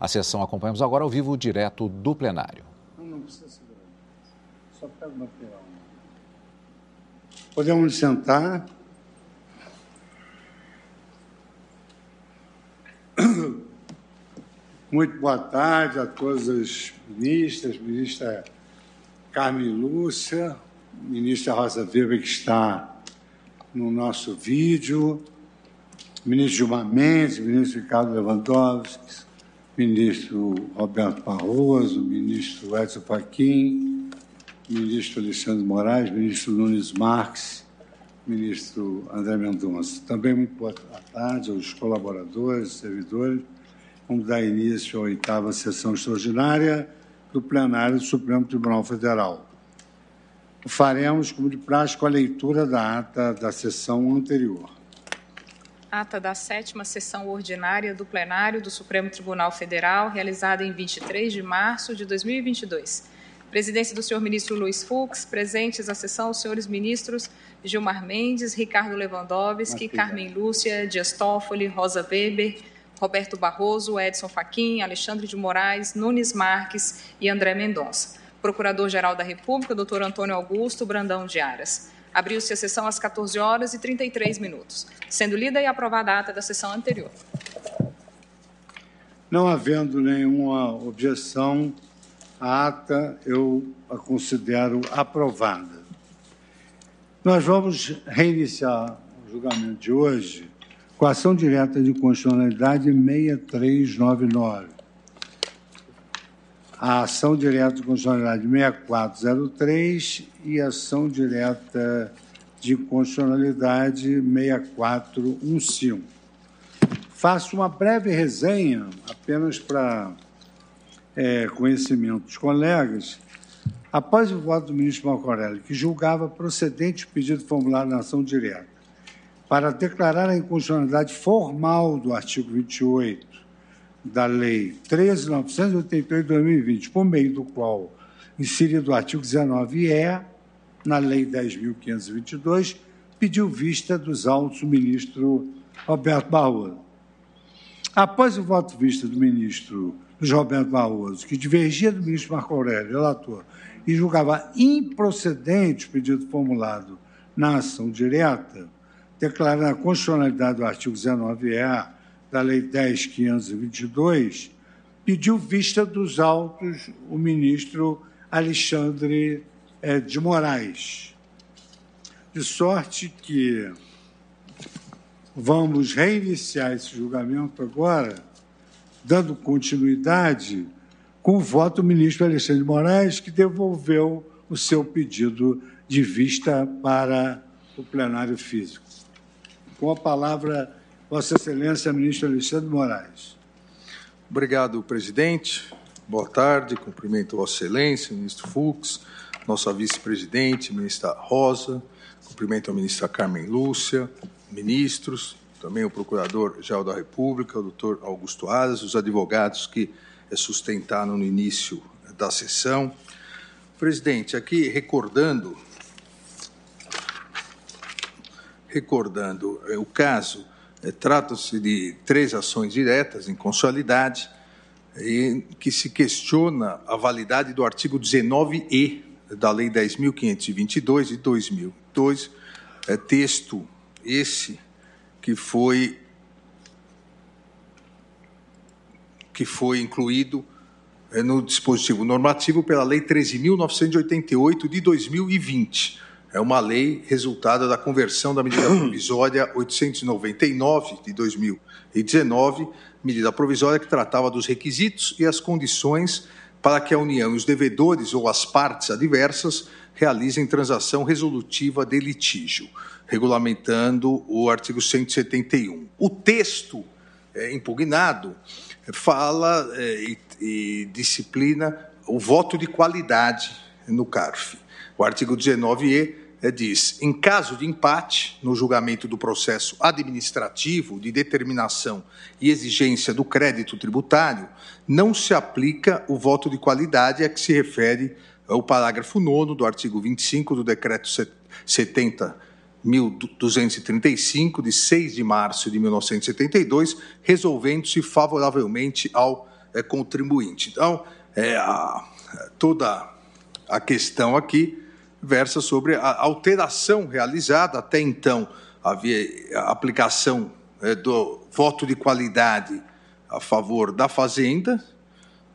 A sessão acompanhamos agora ao vivo, direto do plenário. Não, não precisa segurar. Só pega o material. Podemos sentar. Muito boa tarde a todas as ministras, ministra Carmen Lúcia, ministra Rosa Weber, que está no nosso vídeo, ministro Gilmar Mendes, ministro Ricardo Lewandowski, ministro Roberto Barroso, ministro Edson Fachin, ministro Alexandre Moraes, ministro Nunes Marques, ministro André Mendonça. Também muito boa tarde aos colaboradores, servidores. Vamos dar início à oitava sessão extraordinária do plenário do Supremo Tribunal Federal. Faremos, como de praxe, com a leitura da ata da sessão anterior. Ata da sétima sessão ordinária do plenário do Supremo Tribunal Federal, realizada em 23 de março de 2022. Presidência do senhor ministro Luiz Fux, presentes à sessão os senhores ministros Gilmar Mendes, Ricardo Lewandowski, Carmen Lúcia, Dias Toffoli, Rosa Weber, Roberto Barroso, Edson Fachin, Alexandre de Moraes, Nunes Marques e André Mendonça. Procurador-Geral da República, doutor Antônio Augusto Brandão de Aras. Abriu-se a sessão às 14 horas e 33 minutos, sendo lida e aprovada a ata da sessão anterior. Não havendo nenhuma objeção, a ata eu a considero aprovada. Nós vamos reiniciar o julgamento de hoje com a ação direta de constitucionalidade 6399 a ação direta de constitucionalidade 6403 e a ação direta de constitucionalidade 6415. Faço uma breve resenha, apenas para é, conhecimento dos colegas. Após o voto do ministro Marco Aurélio, que julgava procedente o pedido formulário na ação direta para declarar a inconstitucionalidade formal do artigo 28 da Lei 13.988 de 2020, por meio do qual, inserido o artigo 19E, na Lei 10.522, pediu vista dos autos do ministro Roberto Barroso. Após o voto vista do ministro Roberto Barroso, que divergia do ministro Marco Aurélio, relator, e julgava improcedente o pedido formulado na ação direta, declarando a constitucionalidade do artigo 19E da Lei 10.522, pediu vista dos autos o ministro Alexandre eh, de Moraes. De sorte que vamos reiniciar esse julgamento agora, dando continuidade com o voto do ministro Alexandre de Moraes, que devolveu o seu pedido de vista para o plenário físico. Com a palavra Vossa Excelência, ministro Alexandre Moraes. Obrigado, presidente. Boa tarde. Cumprimento Vossa Excelência, ministro Fux, nossa vice-presidente, ministra Rosa. Cumprimento a ministra Carmen Lúcia, ministros, também o Procurador-Geral da República, o doutor Augusto Aras, os advogados que sustentaram no início da sessão. Presidente, aqui recordando, recordando é, o caso é, Trata-se de três ações diretas em consolidade, em que se questiona a validade do artigo 19E da Lei 10.522 de 2002, é, texto esse que foi que foi incluído é, no dispositivo normativo pela Lei 13.988 de 2020 é uma lei resultada da conversão da medida provisória 899 de 2019, medida provisória que tratava dos requisitos e as condições para que a União e os devedores ou as partes adversas realizem transação resolutiva de litígio, regulamentando o artigo 171. O texto é, impugnado fala é, e, e disciplina o voto de qualidade no CARF. O artigo 19e é, diz: em caso de empate no julgamento do processo administrativo de determinação e exigência do crédito tributário, não se aplica o voto de qualidade a que se refere o parágrafo 9 do artigo 25 do decreto 70.235, de 6 de março de 1972, resolvendo-se favoravelmente ao é, contribuinte. Então, é, a, toda a questão aqui versa sobre a alteração realizada. Até então, havia aplicação é, do voto de qualidade a favor da Fazenda,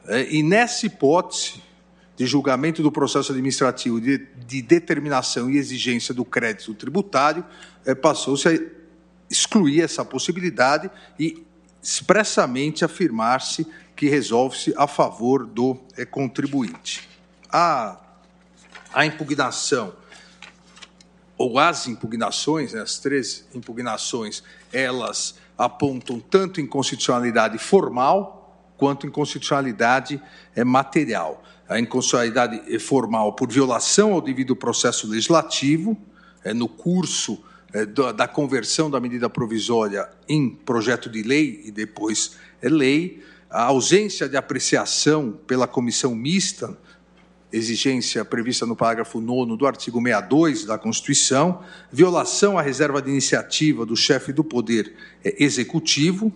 é, e nessa hipótese de julgamento do processo administrativo de, de determinação e exigência do crédito tributário, é, passou-se a excluir essa possibilidade e expressamente afirmar-se que resolve-se a favor do contribuinte. A, a impugnação, ou as impugnações, né, as três impugnações, elas apontam tanto inconstitucionalidade formal quanto inconstitucionalidade é, material. A inconstitucionalidade formal por violação ao devido processo legislativo, é, no curso é, da conversão da medida provisória em projeto de lei e depois é lei, a ausência de apreciação pela comissão mista, exigência prevista no parágrafo 9 do artigo 62 da Constituição, violação à reserva de iniciativa do chefe do Poder Executivo,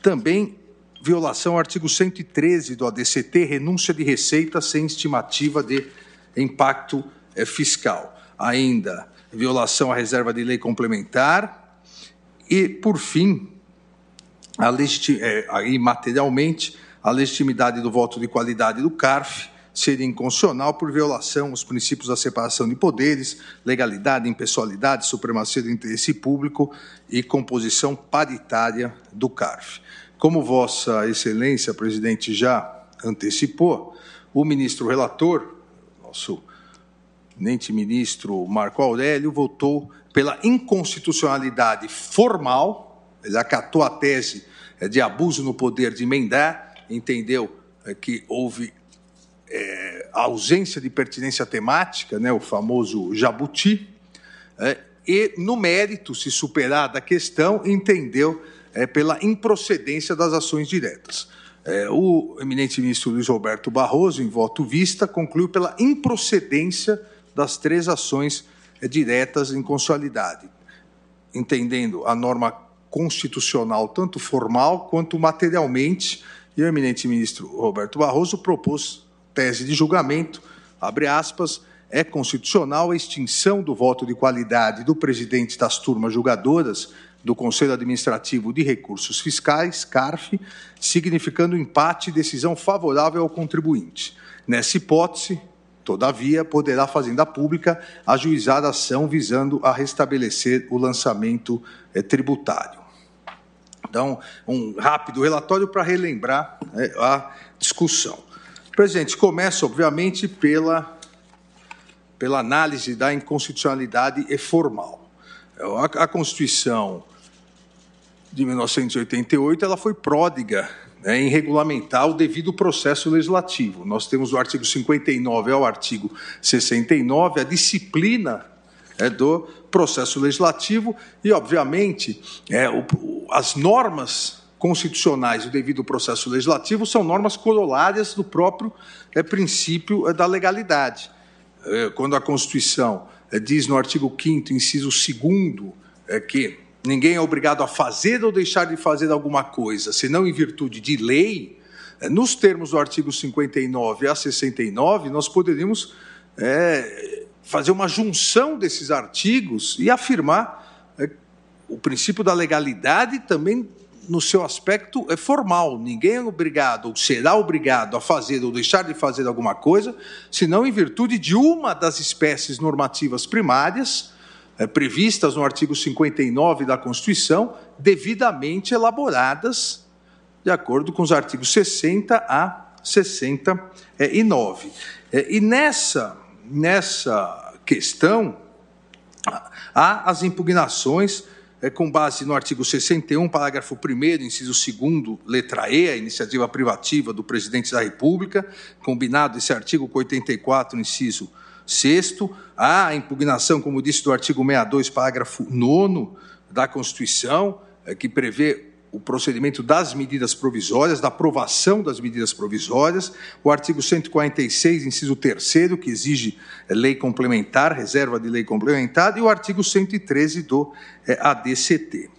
também violação ao artigo 113 do ADCT, renúncia de receita sem estimativa de impacto eh, fiscal. Ainda, violação à reserva de lei complementar e, por fim, a é, materialmente, a legitimidade do voto de qualidade do CARF seria inconstitucional por violação aos princípios da separação de poderes, legalidade, impessoalidade, supremacia do interesse público e composição paritária do CARF. Como Vossa Excelência, presidente, já antecipou, o ministro relator, nosso eminente ministro Marco Aurélio, votou pela inconstitucionalidade formal ele acatou a tese é, de abuso no poder de emendar, entendeu é, que houve é, ausência de pertinência temática, né, o famoso jabuti, é, e no mérito, se superada a questão, entendeu é, pela improcedência das ações diretas. É, o eminente ministro Luiz Roberto Barroso, em voto vista, concluiu pela improcedência das três ações diretas em constitucionalidade, entendendo a norma constitucional, tanto formal quanto materialmente, e o eminente ministro Roberto Barroso propôs tese de julgamento, abre aspas, é constitucional a extinção do voto de qualidade do presidente das turmas julgadoras do Conselho Administrativo de Recursos Fiscais, CARF, significando empate e decisão favorável ao contribuinte. Nessa hipótese, todavia, poderá a Fazenda Pública ajuizar a ação visando a restabelecer o lançamento eh, tributário. Então, um rápido relatório para relembrar né, a discussão. Presidente, começa, obviamente, pela, pela análise da inconstitucionalidade e formal. A, a Constituição de 1988 ela foi pródiga né, em regulamentar o devido processo legislativo. Nós temos do artigo 59 ao artigo 69 a disciplina é, do processo legislativo e, obviamente, é, o, as normas constitucionais do devido processo legislativo são normas corolárias do próprio é, princípio é, da legalidade. É, quando a Constituição é, diz no artigo 5 inciso 2 é, que ninguém é obrigado a fazer ou deixar de fazer alguma coisa, senão em virtude de lei, é, nos termos do artigo 59 a 69, nós poderíamos fazer uma junção desses artigos e afirmar o princípio da legalidade também no seu aspecto é formal. Ninguém é obrigado ou será obrigado a fazer ou deixar de fazer alguma coisa, senão em virtude de uma das espécies normativas primárias é, previstas no artigo 59 da Constituição, devidamente elaboradas de acordo com os artigos 60 a 69. É, e nessa nessa questão, há as impugnações é, com base no artigo 61, parágrafo 1, inciso 2, letra E, a iniciativa privativa do presidente da República, combinado esse artigo com 84, inciso 6. Há a impugnação, como disse, do artigo 62, parágrafo 9 da Constituição, é, que prevê o procedimento das medidas provisórias, da aprovação das medidas provisórias, o artigo 146, inciso 3 que exige é, lei complementar, reserva de lei complementar, e o artigo 113 do é, ADCT.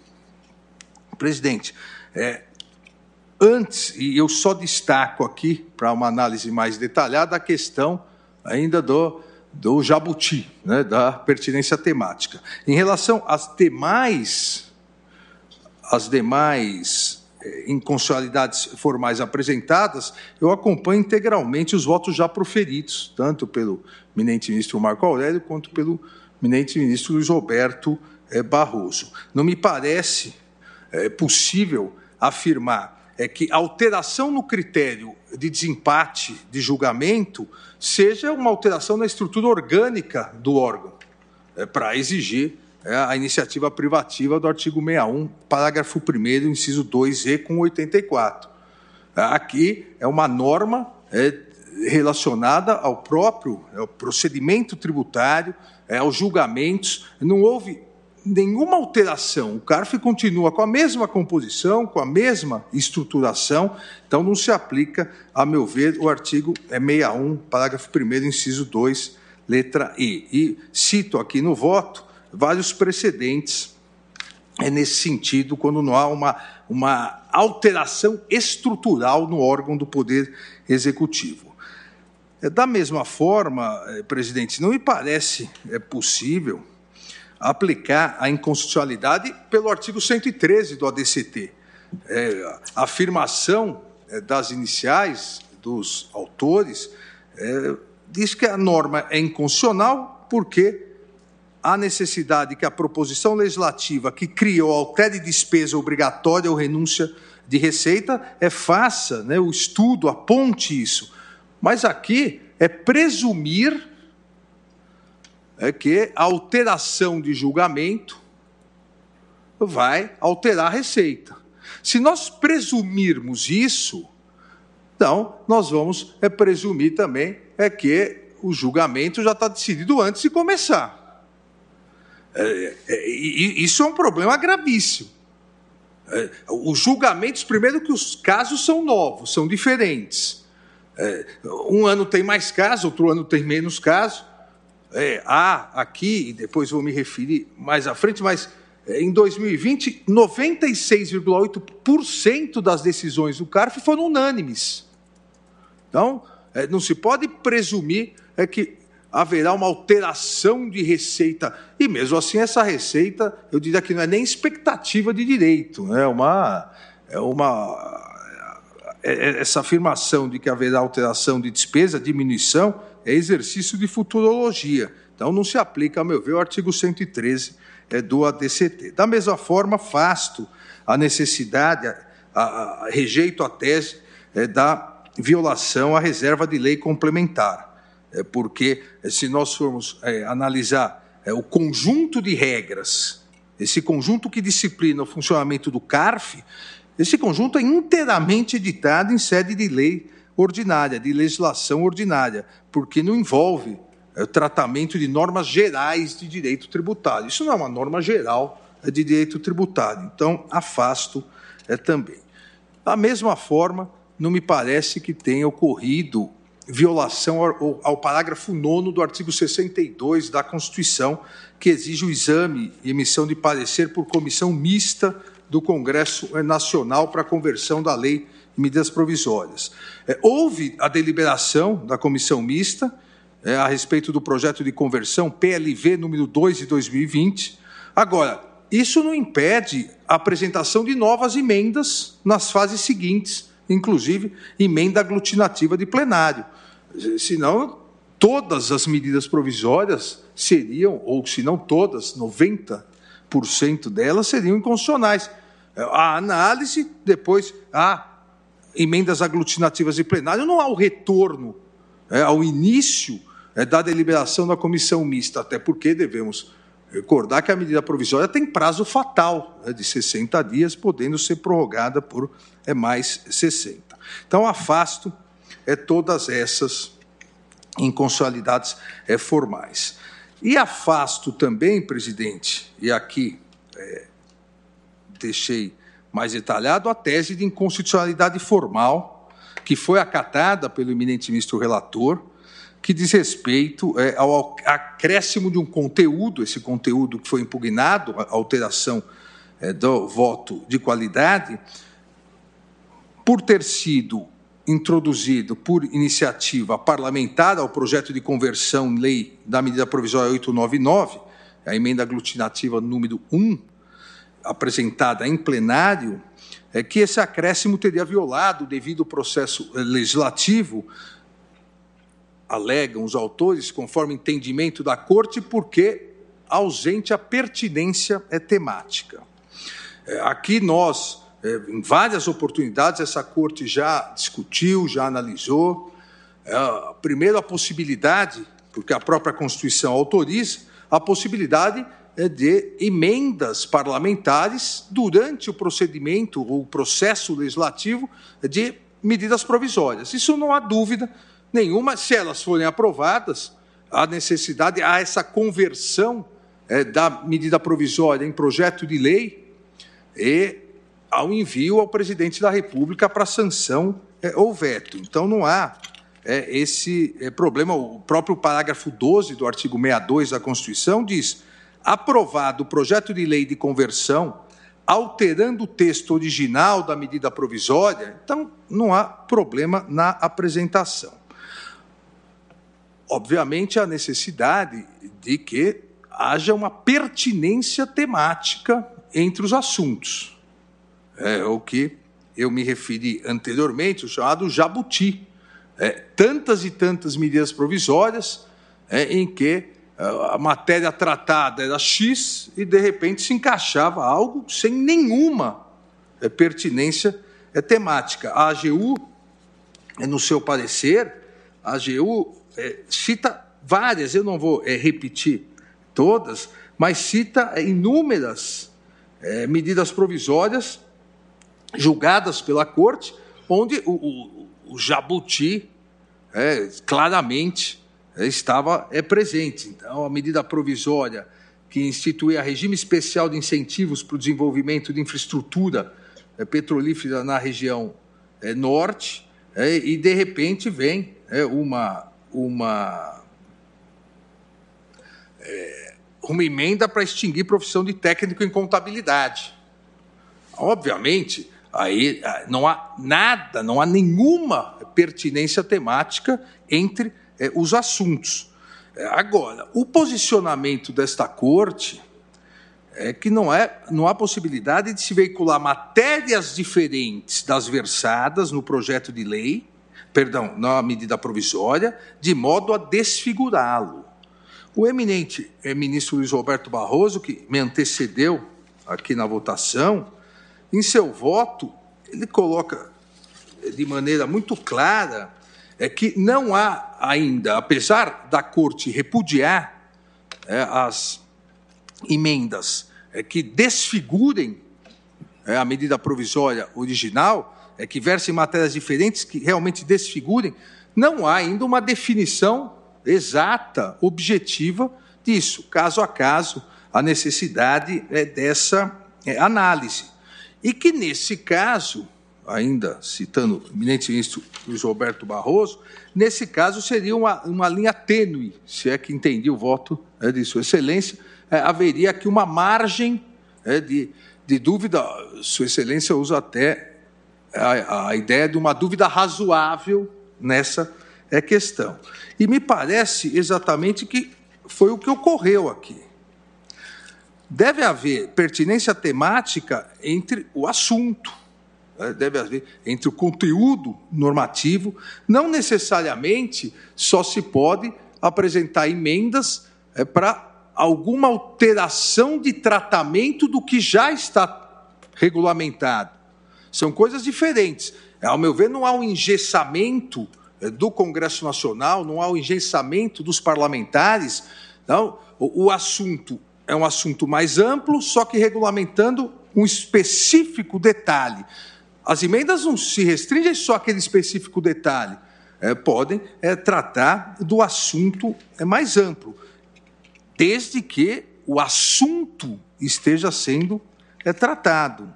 Presidente, é, antes, e eu só destaco aqui, para uma análise mais detalhada, a questão ainda do, do jabuti, né, da pertinência temática. Em relação às demais, às demais eh, inconstitucionalidades formais apresentadas, eu acompanho integralmente os votos já proferidos, tanto pelo eminente ministro Marco Aurélio quanto pelo eminente ministro Luiz Roberto eh, Barroso. Não me parece é, possível afirmar que alteração no critério de desempate de julgamento seja uma alteração na estrutura orgânica do órgão, para exigir é, a iniciativa privativa do artigo 61, parágrafo 1, inciso 2e, com 84. Aqui é uma norma é, relacionada ao próprio ao procedimento tributário, é, aos julgamentos. Não houve nenhuma alteração. O CARF continua com a mesma composição, com a mesma estruturação, então não se aplica, a meu ver, o artigo 61, parágrafo 1, inciso 2, letra E. E cito aqui no voto vários precedentes é nesse sentido, quando não há uma, uma alteração estrutural no órgão do Poder Executivo. É, da mesma forma, é, presidente, não me parece é possível aplicar a inconstitucionalidade pelo artigo 113 do ADCT. É, a afirmação é, das iniciais dos autores é, diz que a norma é inconstitucional porque há necessidade que a proposição legislativa que criou altere despesa obrigatória ou renúncia de receita é faça né, o estudo, aponte isso. Mas aqui é presumir é que a alteração de julgamento vai alterar a receita. Se nós presumirmos isso, então nós vamos é, presumir também é que o julgamento já está decidido antes de começar. É, é, isso é um problema gravíssimo. É, os julgamentos, primeiro que os casos são novos, são diferentes. É, um ano tem mais casos, outro ano tem menos casos é, há aqui, e depois vou me referir mais à frente, mas é, em 2020, 96,8% das decisões do CARF foram unânimes. Então, não se pode presumir que haverá uma alteração de receita. E mesmo assim, essa receita, eu diria que não é nem expectativa de direito, é uma. É uma é, é, essa afirmação de que haverá alteração de despesa, diminuição, é exercício de futurologia. Então, não se aplica, a meu ver, o artigo 113 é, do ADCT. Da mesma forma, fasto a necessidade, a, a, a rejeito a tese é, da violação à reserva de lei complementar. É, porque, é, se nós formos é, analisar é, o conjunto de regras, esse conjunto que disciplina o funcionamento do CARF, esse conjunto é inteiramente editado em sede de lei ordinária, de legislação ordinária, porque não envolve o tratamento de normas gerais de direito tributário. Isso não é uma norma geral de direito tributário. Então, afasto é, também. Da mesma forma, não me parece que tenha ocorrido violação ao, ao parágrafo 9 do artigo 62 da Constituição, que exige o exame e emissão de parecer por comissão mista do Congresso Nacional para a conversão da lei medidas provisórias. É, houve a deliberação da comissão mista é, a respeito do projeto de conversão PLV número 2 de 2020. Agora, isso não impede a apresentação de novas emendas nas fases seguintes, inclusive emenda aglutinativa de plenário. Senão, todas as medidas provisórias seriam, ou se não todas, 90% delas seriam inconstitucionais. A análise, depois, a emendas aglutinativas de plenário, não há o retorno é, ao início é, da deliberação da comissão mista, até porque devemos recordar que a medida provisória tem prazo fatal é, de 60 dias, podendo ser prorrogada por é, mais 60. Então, afasto é, todas essas inconstitucionalidades é, formais. E afasto também, presidente, e aqui é, deixei mais detalhado a tese de inconstitucionalidade formal, que foi acatada pelo eminente ministro relator, que diz respeito é, ao acréscimo de um conteúdo, esse conteúdo que foi impugnado, a alteração é, do voto de qualidade, por ter sido introduzido por iniciativa parlamentar ao projeto de conversão lei da medida provisória 899, a emenda aglutinativa número 1, apresentada em plenário, é que esse acréscimo teria violado o devido processo legislativo, alegam os autores, conforme entendimento da Corte, porque ausente a pertinência é temática. É, aqui nós é, em várias oportunidades, essa corte já discutiu, já analisou. É, primeiro, a possibilidade, porque a própria Constituição autoriza, a possibilidade de emendas parlamentares durante o procedimento ou processo legislativo de medidas provisórias. Isso não há dúvida nenhuma. Se elas forem aprovadas, há necessidade, há essa conversão é, da medida provisória em projeto de lei e ao envio ao presidente da República para sanção é, ou veto. Então, não há é, esse é, problema. O próprio parágrafo 12 do artigo 62 da Constituição diz: aprovado o projeto de lei de conversão, alterando o texto original da medida provisória, então não há problema na apresentação. Obviamente, há necessidade de que haja uma pertinência temática entre os assuntos é, o que eu me referi anteriormente, o chamado jabuti. É, tantas e tantas medidas provisórias é, em que é, a matéria tratada era X e, de repente, se encaixava algo sem nenhuma é, pertinência é, temática. A AGU, é, no seu parecer, a AGU cita várias, eu não vou repetir todas, mas cita inúmeras medidas provisórias julgadas pela corte, onde o, o, o jabuti é, claramente é, estava é, presente. Então, a medida provisória que instituía regime especial de incentivos para o desenvolvimento de infraestrutura é, petrolífera na região é, norte, é, e de repente vem é, uma, uma, uma emenda para extinguir profissão de técnico em contabilidade. Obviamente, Aí ah, não há nada, não há nenhuma pertinência temática entre eh, os assuntos. Eh, agora, o posicionamento desta corte é que não, é, não há possibilidade de se veicular matérias diferentes das versadas no projeto de lei, perdão, na medida provisória, de modo a desfigurá-lo. O eminente eh, ministro Luiz Roberto Barroso, que me antecedeu aqui na votação, em seu voto, ele coloca de maneira muito clara é que não há ainda, apesar da corte repudiar é, as emendas é, que desfigurem é, a medida provisória original, é que versem matérias diferentes que realmente desfigurem, não há ainda uma definição exata, objetiva disso. Caso a caso, a necessidade é dessa é, análise. E que, nesse caso, ainda citando o eminente ministro Luiz Roberto Barroso, nesse caso seria uma, uma linha tênue, se é que entendi o voto é, de Sua Excelência, é, haveria aqui uma margem é, de, de dúvida, Sua Excelência usa até a, a ideia de uma dúvida razoável nessa é, questão. E me parece exatamente que foi o que ocorreu aqui deve haver pertinência temática entre o assunto, né? deve haver entre o conteúdo normativo, não necessariamente só se pode apresentar emendas é, para alguma alteração de tratamento do que já está regulamentado. São coisas diferentes. Ao meu ver, não há um engessamento é, do Congresso Nacional, não há um engessamento dos parlamentares. Não, o, o assunto é um assunto mais amplo, só que regulamentando um específico detalhe. As emendas não se restringem só àquele específico detalhe, é, podem é, tratar do assunto é, mais amplo, desde que o assunto esteja sendo é, tratado.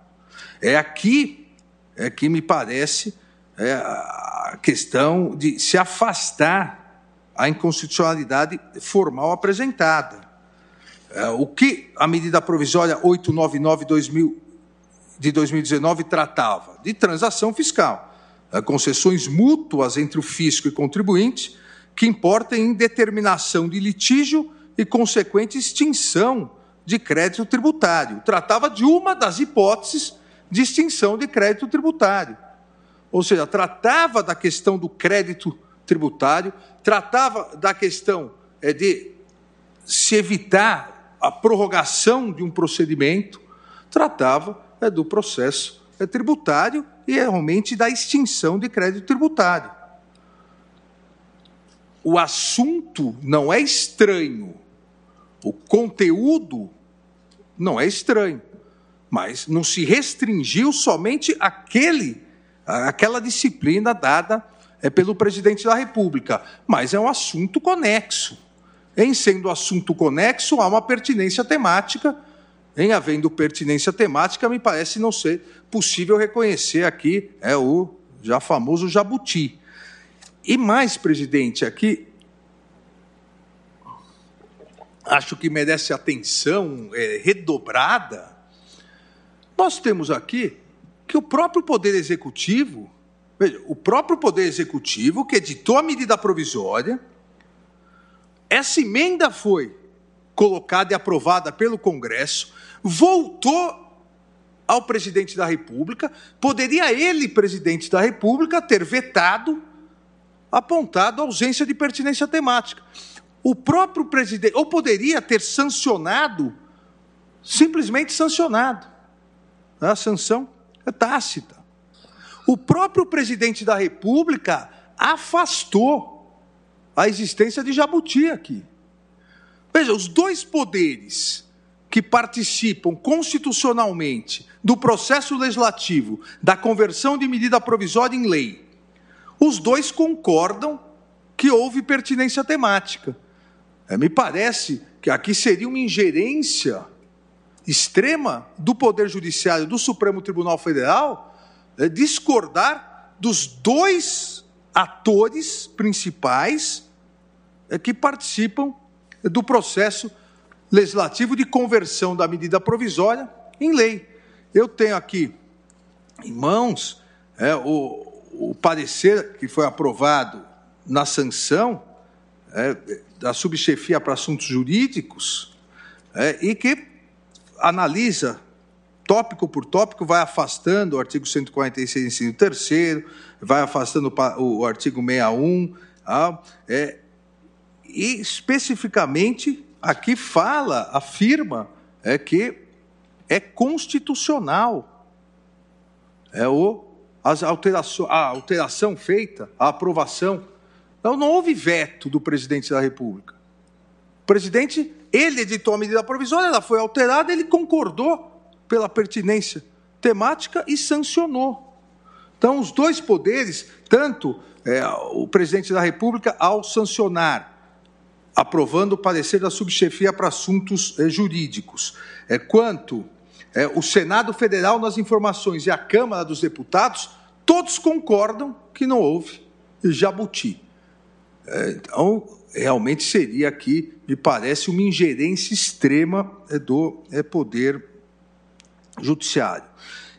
É aqui é que me parece é, a questão de se afastar a inconstitucionalidade formal apresentada. É, o que a medida provisória 899-2021 de 2019 tratava de transação fiscal, eh, concessões mútuas entre o fisco e contribuinte, que importam em determinação de litígio e consequente extinção de crédito tributário. Tratava de uma das hipóteses de extinção de crédito tributário. Ou seja, tratava da questão do crédito tributário, tratava da questão é, de se evitar a prorrogação de um procedimento, tratava é, do processo é, tributário e realmente da extinção de crédito tributário. O assunto não é estranho, o conteúdo não é estranho, mas não se restringiu somente aquele, aquela disciplina dada é, pelo presidente da República, mas é um assunto conexo. Em sendo assunto conexo, há uma pertinência temática. Em havendo pertinência temática, me parece não ser possível reconhecer aqui é o já famoso jabuti. E mais, presidente, aqui acho que merece atenção é, redobrada. Nós temos aqui que o próprio Poder Executivo, veja, o próprio Poder Executivo que editou a medida provisória, essa emenda foi colocada e aprovada pelo Congresso, voltou ao presidente da República, poderia ele, presidente da República, ter vetado, apontado ausência de pertinência temática o próprio presidente, ou poderia ter sancionado, simplesmente sancionado. A sanção é tácita. O próprio presidente da República afastou a existência de jabuti aqui. Veja, os dois poderes que participam constitucionalmente do processo legislativo da conversão de medida provisória em lei, os dois concordam que houve pertinência temática. É, me parece que aqui seria uma ingerência extrema do Poder Judiciário do Supremo Tribunal Federal é, discordar dos dois atores principais é, que participam do processo legislativo de conversão da medida provisória em lei. Eu tenho aqui em mãos é, o, o parecer que foi aprovado na sanção é, da subchefia para assuntos jurídicos é, e que analisa tópico por tópico, vai afastando o artigo 146, inciso 3 vai afastando o artigo 61, ah, é, e especificamente aqui fala, afirma é que é constitucional é o as alterações, a alteração feita, a aprovação então não houve veto do presidente da República. O presidente, ele editou a medida provisória, ela foi alterada, ele concordou pela pertinência temática e sancionou. Então, os dois poderes, tanto é, o presidente da República, ao sancionar, aprovando o parecer da subchefia para assuntos é, jurídicos, é, quanto é, o Senado Federal nas informações e a Câmara dos Deputados, todos concordam que não houve jabuti. Então, realmente seria aqui, me parece, uma ingerência extrema é, do é, Poder Judiciário.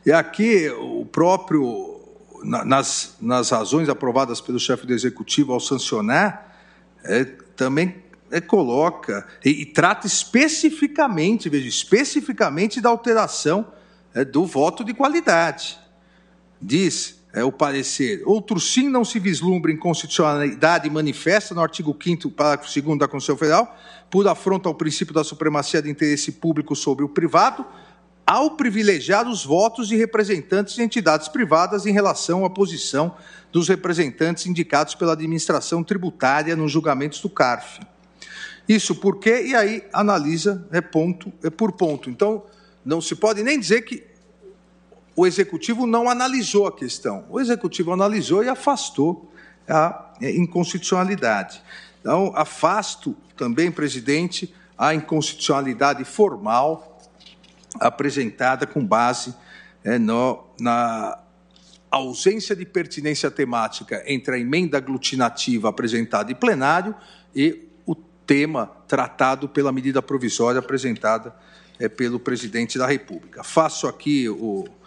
E aqui o próprio, nas, nas razões aprovadas pelo chefe do Executivo ao sancionar, é, também é, coloca e, e, trata especificamente, veja, especificamente da alteração é, do voto de qualidade. Diz é, o parecer. Outro sim não se vislumbra em constitucionalidade manifesta no artigo 5 parágrafo 2 da Constituição Federal, por afronta ao princípio da supremacia de interesse público sobre o privado, ao privilegiar os votos de representantes de entidades privadas em relação à posição dos representantes indicados pela administração tributária nos julgamentos do CARF. Isso porque, e aí analisa é ponto é por ponto. Então, não se pode nem dizer que o executivo não analisou a questão. O executivo analisou e afastou a é, inconstitucionalidade. Então, afasto também, presidente, a inconstitucionalidade formal apresentada com base é, no, na ausência de pertinência temática entre a emenda aglutinativa apresentada em plenário e o tema tratado pela medida provisória apresentada é, pelo presidente da República. Faço aqui o,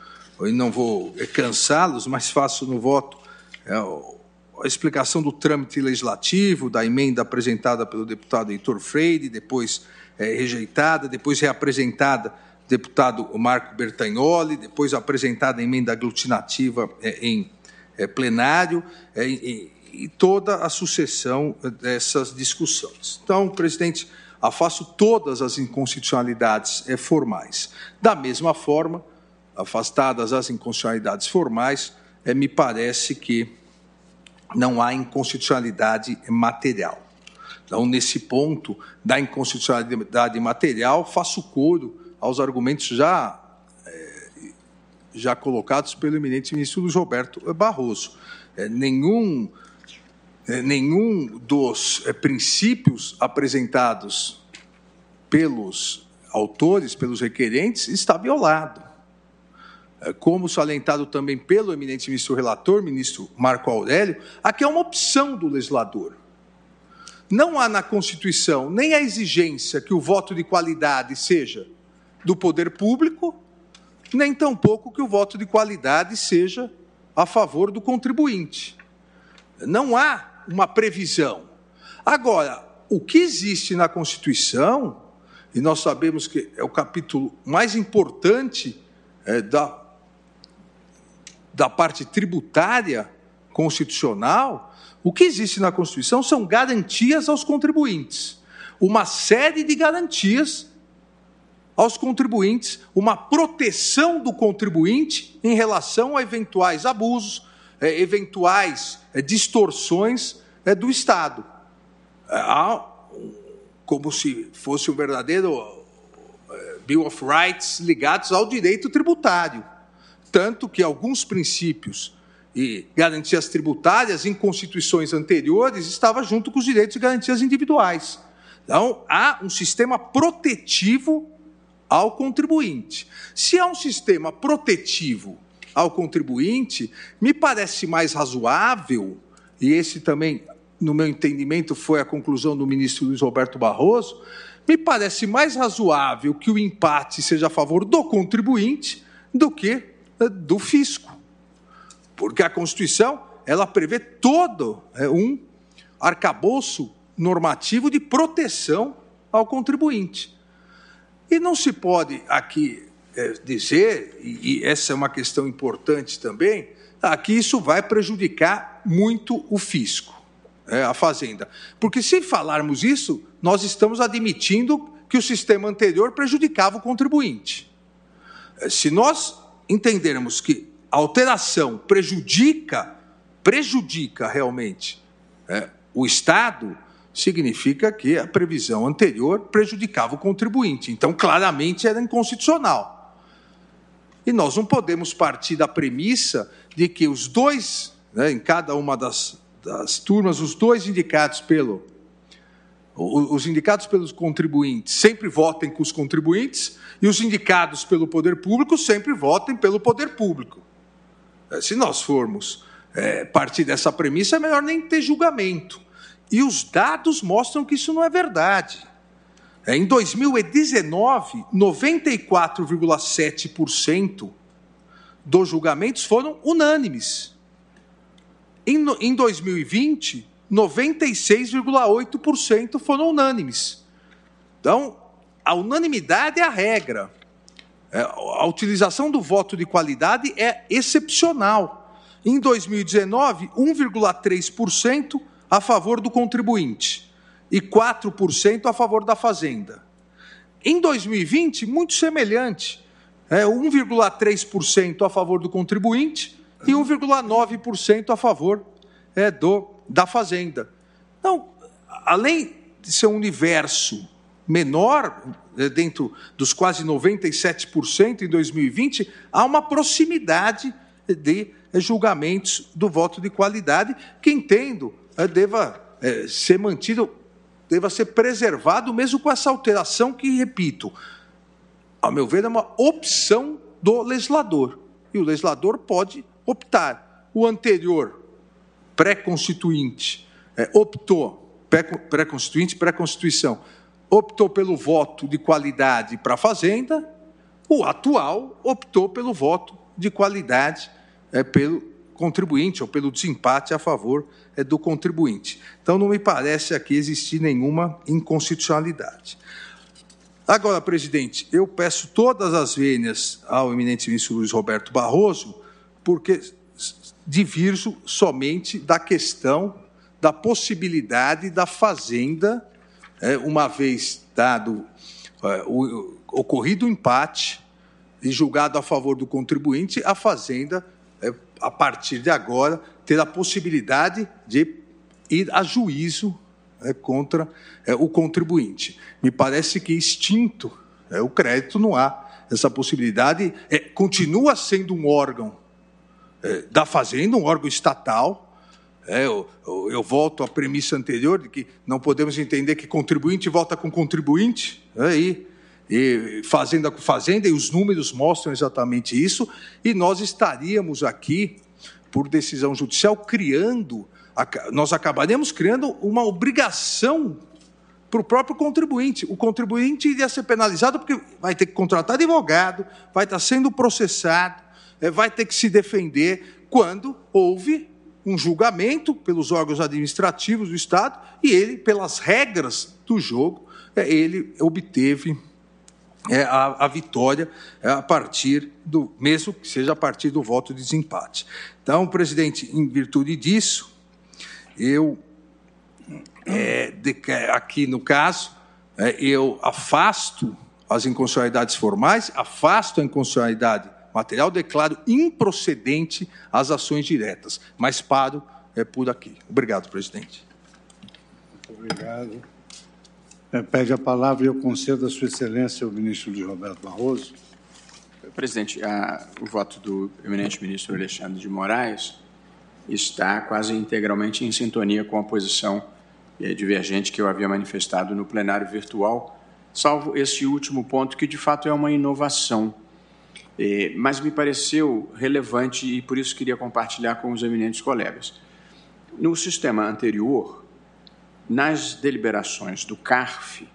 e não vou cansá-los, mas faço no voto é, a explicação do trâmite legislativo, da emenda apresentada pelo deputado Heitor Freire, depois é, rejeitada, depois reapresentada deputado Marco Bertagnoli, depois apresentada a emenda aglutinativa é, em plenário, e, toda a sucessão dessas discussões. Então, presidente, afasto todas as inconstitucionalidades formais. Da mesma forma, afastadas as inconstitucionalidades formais, é, me parece que não há inconstitucionalidade material. Então, nesse ponto da inconstitucionalidade material, faço coro aos argumentos já, é, já colocados pelo eminente ministro Roberto Barroso. É, nenhum, é, nenhum dos é, princípios apresentados pelos autores, pelos requerentes, está violado. É, como salientado também pelo eminente ministro relator, ministro Marco Aurélio, aqui é uma opção do legislador. Não há na Constituição nem a exigência que o voto de qualidade seja do poder público, nem tampouco que o voto de qualidade seja a favor do contribuinte. Não há uma previsão. Agora, o que existe na Constituição, e nós sabemos que é o capítulo mais importante é, da da parte tributária constitucional, o que existe na Constituição são garantias aos contribuintes. Uma série de garantias aos contribuintes, uma proteção do contribuinte em relação a eventuais abusos, é, eventuais é, distorções é, do Estado. Como se fosse um verdadeiro Bill of Rights ligados ao direito tributário tanto que alguns princípios e garantias tributárias em constituições anteriores estavam junto com os direitos e garantias individuais. Então, há um sistema protetivo ao contribuinte. Se há um sistema protetivo ao contribuinte, me parece mais razoável, e esse também, no meu entendimento, foi a conclusão do ministro Luiz Roberto Barroso, me parece mais razoável que o empate seja a favor do contribuinte do que do fisco. Porque a Constituição ela prevê todo é, um arcabouço normativo de proteção ao contribuinte. E não se pode aqui é, dizer, e, essa é uma questão importante também, ah, que isso vai prejudicar muito o fisco, é, a Fazenda. Porque se falarmos isso, nós estamos admitindo que o sistema anterior prejudicava o contribuinte. Se nós entendermos que a alteração prejudica, prejudica realmente é, o Estado, significa que a previsão anterior prejudicava o contribuinte. Então, claramente era inconstitucional. E nós não podemos partir da premissa de que os dois, né, em cada uma das, das turmas, os dois indicados pelo os indicados pelos contribuintes sempre votem com os contribuintes e os indicados pelo poder público sempre votem pelo poder público. É, se nós formos é, partir dessa premissa, é melhor nem ter julgamento. E os dados mostram que isso não é verdade. É, em 2019, 94,7% dos julgamentos foram unânimes. Em, em 2020, 96,8% foram unânimes. Então, a unanimidade é a regra. É, a utilização do voto de qualidade é excepcional. Em 2019, 1,3% a favor do contribuinte e 4% a favor da fazenda. Em 2020, muito semelhante. É 1,3% a favor do contribuinte e 1,9% a favor é, do da fazenda. Então, além de ser um universo menor, né, dentro dos quase 97% em 2020, há uma proximidade de julgamentos do voto de qualidade que entendo eh, deva eh, ser mantido, deva ser preservado, mesmo com essa alteração que, repito, ao meu ver, é uma opção do legislador. E o legislador pode optar. O anterior pré-constituinte é, optou, pré-constituinte, pré-constituição, optou pelo voto de qualidade para a Fazenda, o atual optou pelo voto de qualidade é, pelo contribuinte ou pelo desempate a favor é, do contribuinte. Então, não me parece aqui existir nenhuma inconstitucionalidade. Agora, presidente, eu peço todas as vênias ao eminente ministro Luiz Roberto Barroso, porque divirjo somente da questão da possibilidade da Fazenda, é, uma vez dado é, o, ocorrido o empate e julgado a favor do contribuinte, a Fazenda, é, a partir de agora, ter a possibilidade de ir a juízo contra o contribuinte. Me parece que extinto o crédito não há essa possibilidade. Continua sendo um órgão da Fazenda, um órgão estatal, é, eu, eu, volto à premissa anterior de que não podemos entender que contribuinte volta com contribuinte, é, e, e fazenda com fazenda, e os números mostram exatamente isso, e nós estaríamos aqui, por decisão judicial, criando, nós acabaríamos criando uma obrigação para o próprio contribuinte. O contribuinte iria ser penalizado porque vai ter que contratar advogado, vai estar sendo processado, é, vai ter que se defender quando houve um julgamento pelos órgãos administrativos do Estado e ele, pelas regras do jogo, é, ele obteve é, a, vitória é, a partir do, mesmo que seja a partir do voto de desempate. Então, presidente, em virtude disso, eu, é, de, aqui no caso, é, eu afasto as inconstitucionalidades formais, afasto a inconstitucionalidade material, declaro improcedente as ações diretas, mas paro é, por aqui. Obrigado, presidente. Muito obrigado. É, pede a palavra e eu concedo a Sua Excelência o ministro Luiz Roberto Barroso. Presidente, a, o voto do eminente ministro Alexandre de Moraes está quase integralmente em sintonia com a posição é, divergente que eu havia manifestado no plenário virtual, salvo esse último ponto, que de fato é uma inovação mas me pareceu relevante e por isso queria compartilhar com os eminentes colegas. No sistema anterior, nas deliberações do CARF,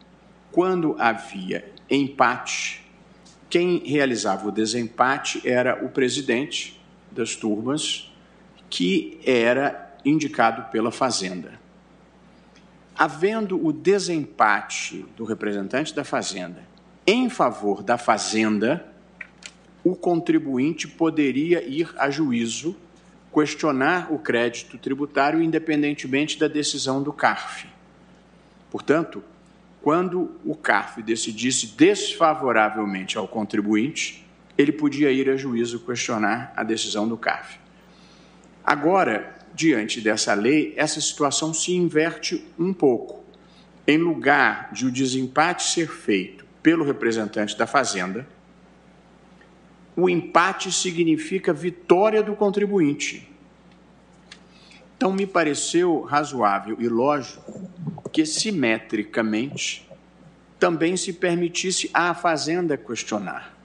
quando havia empate, quem realizava o desempate era o presidente das turmas, que era indicado pela Fazenda. Havendo o desempate do representante da Fazenda em favor da Fazenda, o contribuinte poderia ir a juízo questionar o crédito tributário independentemente da decisão do CARF. Portanto, quando o CARF decidisse desfavoravelmente ao contribuinte, ele podia ir a juízo questionar a decisão do CARF. Agora, diante dessa lei, essa situação se inverte um pouco. Em lugar de o desempate ser feito pelo representante da Fazenda, o empate significa vitória do contribuinte. Então, me pareceu razoável e lógico que, simetricamente, também se permitisse à Fazenda questionar.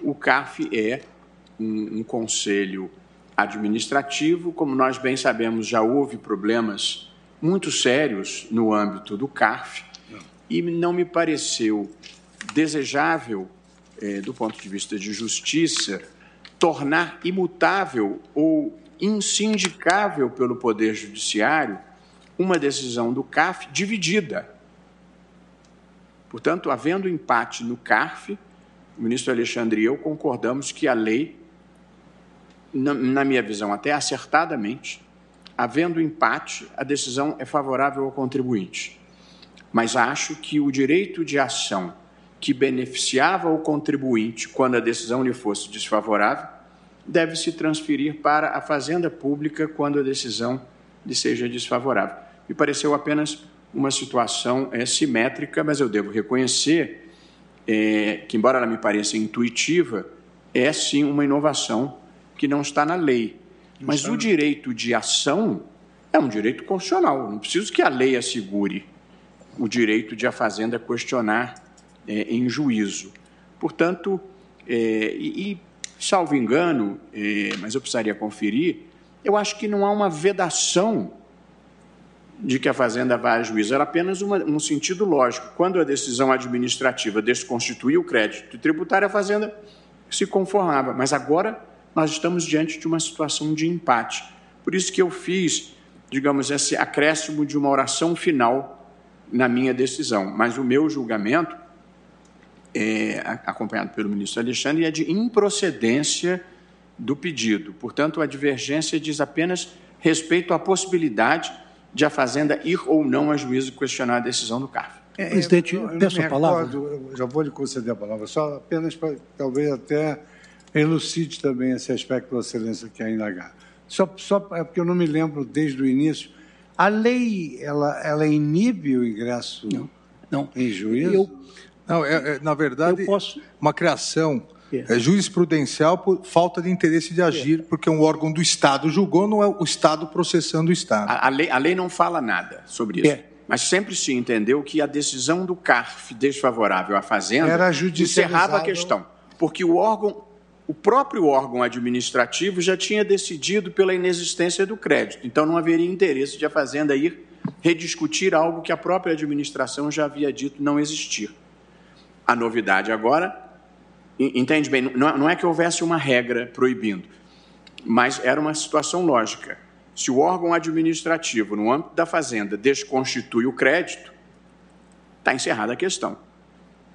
O CAF é um, um conselho administrativo, como nós bem sabemos, já houve problemas muito sérios no âmbito do CARF, e não me pareceu desejável é, do ponto de vista de justiça, tornar imutável ou insindicável pelo Poder Judiciário uma decisão do CAF dividida. Portanto, havendo empate no CARF, o ministro Alexandre e eu concordamos que a lei, na, na minha visão até acertadamente, havendo empate, a decisão é favorável ao contribuinte. Mas acho que o direito de ação que beneficiava o contribuinte quando a decisão lhe fosse desfavorável, deve se transferir para a fazenda pública quando a decisão lhe seja desfavorável. Me pareceu apenas uma situação é, simétrica, mas eu devo reconhecer é, que, embora ela me pareça intuitiva, é sim uma inovação que não está na lei. Mas o direito de ação é um direito constitucional. Não preciso que a lei assegure o direito de a Fazenda questionar é, em juízo. Portanto, é, e, e, salvo engano, é, mas eu precisaria conferir, eu acho que não há uma vedação de que a Fazenda vá a juízo, era apenas uma, um sentido lógico. Quando a decisão administrativa desconstituía o crédito tributário, a Fazenda se conformava. Mas agora nós estamos diante de uma situação de empate. Por isso que eu fiz, digamos, esse acréscimo de uma oração final na minha decisão. Mas o meu julgamento, é, acompanhado pelo ministro Alexandre, é de improcedência do pedido. Portanto, a divergência diz apenas respeito à possibilidade de a Fazenda ir ou não a juízo questionar a decisão do CARF. É, Presidente, eu, eu peço a palavra. Recordo, já vou lhe conceder a palavra, só apenas para talvez até elucide também esse aspecto que Vossa Excelência quer indagar. Só, só é porque eu não me lembro desde o início. A lei, ela, ela inibe o ingresso não, não. em juízo? Eu, não, é, é, na verdade, posso... uma criação é. é. jurisprudencial por falta de interesse de agir, é. porque um órgão do Estado julgou, não é o Estado processando o Estado. A, a, lei, a lei, não fala nada sobre isso. É. Mas sempre se entendeu que a decisão do CARF desfavorável à Fazenda Era encerrava a questão. Porque o órgão o próprio órgão administrativo já tinha decidido pela inexistência do crédito, então não haveria interesse de a Fazenda ir rediscutir algo que a própria administração já havia dito não existir. A novidade agora, entende bem, não é que houvesse uma regra proibindo, mas era uma situação lógica. Se o órgão administrativo, no âmbito da Fazenda, desconstitui o crédito, está encerrada a questão.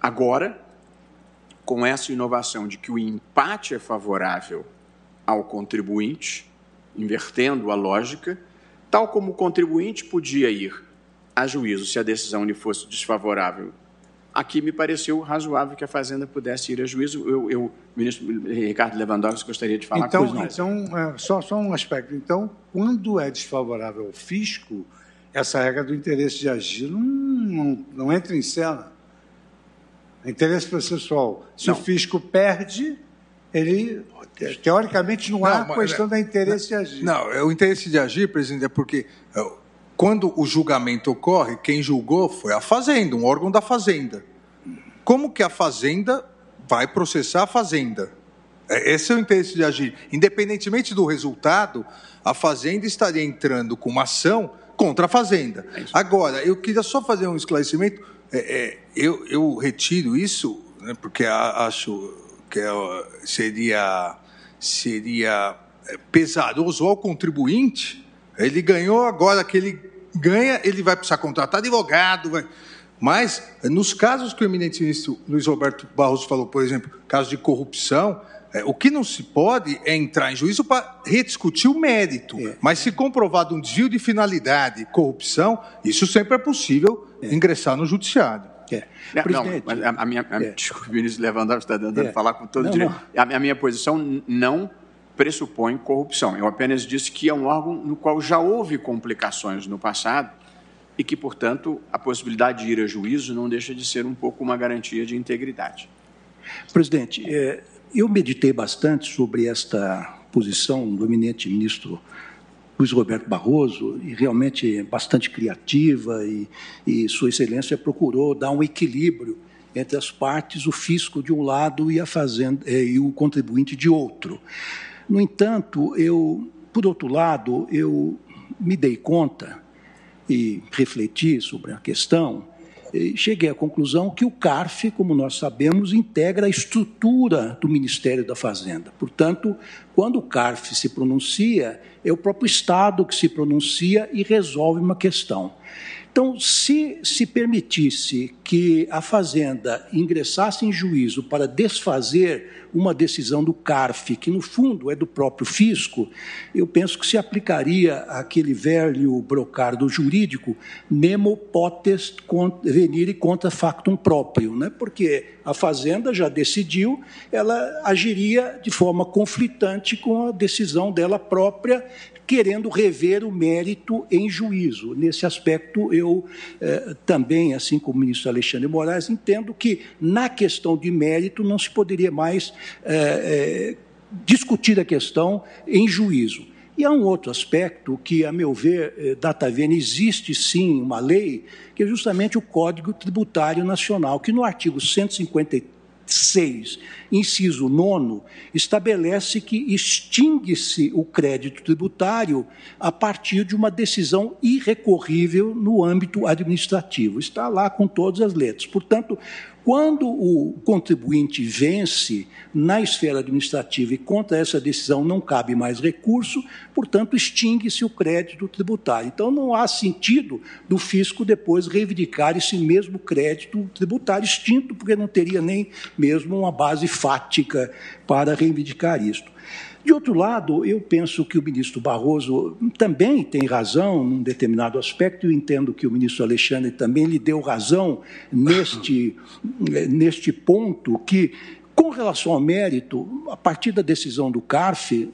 Agora, com essa inovação de que o empate é favorável ao contribuinte, invertendo a lógica, tal como o contribuinte podia ir a juízo se a decisão lhe fosse desfavorável. Aqui me pareceu razoável que a Fazenda pudesse ir a juízo. Eu, eu ministro Ricardo Lewandowski, gostaria de falar então, coisa. Então, é, só, só um aspecto. Então, quando é desfavorável ao fisco, essa regra do interesse de agir não, não, não entra em cena. Interesse processual. Se não. o fisco perde, ele teoricamente não, não há questão não, da interesse não, de agir. Não, é o interesse de agir, presidente, é porque é, quando o julgamento ocorre, quem julgou foi a Fazenda, um órgão da Fazenda. Como que a Fazenda vai processar a Fazenda? É, esse é o interesse de agir. Independentemente do resultado, a Fazenda estaria entrando com uma ação contra a Fazenda. É Agora, eu queria só fazer um esclarecimento é, é, eu, eu, retiro isso né, porque acho que é, seria, seria pesaroso ao contribuinte. Ele ganhou, agora que ele ganha, ele vai precisar contratar advogado. Vai... Mas, nos casos que o eminente ministro Luiz Roberto Barroso falou, por exemplo, casos de corrupção, é, o que não se pode é entrar em juízo para rediscutir o mérito. É. Mas se comprovado um desvio de finalidade, corrupção, isso sempre é possível é. ingressar no judiciário. É. Não, mas a, minha, a, é. desculpe, ministro Lewandowski está é. falar com todo não, direito. Não. A, a, minha posição não pressupõe corrupção. Eu apenas disse que é um órgão no qual já houve complicações no passado e que, portanto, a possibilidade de ir a juízo não deixa de ser um pouco uma garantia de integridade. Presidente, é, eu meditei bastante sobre esta posição do eminente ministro Luiz Roberto Barroso, e realmente bastante criativa, e, e Sua Excelência procurou dar um equilíbrio entre as partes, o fisco de um lado e a fazenda eh, e o contribuinte de outro. No entanto, eu, por outro lado, eu me dei conta e refleti sobre a questão cheguei à conclusão que o CARF, como nós sabemos, integra a estrutura do Ministério da Fazenda. Portanto, quando o CARF se pronuncia, é o próprio Estado que se pronuncia e resolve uma questão. Então, se se permitisse que a Fazenda ingressasse em juízo para desfazer uma decisão do CARF, que no fundo é do próprio fisco, eu penso que se aplicaria aquele velho brocardo jurídico nemo potest venire contra factum próprio, né? porque a Fazenda já decidiu, ela agiria de forma conflitante com a decisão dela própria, querendo rever o mérito em juízo. Nesse aspecto, eu eh, também, assim como o ministro Alexandre Moraes, entendo que, na questão de mérito, não se poderia mais eh, eh, discutir a questão em juízo. E há um outro aspecto que, a meu ver, data vendo, existe sim uma lei, que é justamente o Código Tributário Nacional, que no artigo 153 6, inciso 9, estabelece que extingue-se o crédito tributário a partir de uma decisão irrecorrível no âmbito administrativo. Está lá com todas as letras. Portanto, quando o contribuinte vence na esfera administrativa e contra essa decisão não cabe mais recurso, portanto, extingue-se o crédito tributário. Então, não há sentido do fisco depois reivindicar esse mesmo crédito tributário extinto, porque não teria nem mesmo uma base fática para reivindicar isto. De outro lado, eu penso que o ministro Barroso também tem razão num determinado aspecto, e entendo que o ministro Alexandre também lhe deu razão neste, neste ponto, que, com relação ao mérito, a partir da decisão do CARF,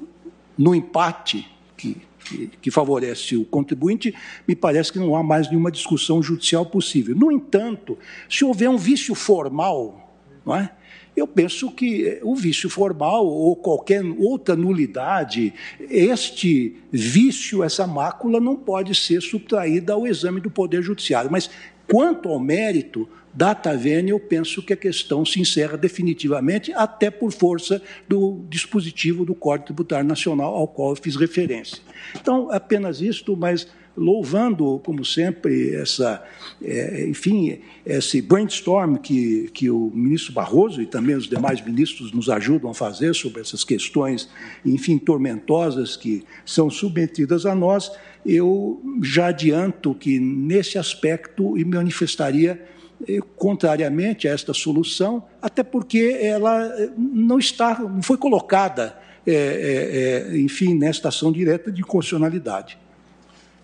no empate que, que, que favorece o contribuinte, me parece que não há mais nenhuma discussão judicial possível. No entanto, se houver um vício formal, não é? Eu penso que o vício formal ou qualquer outra nulidade, este vício, essa mácula, não pode ser subtraída ao exame do Poder Judiciário. Mas, quanto ao mérito, data vênia, eu penso que a questão se encerra definitivamente, até por força do dispositivo do Código Tributário Nacional ao qual eu fiz referência. Então, apenas isto, mas louvando, como sempre, essa, é, enfim, esse brainstorm que, que o ministro Barroso e também os demais ministros nos ajudam a fazer sobre essas questões, enfim, tormentosas que são submetidas a nós, eu já adianto que, nesse aspecto, me manifestaria eh, contrariamente a esta solução, até porque ela eh, não está, não foi colocada, é, é, enfim, nesta ação direta de constitucionalidade.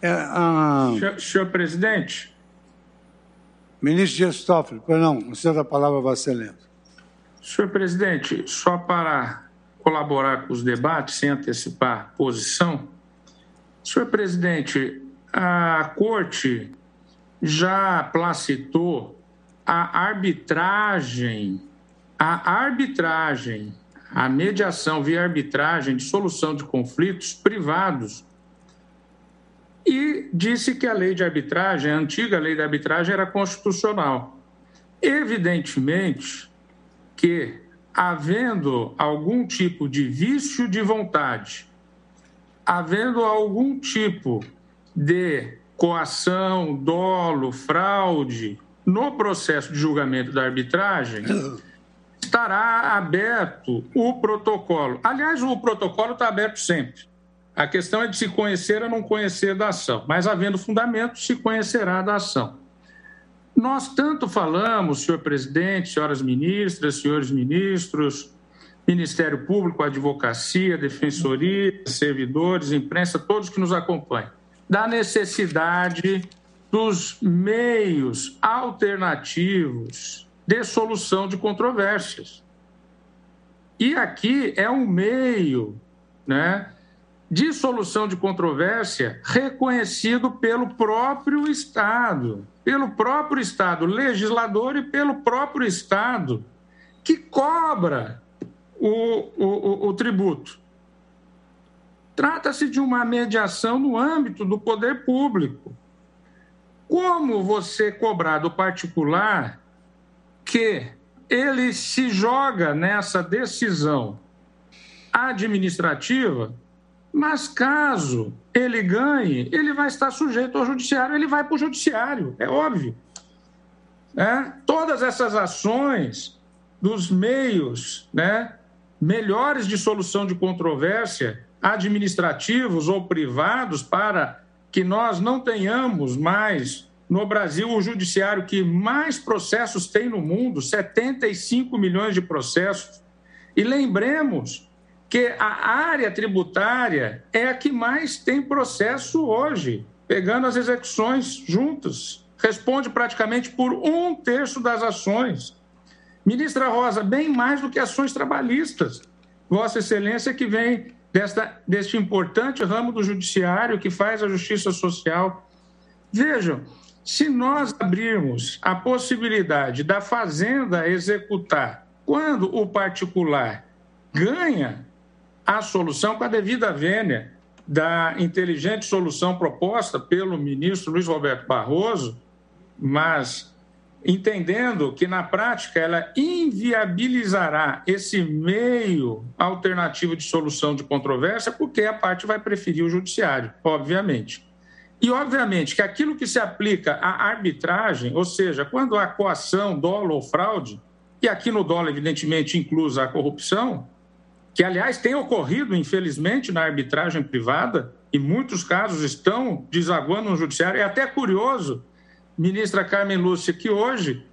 É, a... senhor, senhor, presidente. Ministro Dias Toffoli, não, o senhor da palavra, Vossa Excelência. Senhor presidente, só para colaborar com os debates, sem antecipar posição, senhor presidente, a Corte já placitou a arbitragem, a arbitragem, a mediação via arbitragem de solução de conflitos privados e disse que a lei de arbitragem, a antiga lei de arbitragem, era constitucional. Evidentemente que, havendo algum tipo de vício de vontade, havendo algum tipo de coação, dolo, fraude no processo de julgamento da arbitragem, estará aberto o protocolo. Aliás, o protocolo está aberto sempre. A questão é de se conhecer ou não conhecer da ação, mas havendo fundamento, se conhecerá da ação. Nós tanto falamos, senhor presidente, senhoras ministras, senhores ministros, Ministério Público, Advocacia, Defensoria, servidores, imprensa, todos que nos acompanham, da necessidade dos meios alternativos de solução de controvérsias. E aqui é um meio, né? De solução de controvérsia reconhecido pelo próprio Estado, pelo próprio Estado legislador e pelo próprio Estado que cobra o, o, o tributo. Trata-se de uma mediação no âmbito do poder público. Como você cobrar do particular que ele se joga nessa decisão administrativa mas caso ele ganhe, ele vai estar sujeito ao judiciário, ele vai para o judiciário, é óbvio. É? Todas essas ações dos meios né, melhores de solução de controvérsia, administrativos ou privados, para que nós não tenhamos mais no Brasil o judiciário que mais processos tem no mundo 75 milhões de processos. E lembremos que a área tributária é a que mais tem processo hoje, pegando as execuções juntas. Responde praticamente por um terço das ações. Ministra Rosa, bem mais do que ações trabalhistas. Vossa Excelência que vem desta, deste importante ramo do judiciário que faz a justiça social. Vejam, se nós abrirmos a possibilidade da Fazenda executar quando o particular ganha a solução com a devida vênia da inteligente solução proposta pelo ministro Luiz Roberto Barroso, mas entendendo que na prática ela inviabilizará esse meio alternativo de solução de controvérsia, porque a parte vai preferir o judiciário, obviamente. E, obviamente, que aquilo que se aplica à arbitragem, ou seja, quando há coação, dolo ou fraude, e aqui no dolo, evidentemente, inclusa a corrupção, que, aliás, tem ocorrido, infelizmente, na arbitragem privada, e muitos casos estão desaguando no judiciário. É até curioso, ministra Carmen Lúcia, que hoje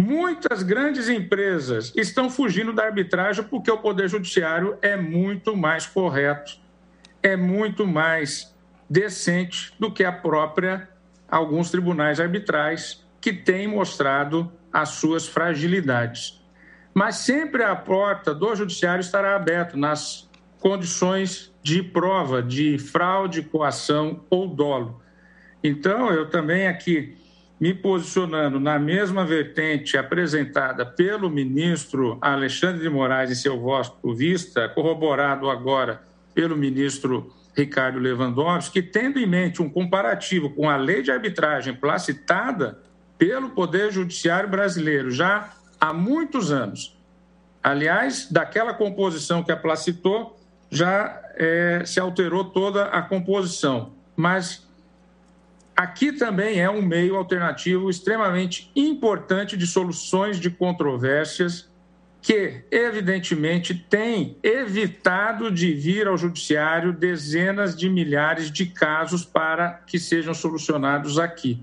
muitas grandes empresas estão fugindo da arbitragem porque o Poder Judiciário é muito mais correto, é muito mais decente do que a própria alguns tribunais arbitrais que têm mostrado as suas fragilidades. Mas sempre a porta do judiciário estará aberta nas condições de prova de fraude, coação ou dolo. Então, eu também aqui me posicionando na mesma vertente apresentada pelo ministro Alexandre de Moraes em seu voto vista, corroborado agora pelo ministro Ricardo Lewandowski, que tendo em mente um comparativo com a lei de arbitragem placitada pelo Poder Judiciário brasileiro já há muitos anos. Aliás, daquela composição que a placitou, já é, se alterou toda a composição. Mas aqui também é um meio alternativo extremamente importante de soluções de controvérsias que, evidentemente, tem evitado de vir ao judiciário dezenas de milhares de casos para que sejam solucionados aqui.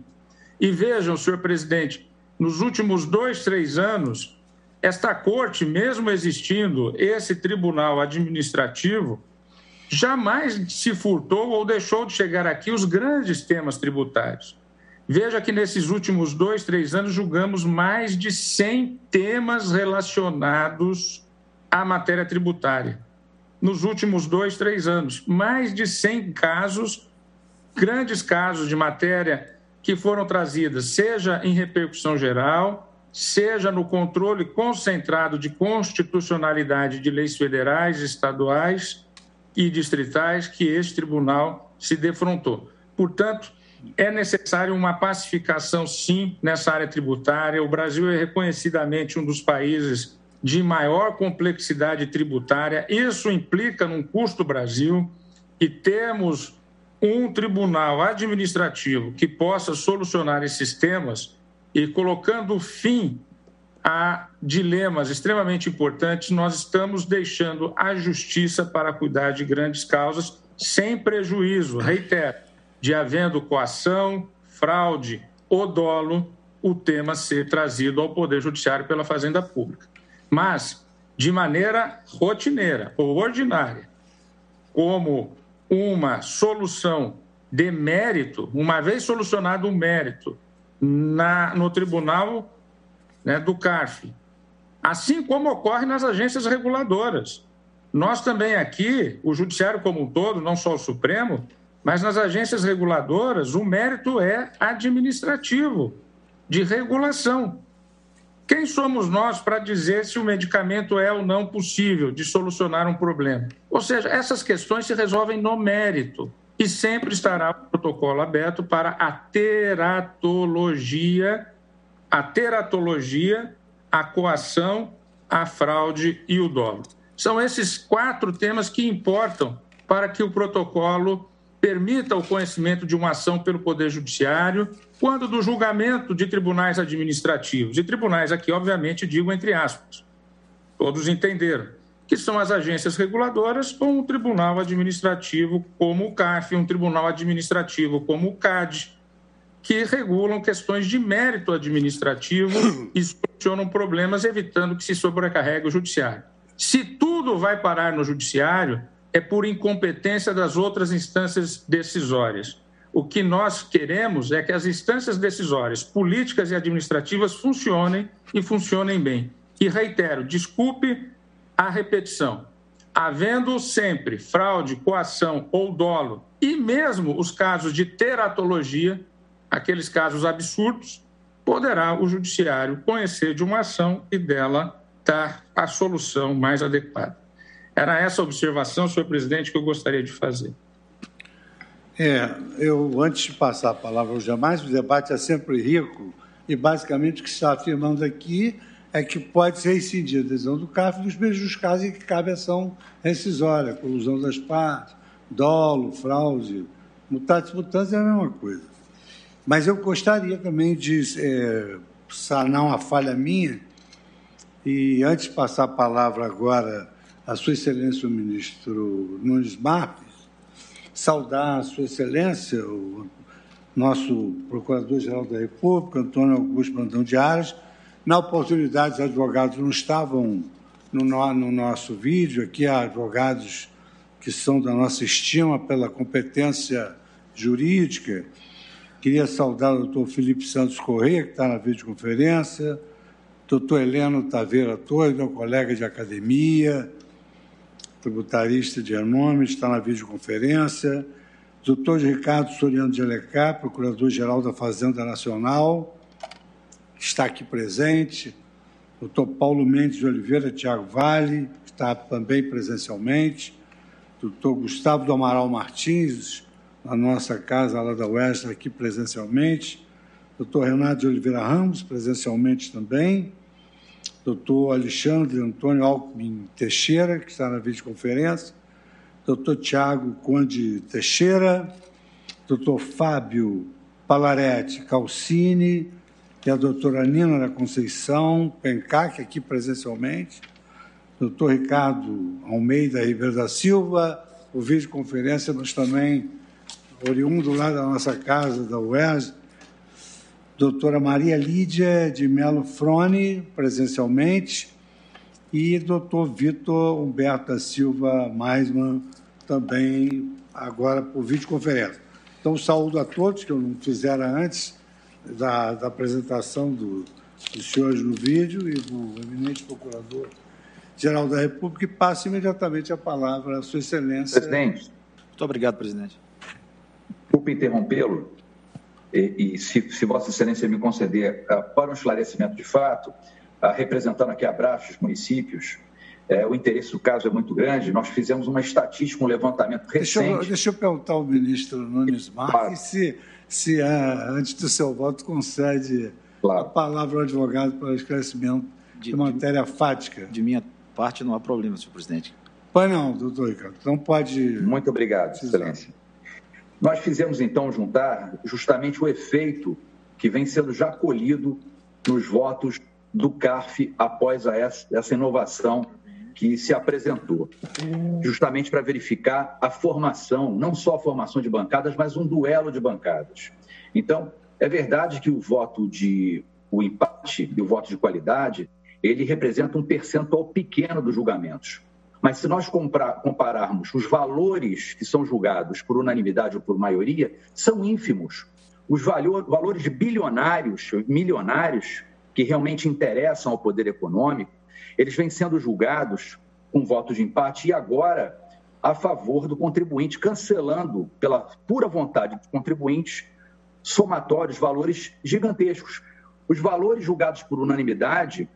E vejam, senhor presidente, nos últimos dois, três anos, esta corte, mesmo existindo esse tribunal administrativo, jamais se furtou ou deixou de chegar aqui os grandes temas tributários. Veja que nesses últimos dois, três anos julgamos mais de 100 temas relacionados à matéria tributária. Nos últimos dois, três anos, mais de 100 casos, grandes casos de matéria que foram trazidas, seja em repercussão geral, seja no controle concentrado de constitucionalidade de leis federais, estaduais e distritais, que este tribunal se defrontou. Portanto, é necessário uma pacificação, sim, nessa área tributária. O Brasil é reconhecidamente um dos países de maior complexidade tributária. Isso implica num custo Brasil e temos um tribunal administrativo que possa solucionar esses temas e colocando fim a dilemas extremamente importantes, nós estamos deixando a justiça para cuidar de grandes causas sem prejuízo, reitero, de havendo coação, fraude ou dolo, o tema ser trazido ao Poder Judiciário pela Fazenda Pública. Mas, de maneira rotineira ou ordinária, como uma solução de mérito, uma vez solucionado o mérito na, no tribunal né, do CARF, assim como ocorre nas agências reguladoras. Nós também aqui, o Judiciário como um todo, não só o Supremo, mas nas agências reguladoras, o mérito é administrativo, de regulação. Quem somos nós para dizer se o medicamento é ou não possível de solucionar um problema? Ou seja, essas questões se resolvem no mérito e sempre estará o protocolo aberto para a teratologia, a teratologia, a coação, a fraude e o dolo. São esses quatro temas que importam para que o protocolo permita o conhecimento de uma ação pelo Poder Judiciário quando do julgamento de tribunais administrativos. E tribunais aqui, obviamente, digo entre aspas. Todos entenderam. Que são as agências reguladoras ou um tribunal administrativo como o CAF, um tribunal administrativo como o CAD, que regulam questões de mérito administrativo e solucionam problemas, evitando que se sobrecarregue o judiciário. Se tudo vai parar no judiciário, é por incompetência das outras instâncias decisórias. O que nós queremos é que as instâncias decisórias, políticas e administrativas, funcionem e funcionem bem. E reitero, desculpe a repetição. Havendo sempre fraude, coação ou dolo, e mesmo os casos de teratologia, aqueles casos absurdos, poderá o judiciário conhecer de uma ação e dela dar a solução mais adequada. Era essa observação, senhor presidente, que eu gostaria de fazer. É, eu, antes de passar a palavra ao jamais, o debate é sempre rico e, basicamente, o que está afirmando aqui é que pode ser rescindida a decisão do CAF nos mesmos casos em que cabe ação rescisória, colusão das partes, dolo, fraude Mutatis mutandis é a mesma coisa. Mas eu gostaria também de é, sanar uma falha minha e, antes de passar a palavra agora à Sua Excelência o Ministro Nunes Marques, saudar a Sua Excelência, o nosso Procurador-Geral da República, Antônio Augusto Brandão de Aras. Na oportunidade, os advogados não estavam no, no nosso vídeo, aqui há advogados que são da nossa estima pela competência jurídica. Queria saudar o doutor Felipe Santos Corrêa, que está na videoconferência, doutor Heleno Taveira Torres, meu colega de academia, tributarista de renome, está na videoconferência, doutor Ricardo Soriano de Alecá, procurador-geral da Fazenda Nacional, está aqui presente, doutor Paulo Mendes de Oliveira Tiago Vale, está também presencialmente, doutor Gustavo do Amaral Martins, na nossa casa lá da Oeste, aqui presencialmente, doutor Renato de Oliveira Ramos, presencialmente também, doutor Alexandre Antônio Alckmin Teixeira, que está na videoconferência, doutor Tiago Conde Teixeira, doutor Fábio Palaretti Calcini e a doutora Nina da Conceição Pencac, aqui presencialmente, doutor Ricardo Almeida Ribeiro da Silva, o videoconferência, mas também oriundo lá da nossa casa, da UERJ, doutora Maria Lídia de Melo Frone, presencialmente, e doutor Vitor Humberto da Silva Maisman, também agora por videoconferência. Então, saúdo a todos, que eu não fizera antes da, da apresentação do, dos senhores no vídeo e do eminente procurador-geral da República, e passo imediatamente a palavra à Sua Excelência. Presidente. Muito obrigado, presidente. Desculpe interrompê-lo, e, e se, se, Vossa Excelência me conceder, uh, para um esclarecimento de fato, uh, representando aqui abraços os municípios, uh, o interesse do caso é muito grande. Nós fizemos uma estatística, um levantamento recente. Deixa eu, deixa eu perguntar ao ministro Nunes Marques se, se antes do seu voto, concede claro. a palavra ao advogado para o esclarecimento de, de matéria de, fática. De minha parte, não há problema, senhor presidente. Pois não, doutor Ricardo. Então pode. Muito obrigado, Excelência. Nós fizemos então juntar justamente o efeito que vem sendo já colhido nos votos do CARF após essa inovação que se apresentou, justamente para verificar a formação, não só a formação de bancadas, mas um duelo de bancadas. Então, é verdade que o voto de o empate e o voto de qualidade, ele representa um percentual pequeno dos julgamentos. Mas se nós compararmos os valores que são julgados por unanimidade ou por maioria, são ínfimos. Os valores bilionários, milionários, que realmente interessam ao poder econômico, eles vêm sendo julgados com voto de empate e agora a favor do contribuinte, cancelando, pela pura vontade dos contribuintes, somatórios, valores gigantescos. Os valores julgados por unanimidade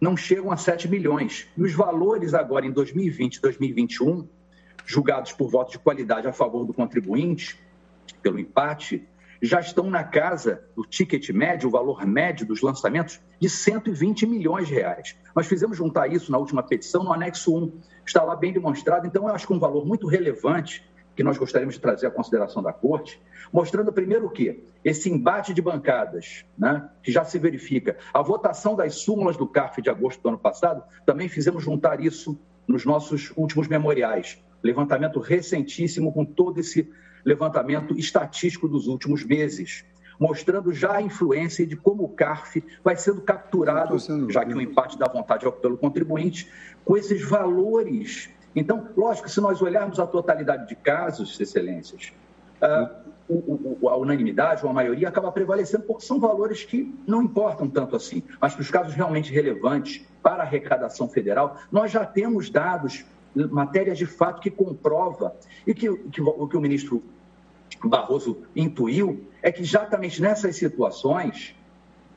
não chegam a 7 milhões. E os valores agora em 2020 e 2021, julgados por voto de qualidade a favor do contribuinte, pelo empate, já estão na casa do ticket médio, o valor médio dos lançamentos, de 120 milhões de reais. Nós fizemos juntar isso na última petição, no anexo 1. Está lá bem demonstrado. Então, eu acho que um valor muito relevante que nós gostaríamos de trazer à consideração da Corte, mostrando primeiro o quê? Esse embate de bancadas, né, que já se verifica. A votação das súmulas do CARF de agosto do ano passado, também fizemos juntar isso nos nossos últimos memoriais. Levantamento recentíssimo com todo esse levantamento estatístico dos últimos meses, mostrando já a influência de como o CARF vai sendo capturado, já que o empate da vontade é pelo contribuinte, com esses valores então, lógico, se nós olharmos a totalidade de casos, excelências, uh, a unanimidade ou a maioria acaba prevalecendo, porque são valores que não importam tanto assim. Mas para os casos realmente relevantes para a arrecadação federal, nós já temos dados, matérias de fato que comprova e que, que o que o ministro Barroso intuiu é que exatamente nessas situações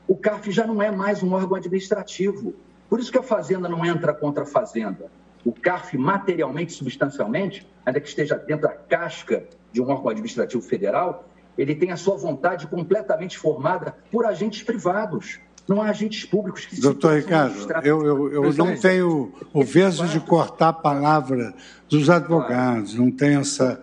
o CARF já não é mais um órgão administrativo. Por isso que a Fazenda não entra contra a Fazenda o CARF materialmente, substancialmente, ainda que esteja dentro da casca de um órgão administrativo federal, ele tem a sua vontade completamente formada por agentes privados. Não há agentes públicos que Doutor Ricardo, eu, eu, eu não tenho o veso de cortar a palavra dos advogados, não tenho essa.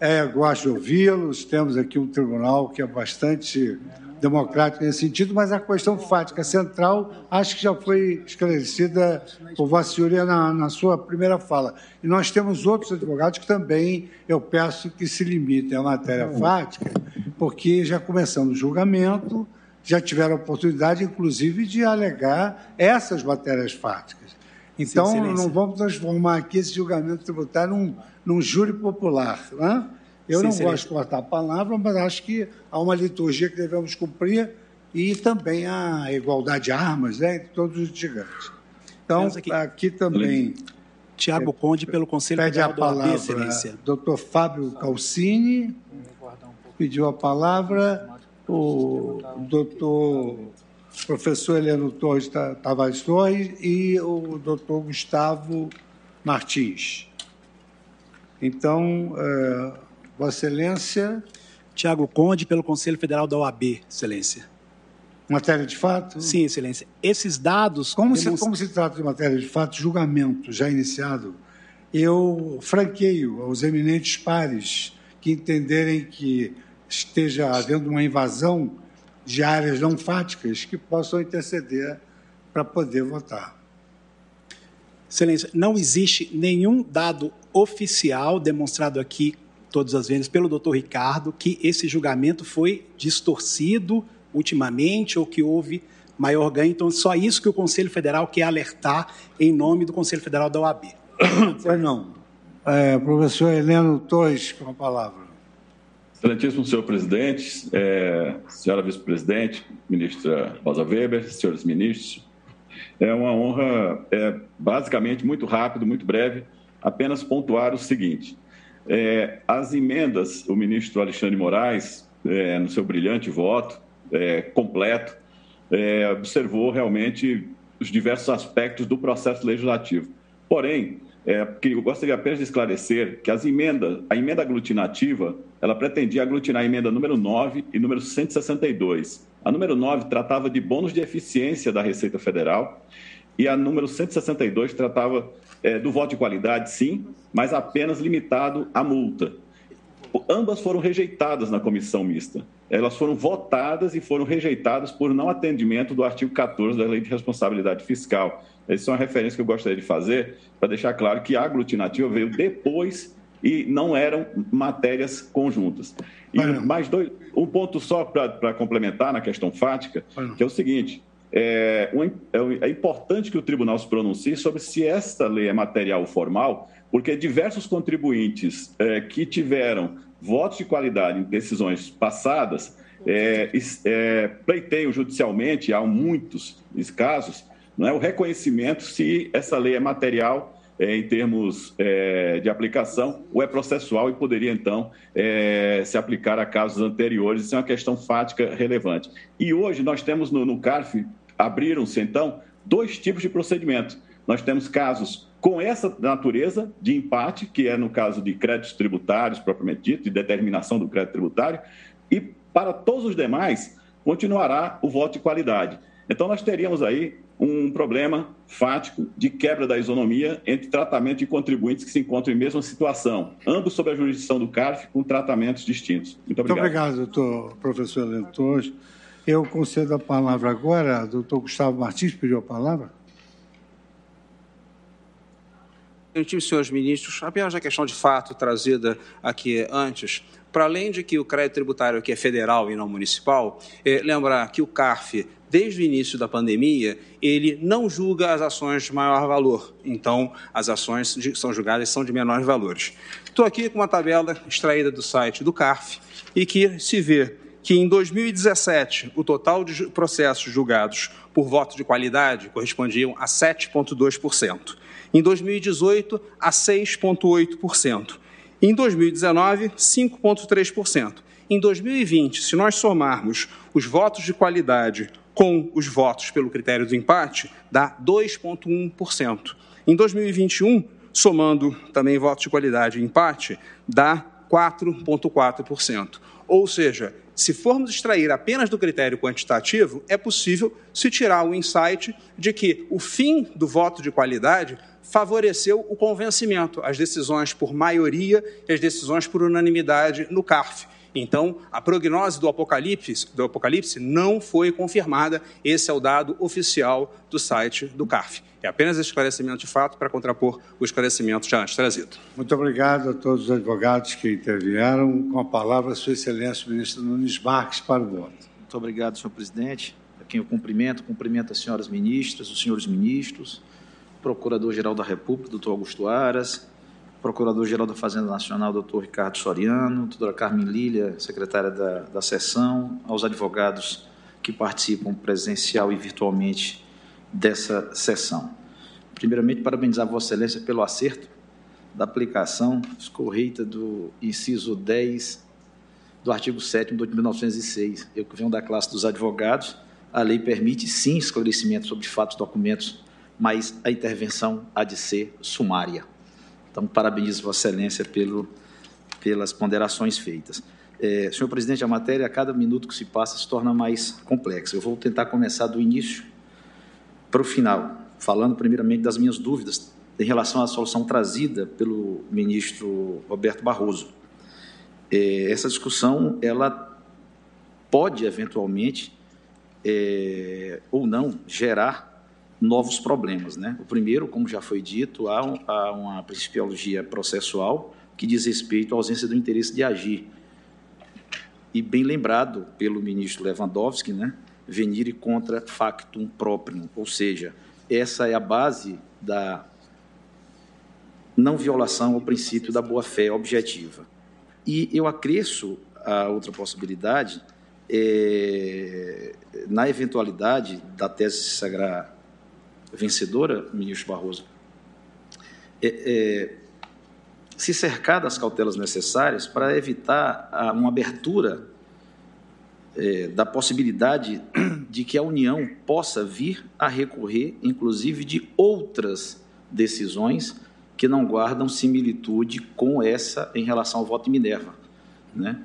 é, gosto de ouvi-los. Temos aqui um tribunal que é bastante democrático nesse sentido, mas a questão fática central acho que já foi esclarecida por Vossa Senhoria na, na, sua primeira fala. E nós temos outros advogados que também eu peço que se limitem à matéria fática, porque já começamos o julgamento, já tiveram a oportunidade, inclusive, de alegar essas matérias fáticas. Então, Sim, não vamos transformar aqui esse julgamento tributário num, num júri popular. Né? Eu Sim, não excelência. gosto de cortar a palavra, mas acho que há uma liturgia que devemos cumprir e também a igualdade de armas né, entre todos os litigantes. Então, aqui, aqui também. Tiago Conde, pelo Conselho Pede Federal a palavra, Excelência. Doutor Fábio Calcini pediu a palavra, o doutor professor Heleno Torres Tavares Torres e o doutor Gustavo Martins. Então, é, Vossa Excelência. Tiago Conde, pelo Conselho Federal da OAB, Excelência. Matéria de fato? Sim, Excelência. Esses dados. Como, demonstra... se, como se trata de matéria de fato, julgamento já iniciado, eu franqueio aos eminentes pares que entenderem que esteja havendo uma invasão de áreas não fáticas que possam interceder para poder votar. Excelência, não existe nenhum dado oficial demonstrado aqui todas as vezes pelo doutor Ricardo que esse julgamento foi distorcido ultimamente ou que houve maior ganho. Então, só isso que o Conselho Federal quer alertar em nome do Conselho Federal da OAB. Pois não. É, professor Heleno Torres, com a palavra. Excelentíssimo senhor presidente, é, senhora vice-presidente, ministra Rosa Weber, senhores ministros, é uma honra, é, basicamente, muito rápido, muito breve, apenas pontuar o seguinte. É, as emendas, o ministro Alexandre Moraes, é, no seu brilhante voto, é, completo, é, observou realmente os diversos aspectos do processo legislativo. Porém, é, que eu gostaria apenas de esclarecer que as emendas, a emenda aglutinativa, ela pretendia aglutinar a emenda número 9 e número 162. A número 9 tratava de bônus de eficiência da Receita Federal e a número 162 tratava é, do voto de qualidade, sim, mas apenas limitado à multa. Ambas foram rejeitadas na comissão mista. Elas foram votadas e foram rejeitadas por não atendimento do artigo 14 da Lei de Responsabilidade Fiscal. Essa é uma referência que eu gostaria de fazer para deixar claro que a aglutinativa veio depois e não eram matérias conjuntas. E mais dois, um ponto só para complementar na questão fática, que é o seguinte: é, é, é, importante que o tribunal se pronuncie sobre se esta lei é material ou formal, porque diversos contribuintes é, que tiveram votos de qualidade em decisões passadas é, é, pleiteiam judicialmente, há muitos casos, é? O reconhecimento se essa lei é material em termos é, de aplicação ou é processual e poderia, então, é, se aplicar a casos anteriores. Isso é uma questão fática relevante. E hoje nós temos no, no CARF, abriram-se, então, dois tipos de procedimento. Nós temos casos com essa natureza de empate, que é no caso de créditos tributários, propriamente dito, de determinação do crédito tributário, e para todos os demais, continuará o voto de qualidade. Então, nós teríamos aí um problema fático de quebra da isonomia entre tratamento de contribuintes que se encontram em mesma situação, ambos sob a jurisdição do CARF, com tratamentos distintos. Muito obrigado. Muito obrigado, doutor professor Lentos. Eu concedo a palavra agora, doutor Gustavo Martins pediu a palavra. Excelentíssimos senhores ministros, apenas a questão de fato trazida aqui antes, para além de que o crédito tributário aqui é federal e não municipal, é, lembrar que o CARF desde o início da pandemia, ele não julga as ações de maior valor. Então, as ações que são julgadas são de menores valores. Estou aqui com uma tabela extraída do site do CARF e que se vê que em 2017 o total de processos julgados por voto de qualidade correspondiam a 7,2%. Em 2018, a 6,8%. Em 2019, 5,3%. Em 2020, se nós somarmos os votos de qualidade com os votos pelo critério do empate, dá 2,1%. Em 2021, somando também votos de qualidade e empate, dá 4,4%. Ou seja, se formos extrair apenas do critério quantitativo, é possível se tirar o insight de que o fim do voto de qualidade favoreceu o convencimento, as decisões por maioria e as decisões por unanimidade no CARF. Então, a prognose do apocalipse, do apocalipse não foi confirmada. Esse é o dado oficial do site do CARF. É apenas esclarecimento de fato para contrapor o esclarecimento já antes trazido. Muito obrigado a todos os advogados que intervieram. Com a palavra, Sua Excelência, o ministro Nunes Marques, para o voto. Muito obrigado, senhor presidente. A quem eu cumprimento, cumprimento as senhoras ministras, os senhores ministros, Procurador-Geral da República, doutor Augusto Aras, Procurador-Geral da Fazenda Nacional, doutor Ricardo Soriano, doutora Carmen Lília, secretária da, da sessão, aos advogados que participam presencial e virtualmente dessa sessão. Primeiramente, parabenizar Vossa Excelência pelo acerto da aplicação escorreita do inciso 10 do artigo 7 de 1906. Eu que venho da classe dos advogados, a lei permite sim esclarecimento sobre fatos, documentos, mas a intervenção há de ser sumária. Então, parabenizo Vossa Excelência pelo, pelas ponderações feitas. É, senhor presidente, a matéria, a cada minuto que se passa, se torna mais complexa. Eu vou tentar começar do início para o final, falando primeiramente das minhas dúvidas em relação à solução trazida pelo ministro Roberto Barroso. É, essa discussão, ela pode, eventualmente, é, ou não, gerar novos problemas. Né? O primeiro, como já foi dito, há, um, há uma principiologia processual que diz respeito à ausência do interesse de agir. E bem lembrado pelo ministro Lewandowski, né? venire contra factum proprium, ou seja, essa é a base da não violação ao princípio da boa-fé objetiva. E eu acresço a outra possibilidade, é, na eventualidade da tese se sagrar vencedora, ministro Barroso, é, é, se cercar das cautelas necessárias para evitar a, uma abertura é, da possibilidade de que a União possa vir a recorrer, inclusive, de outras decisões que não guardam similitude com essa em relação ao voto de Minerva. Né?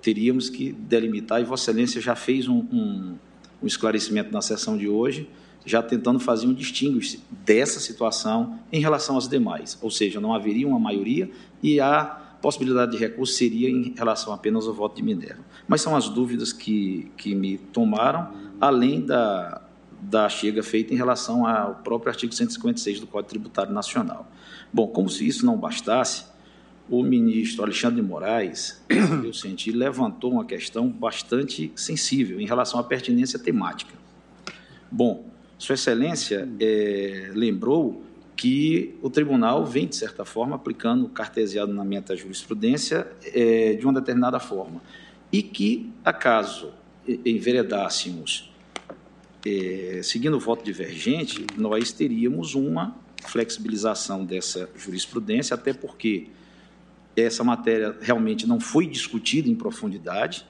Teríamos que delimitar, e Vossa Excelência já fez um, um, um esclarecimento na sessão de hoje, já tentando fazer um distinguish dessa situação em relação às demais, ou seja, não haveria uma maioria e a possibilidade de recurso seria em relação apenas ao voto de Minerva. Mas são as dúvidas que, que me tomaram, além da, da chega feita em relação ao próprio artigo 156 do Código Tributário Nacional. Bom, como se isso não bastasse, o ministro Alexandre de Moraes, eu senti, levantou uma questão bastante sensível em relação à pertinência temática. Bom, sua Excelência é, lembrou que o tribunal vem, de certa forma, aplicando o cartesianamente da jurisprudência é, de uma determinada forma. E que, acaso enveredássemos é, seguindo o voto divergente, nós teríamos uma flexibilização dessa jurisprudência, até porque essa matéria realmente não foi discutida em profundidade,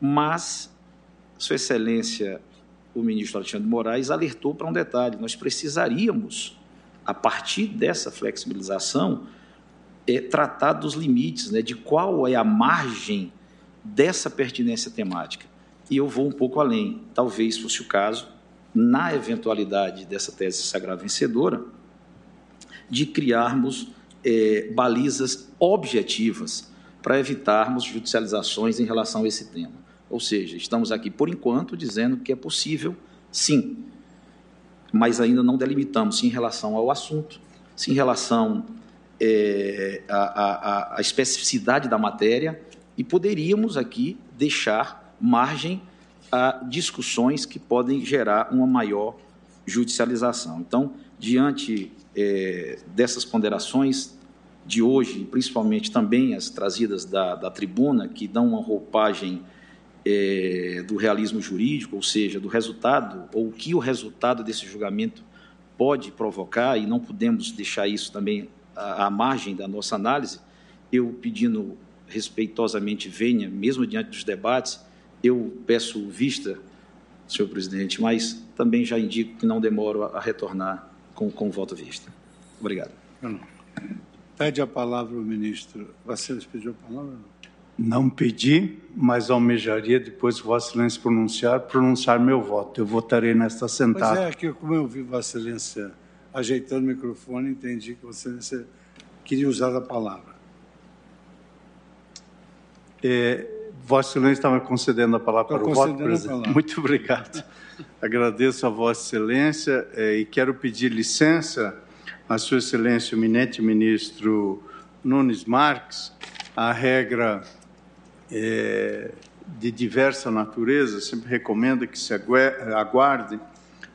mas Sua Excelência o ministro Alexandre Moraes alertou para um detalhe: nós precisaríamos, a partir dessa flexibilização, é, tratar dos limites, né, de qual é a margem dessa pertinência temática. E eu vou um pouco além. Talvez fosse o caso, na eventualidade dessa tese sagrada vencedora, de criarmos é, balizas objetivas para evitarmos judicializações em relação a esse tema. Ou seja, estamos aqui, por enquanto, dizendo que é possível, sim, mas ainda não delimitamos se em relação ao assunto, se em relação é, à, à, à especificidade da matéria, e poderíamos aqui deixar margem a discussões que podem gerar uma maior judicialização. Então, diante é, dessas ponderações de hoje, principalmente também as trazidas da, da tribuna, que dão uma roupagem é, do realismo jurídico, ou seja, do resultado, ou o que o resultado desse julgamento pode provocar, e não podemos deixar isso também à, à margem da nossa análise, eu pedindo respeitosamente venha, mesmo diante dos debates, eu peço vista, senhor presidente, mas também já indico que não demoro a, retornar com, com voto vista. Obrigado. Pede a palavra o ministro. Vacilos pediu a palavra? Não pedi, mas almejaria, depois que Vossa Excelência pronunciar, pronunciar meu voto. Eu votarei nesta sentada. Pois é, que como eu vi Vossa Excelência ajeitando o microfone, entendi que você, você queria usar a palavra. É, Vossa Excelência está me concedendo a palavra para o voto, presidente. Muito obrigado. Agradeço a Vossa Excelência é, e quero pedir licença à Sua Excelência, o eminente ministro Nunes Marques, a regra é, de diversa natureza sempre recomenda que se aguarde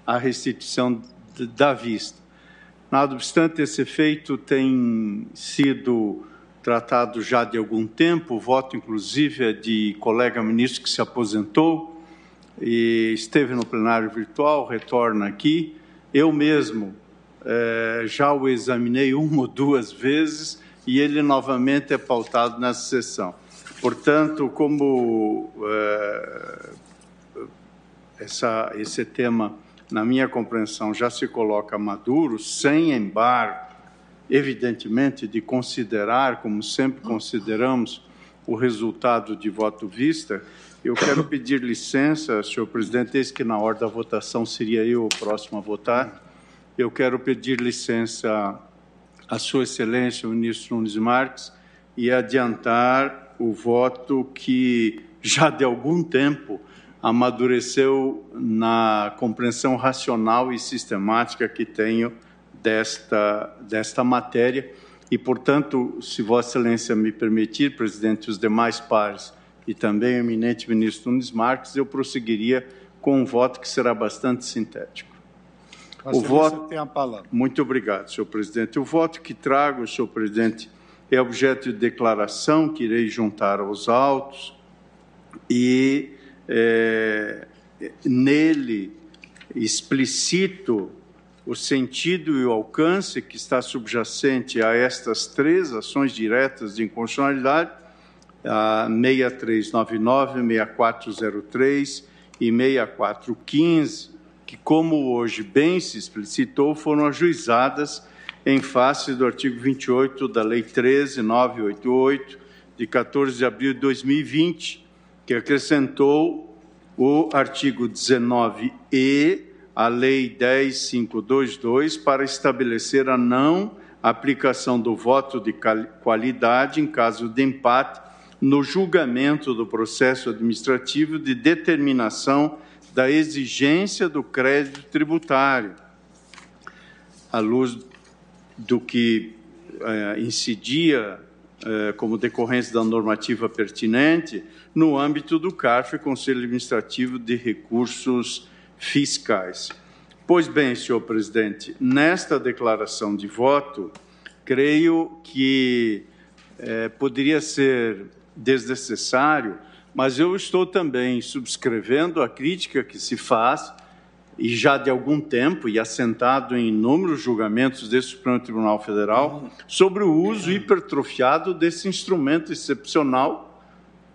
a restituição da vista. Nada obstante, esse efeito tem sido tratado já de algum tempo, o voto, inclusive, é de colega ministro que se aposentou e esteve no plenário virtual, retorna aqui. Eu mesmo é, já o examinei uma ou duas vezes e ele novamente é pautado nessa sessão. Portanto, como é, essa, esse tema, na minha compreensão, já se coloca maduro, sem embargo, evidentemente, de considerar, como sempre consideramos, o resultado de voto vista, eu quero pedir licença, senhor presidente, desde que na hora da votação seria eu o próximo a votar, eu quero pedir licença à sua excelência, o ministro Nunes Marques, e adiantar o voto que já de algum tempo amadureceu na compreensão racional e sistemática que tenho desta, desta matéria. E, portanto, se Vossa Excelência me permitir, presidente, os demais pares e também o eminente ministro Nunes Marques, eu prosseguiria com um voto que será bastante sintético. Vossa o voto tem a palavra. Muito obrigado, senhor presidente. O voto que trago, senhor presidente, é objeto de declaração que irei juntar aos autos e é, nele explicito o sentido e o alcance que está subjacente a estas três ações diretas de inconstitucionalidade, a 6399, 6403 e 6415, que, como hoje bem se explicitou, foram ajuizadas em face do artigo 28 da Lei 13988, de 14 de abril de 2020, que acrescentou o artigo 19e a Lei 10522 para estabelecer a não aplicação do voto de qualidade em caso de empate no julgamento do processo administrativo de determinação da exigência do crédito tributário, à luz do que eh, incidia eh, como decorrência da normativa pertinente no âmbito do CARF, Conselho Administrativo de Recursos fiscais. Pois bem, senhor presidente, nesta declaração de voto, creio que é, poderia ser desnecessário, mas eu estou também subscrevendo a crítica que se faz, e já de algum tempo, e assentado em inúmeros julgamentos desse Supremo Tribunal Federal, sobre o uso hipertrofiado desse instrumento excepcional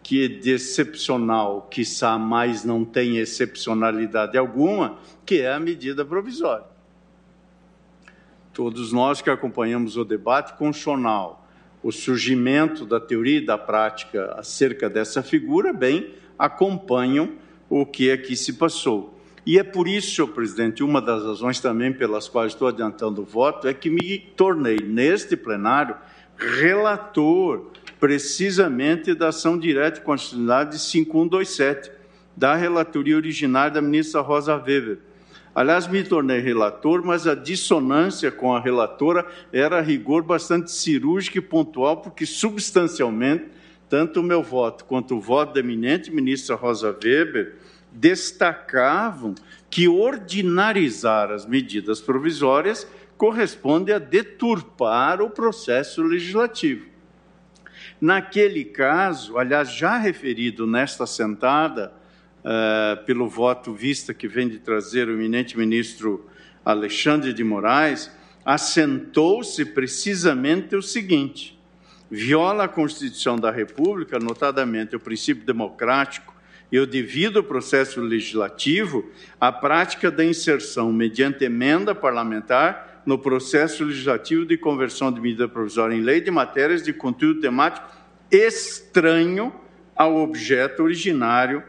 que de excepcional, quiçá mais não tem excepcionalidade alguma, que é a medida provisória. Todos nós que acompanhamos o debate constitucional, o surgimento da teoria e da prática acerca dessa figura, bem, acompanham o que aqui se passou. E é por isso, senhor presidente, uma das razões também pelas quais estou adiantando o voto, é que me tornei, neste plenário, relator precisamente da ação direta de constitucionalidade 5127, da relatoria originária da ministra Rosa Weber. Aliás, me tornei relator, mas a dissonância com a relatora era a rigor bastante cirúrgica e pontual, porque substancialmente, tanto o meu voto quanto o voto da eminente ministra Rosa Weber destacavam que ordinarizar as medidas provisórias corresponde a deturpar o processo legislativo. Naquele caso, aliás, já referido nesta sentada, uh, pelo voto vista que vem de trazer o eminente ministro Alexandre de Moraes, assentou-se precisamente o seguinte: viola a Constituição da República, notadamente o princípio democrático e o devido processo legislativo, a prática da inserção mediante emenda parlamentar no processo legislativo de conversão de medida provisória em lei de matérias de conteúdo temático estranho ao objeto originário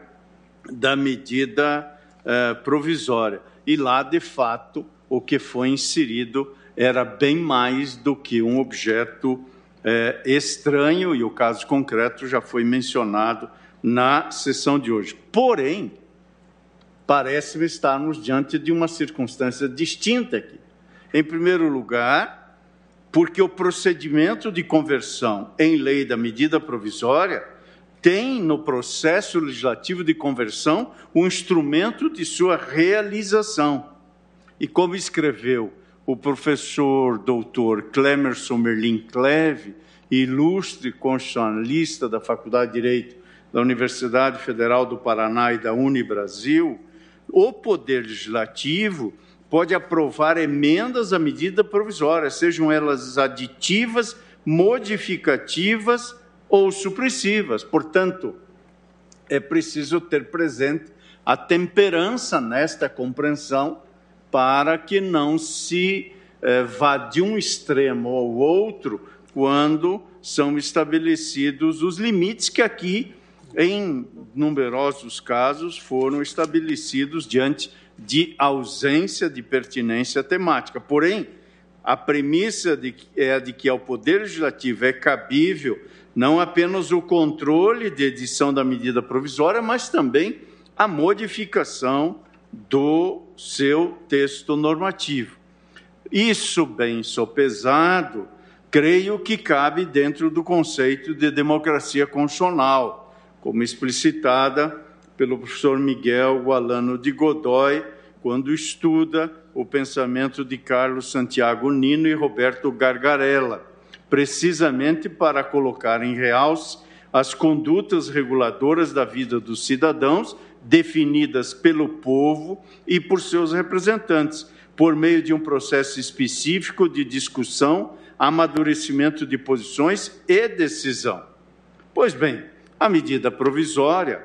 da medida eh, provisória. E lá, de fato, o que foi inserido era bem mais do que um objeto é, estranho, e o caso concreto já foi mencionado na sessão de hoje. Porém, parece-me estarmos diante de uma circunstância distinta aqui. Em primeiro lugar, porque o procedimento de conversão em lei da medida provisória tem no processo legislativo de conversão o um instrumento de sua realização. E como escreveu o professor doutor Clemerson Merlin Cleve, ilustre constitucionalista da Faculdade de Direito da Universidade Federal do Paraná e da Unibrasil, o Poder Legislativo pode aprovar emendas à medida provisória, sejam elas aditivas, modificativas ou supressivas. Portanto, é preciso ter presente a temperança nesta compreensão para que não se eh, vá de um extremo ao outro quando são estabelecidos os limites que aqui, em numerosos casos, foram estabelecidos diante de ausência de pertinência temática. Porém, a premissa de, é a de que ao Poder Legislativo é cabível não apenas o controle de edição da medida provisória, mas também a modificação do seu texto normativo. Isso, bem sopesado, creio que cabe dentro do conceito de democracia constitucional, como explicitada pelo professor Miguel Gualano de Godoy, quando estuda o pensamento de Carlos Santiago Nino e Roberto Gargarella precisamente para colocar em realce as condutas reguladoras da vida dos cidadãos, definidas pelo povo e por seus representantes, por meio de um processo específico de discussão, amadurecimento de posições e decisão. Pois bem, a medida provisória,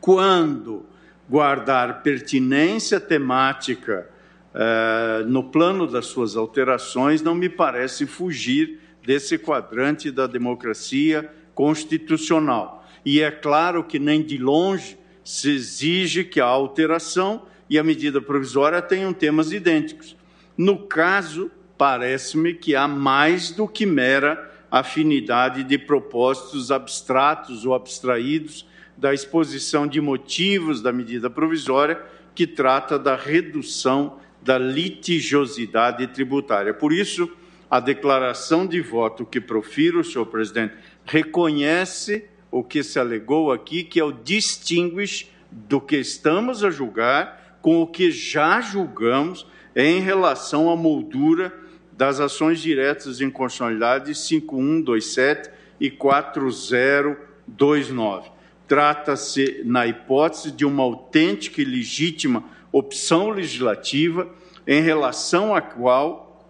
quando guardar pertinência temática eh, no plano das suas alterações, não me parece fugir desse quadrante da democracia constitucional. E é claro que nem de longe se exige que a alteração e a medida provisória tenham temas idênticos. No caso, parece-me que há mais do que mera afinidade de propósitos abstratos ou abstraídos da exposição de motivos da medida provisória que trata da redução da litigiosidade tributária. Por isso, a declaração de voto que profiro, senhor presidente, reconhece o que se alegou aqui, que é o distinguish do que estamos a julgar com o que já julgamos em relação à moldura das ações diretas de inconstitucionalidade 5127 e 4029. Trata-se, na hipótese, de uma autêntica e legítima opção legislativa em relação à qual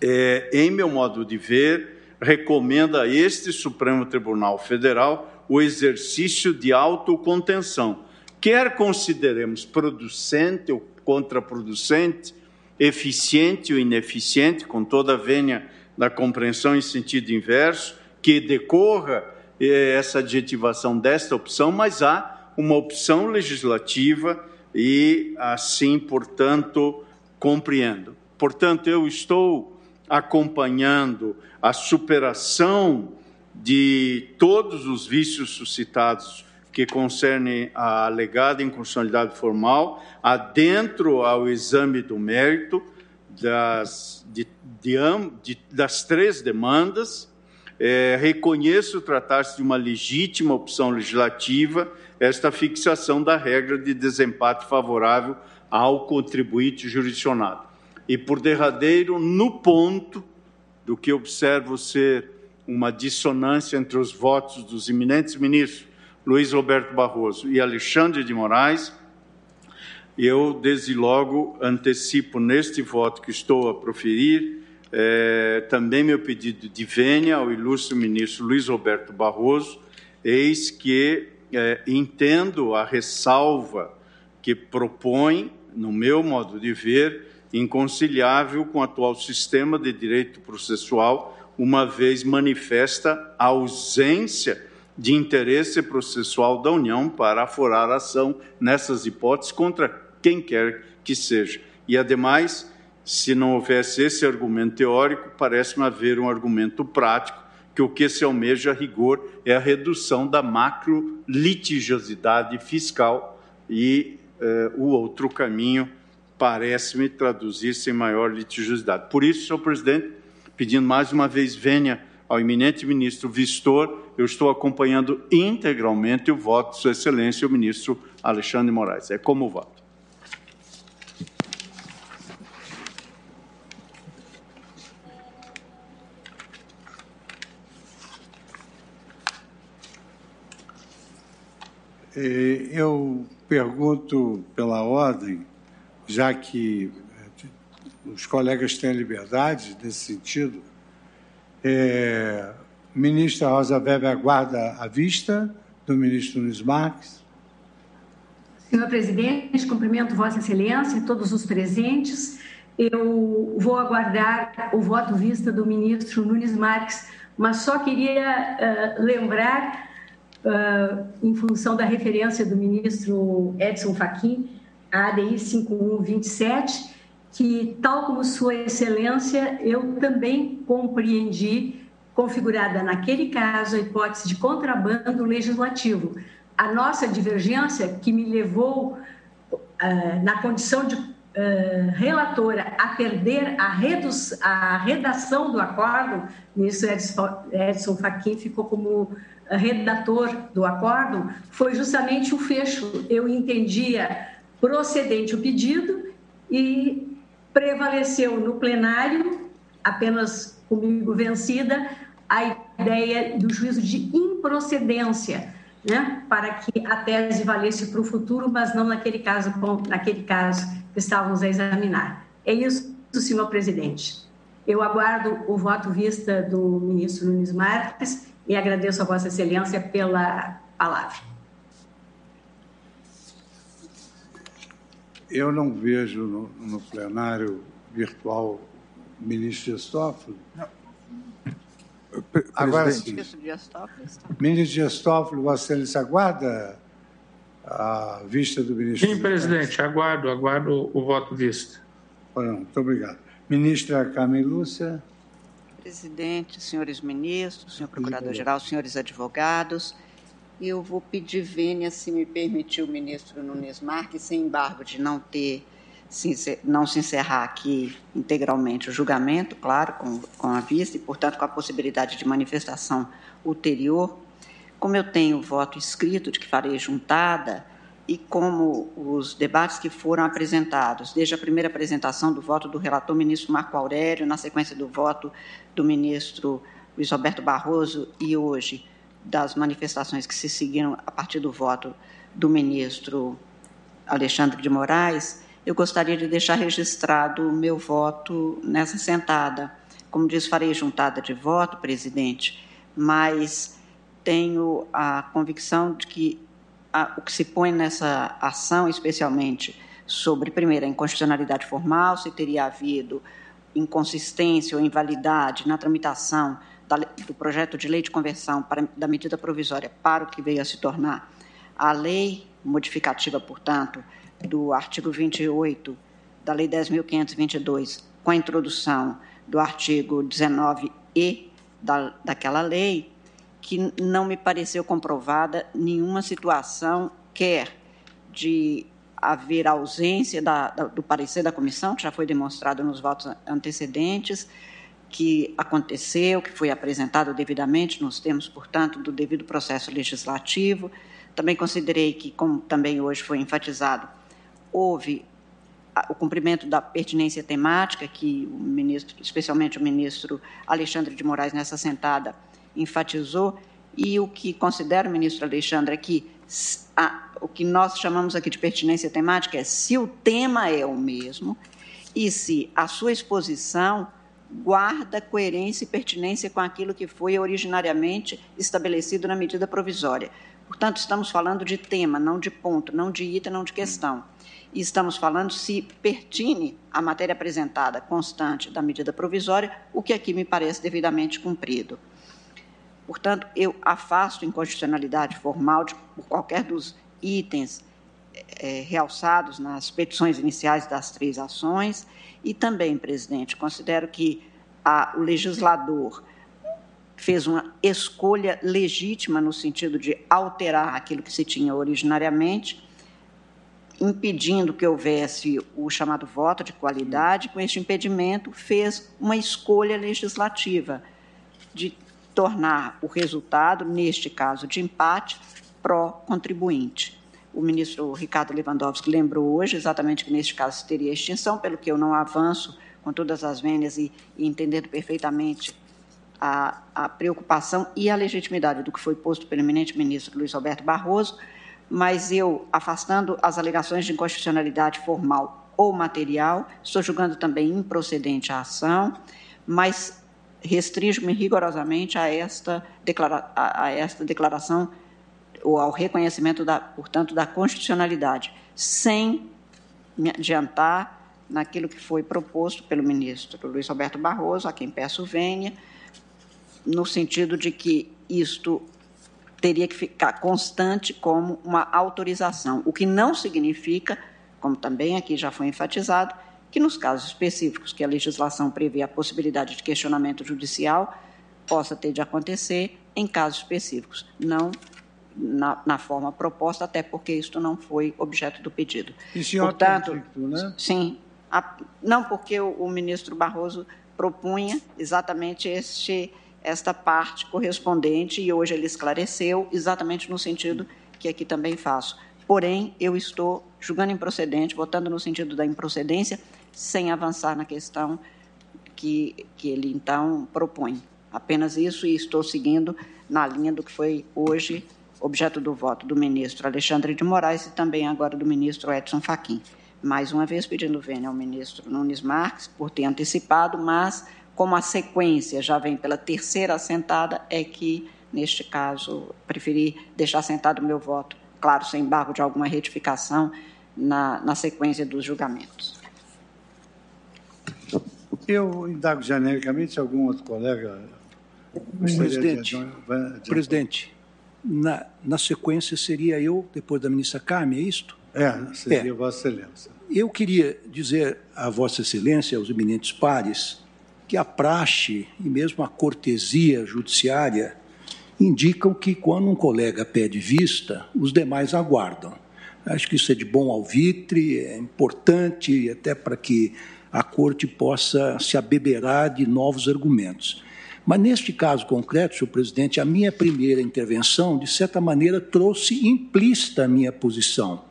é, em meu modo de ver, recomenda a este Supremo Tribunal Federal o exercício de autocontenção. Quer consideremos producente ou contraproducente, eficiente ou ineficiente, com toda a vênia da compreensão em sentido inverso, que decorra eh, essa adjetivação desta opção, mas há uma opção legislativa e assim, portanto, compreendo. Portanto, eu estou acompanhando a superação de todos os vícios suscitados que concernem a alegada inconstitucionalidade formal, adentro ao exame do mérito das, de, de, de, das três demandas. É, reconheço tratar-se de uma legítima opção legislativa esta fixação da regra de desempate favorável ao contribuinte jurisdicionado. E por derradeiro, no ponto do que observo ser uma dissonância entre os votos dos eminentes ministros Luiz Roberto Barroso e Alexandre de Moraes, eu desde logo antecipo neste voto que estou a proferir eh, também meu pedido de vênia ao ilustre ministro Luiz Roberto Barroso, eis que eh, entendo a ressalva que propõe, no meu modo de ver, inconciliável com o atual sistema de direito processual, uma vez manifesta a ausência de interesse processual da União para aforar a ação nessas hipóteses contra quem quer que seja. E, ademais, se não houvesse esse argumento teórico, parece-me haver um argumento prático que o que se almeja a rigor é a redução da macro litigiosidade fiscal e eh, o outro caminho parece-me traduzir-se em maior litigiosidade. Por isso, senhor presidente, pedindo mais uma vez venha ao eminente ministro Vistor, eu estou acompanhando integralmente o voto de sua excelência, o ministro Alexandre Moraes. É como voto. É, eu pergunto pela ordem, já que é, os colegas têm liberdade nesse sentido. É, ministra Rosa Weber aguarda a vista do ministro Nunes Marques. Senhor presidente, cumprimento Vossa Excelência e todos os presentes. Eu vou aguardar o voto vista do ministro Nunes Marques, mas só queria uh, lembrar uh, em função da referência do ministro Edson Fachin, a ADI 5127, que, tal como Sua Excelência, eu também compreendi, configurada naquele caso, a hipótese de contrabando legislativo. A nossa divergência, que me levou uh, na condição de uh, relatora a perder a, a, redação do acordo, o ministro Edson, Fachin ficou como redator do acordo foi justamente o fecho. Eu entendia procedente o pedido e prevaleceu no plenário, apenas comigo vencida, a ideia do juízo de improcedência, né, para que a tese valesse para o futuro, mas não naquele caso, naquele caso que estávamos a examinar. É isso, senhor presidente. Eu aguardo o voto vista do ministro Nunes Marques e agradeço a Vossa Excelência pela palavra. Eu não vejo no, no plenário virtual ministro Dias Toffoli. Agora sim. Ministro Dias Toffoli, Vossa Excelência aguarda a vista do ministro? Sim, presidente, aguardo, aguardo o voto vista. Muito obrigado. Ministra Carmen Lúcia presidente, senhores ministros, senhor procurador-geral, senhores advogados. Eu vou pedir vênia, se me permitir o ministro Nunes Marques, sem embargo de não ter não se encerrar aqui integralmente o julgamento, claro, com, com a vista, e, portanto, com a possibilidade de manifestação ulterior. Como eu tenho voto escrito de que farei juntada, e como os debates que foram apresentados, desde a primeira apresentação do voto do relator ministro Marco Aurélio, na sequência do voto do ministro Luiz Roberto Barroso e hoje das manifestações que se seguiram a partir do voto do ministro Alexandre de Moraes, eu gostaria de deixar registrado o meu voto nessa sentada. Como diz, farei juntada de voto, presidente, mas tenho a convicção de que a, o que se põe nessa ação, especialmente sobre, primeiro, a inconstitucionalidade formal, se teria havido inconsistência ou invalidade na tramitação da, do projeto de lei de conversão para, da medida provisória para o que veio a se tornar a lei modificativa, portanto, do artigo 28 da Lei 10.522, com a introdução do artigo 19e da, daquela lei, que não me pareceu comprovada nenhuma situação, quer de haver ausência da, da, do parecer da comissão, que já foi demonstrado nos votos antecedentes, que aconteceu, que foi apresentado devidamente nos termos, portanto, do devido processo legislativo. Também considerei que, como também hoje foi enfatizado, houve o cumprimento da pertinência temática que o ministro, especialmente o ministro Alexandre de Moraes nessa sentada enfatizou, e o que considera o ministro Alexandre aqui, a, o que nós chamamos aqui de pertinência temática é se o tema é o mesmo e se a sua exposição guarda coerência e pertinência com aquilo que foi originariamente estabelecido na medida provisória. Portanto, estamos falando de tema, não de ponto, não de item, não de questão. E estamos falando se pertine à matéria apresentada constante da medida provisória, o que aqui me parece devidamente cumprido. Portanto, eu afasto inconstitucionalidade formal de, qualquer dos itens é, realçados nas petições iniciais das três ações. E também, presidente, considero que a, o legislador fez uma escolha legítima no sentido de alterar aquilo que se tinha originariamente, impedindo que houvesse o chamado voto de qualidade. Com este impedimento, fez uma escolha legislativa de tornar o resultado, neste caso de empate, pró-contribuinte. O ministro Ricardo Lewandowski lembrou hoje exatamente que neste caso teria extinção, pelo que eu não avanço com todas as vênias e, e entendendo perfeitamente a, a, preocupação e a legitimidade do que foi posto pelo eminente ministro Luiz Alberto Barroso, mas eu, afastando as alegações de inconstitucionalidade formal ou material, estou julgando também improcedente a ação, mas restringo-me rigorosamente a esta, declara a, esta declaração ou ao reconhecimento, da, portanto, da constitucionalidade, sem me adiantar naquilo que foi proposto pelo ministro Luiz Alberto Barroso, a quem peço vênia, no sentido de que isto teria que ficar constante como uma autorização, o que não significa, como também aqui já foi enfatizado, que nos casos específicos que a legislação prevê a possibilidade de questionamento judicial, possa ter de acontecer em casos específicos, não na, na, forma proposta, até porque isto não foi objeto do pedido. E senhor Portanto, dito, né? sim, a, não porque o, o, ministro Barroso propunha exatamente este, esta parte correspondente e hoje ele esclareceu exatamente no sentido que aqui também faço. Porém, eu estou julgando improcedente, votando no sentido da improcedência, sem avançar na questão que, que ele então propõe. Apenas isso e estou seguindo na linha do que foi hoje objeto do voto do ministro Alexandre de Moraes e também agora do ministro Edson Fachin. Mais uma vez pedindo vênia ao ministro Nunes Marques por ter antecipado, mas como a sequência já vem pela terceira assentada, é que, neste caso, preferi deixar sentado o meu voto, claro, sem embargo de alguma retificação, na, na sequência dos julgamentos. Eu indago genericamente se algum outro colega. Presidente, presidente, na, na sequência seria eu, depois da ministra Carmen, é isto? É, seria é. Vossa Excelência. Eu queria dizer a Vossa Excelência, aos eminentes pares, que a praxe e mesmo a cortesia judiciária indicam que quando um colega pede vista, os demais aguardam. Acho que isso é de bom alvitre, é importante até para que a corte possa se abeberar de novos argumentos. Mas neste caso concreto, senhor presidente, a minha primeira intervenção, de certa maneira, trouxe implícita a minha posição.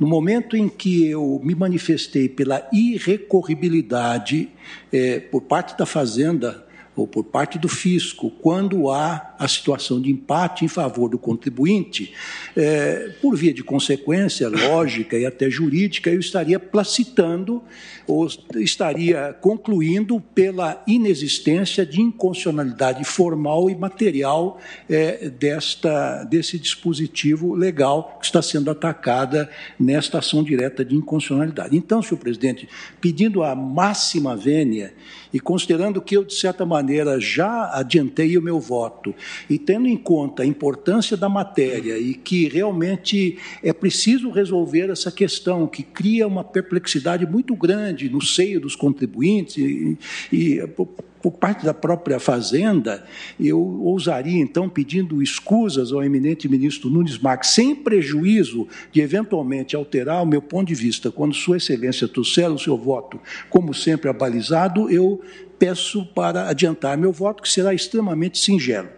No momento em que eu me manifestei pela irrecorribilidade eh, por parte da Fazenda ou por parte do fisco, quando há a situação de empate em favor do contribuinte, é, por via de consequência lógica e até jurídica, eu estaria placitando ou estaria concluindo pela inexistência de inconstitucionalidade formal e material é, desta, desse dispositivo legal que está sendo atacada nesta ação direta de inconstitucionalidade. Então, senhor presidente, pedindo a máxima vênia e considerando que eu, de certa maneira, já adiantei o meu voto, e tendo em conta a importância da matéria e que realmente é preciso resolver essa questão, que cria uma perplexidade muito grande no seio dos contribuintes e, e por parte da própria Fazenda, eu ousaria, então, pedindo escusas ao eminente ministro Nunes Marques, sem prejuízo de eventualmente alterar o meu ponto de vista, quando Sua Excelência trouxer o seu voto, como sempre abalizado, eu peço para adiantar meu voto, que será extremamente singelo.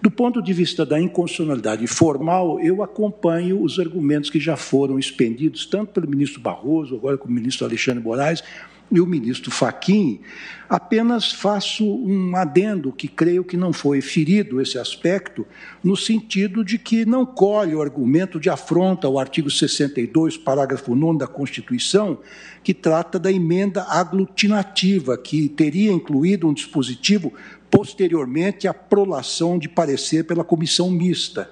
Do ponto de vista da inconstitucionalidade formal, eu acompanho os argumentos que já foram expendidos, tanto pelo ministro Barroso, agora como o ministro Alexandre Moraes, e o ministro Faquim, apenas faço um adendo que creio que não foi ferido esse aspecto, no sentido de que não colhe o argumento de afronta ao artigo 62, parágrafo 9 da Constituição, que trata da emenda aglutinativa, que teria incluído um dispositivo posteriormente à prolação de parecer pela comissão mista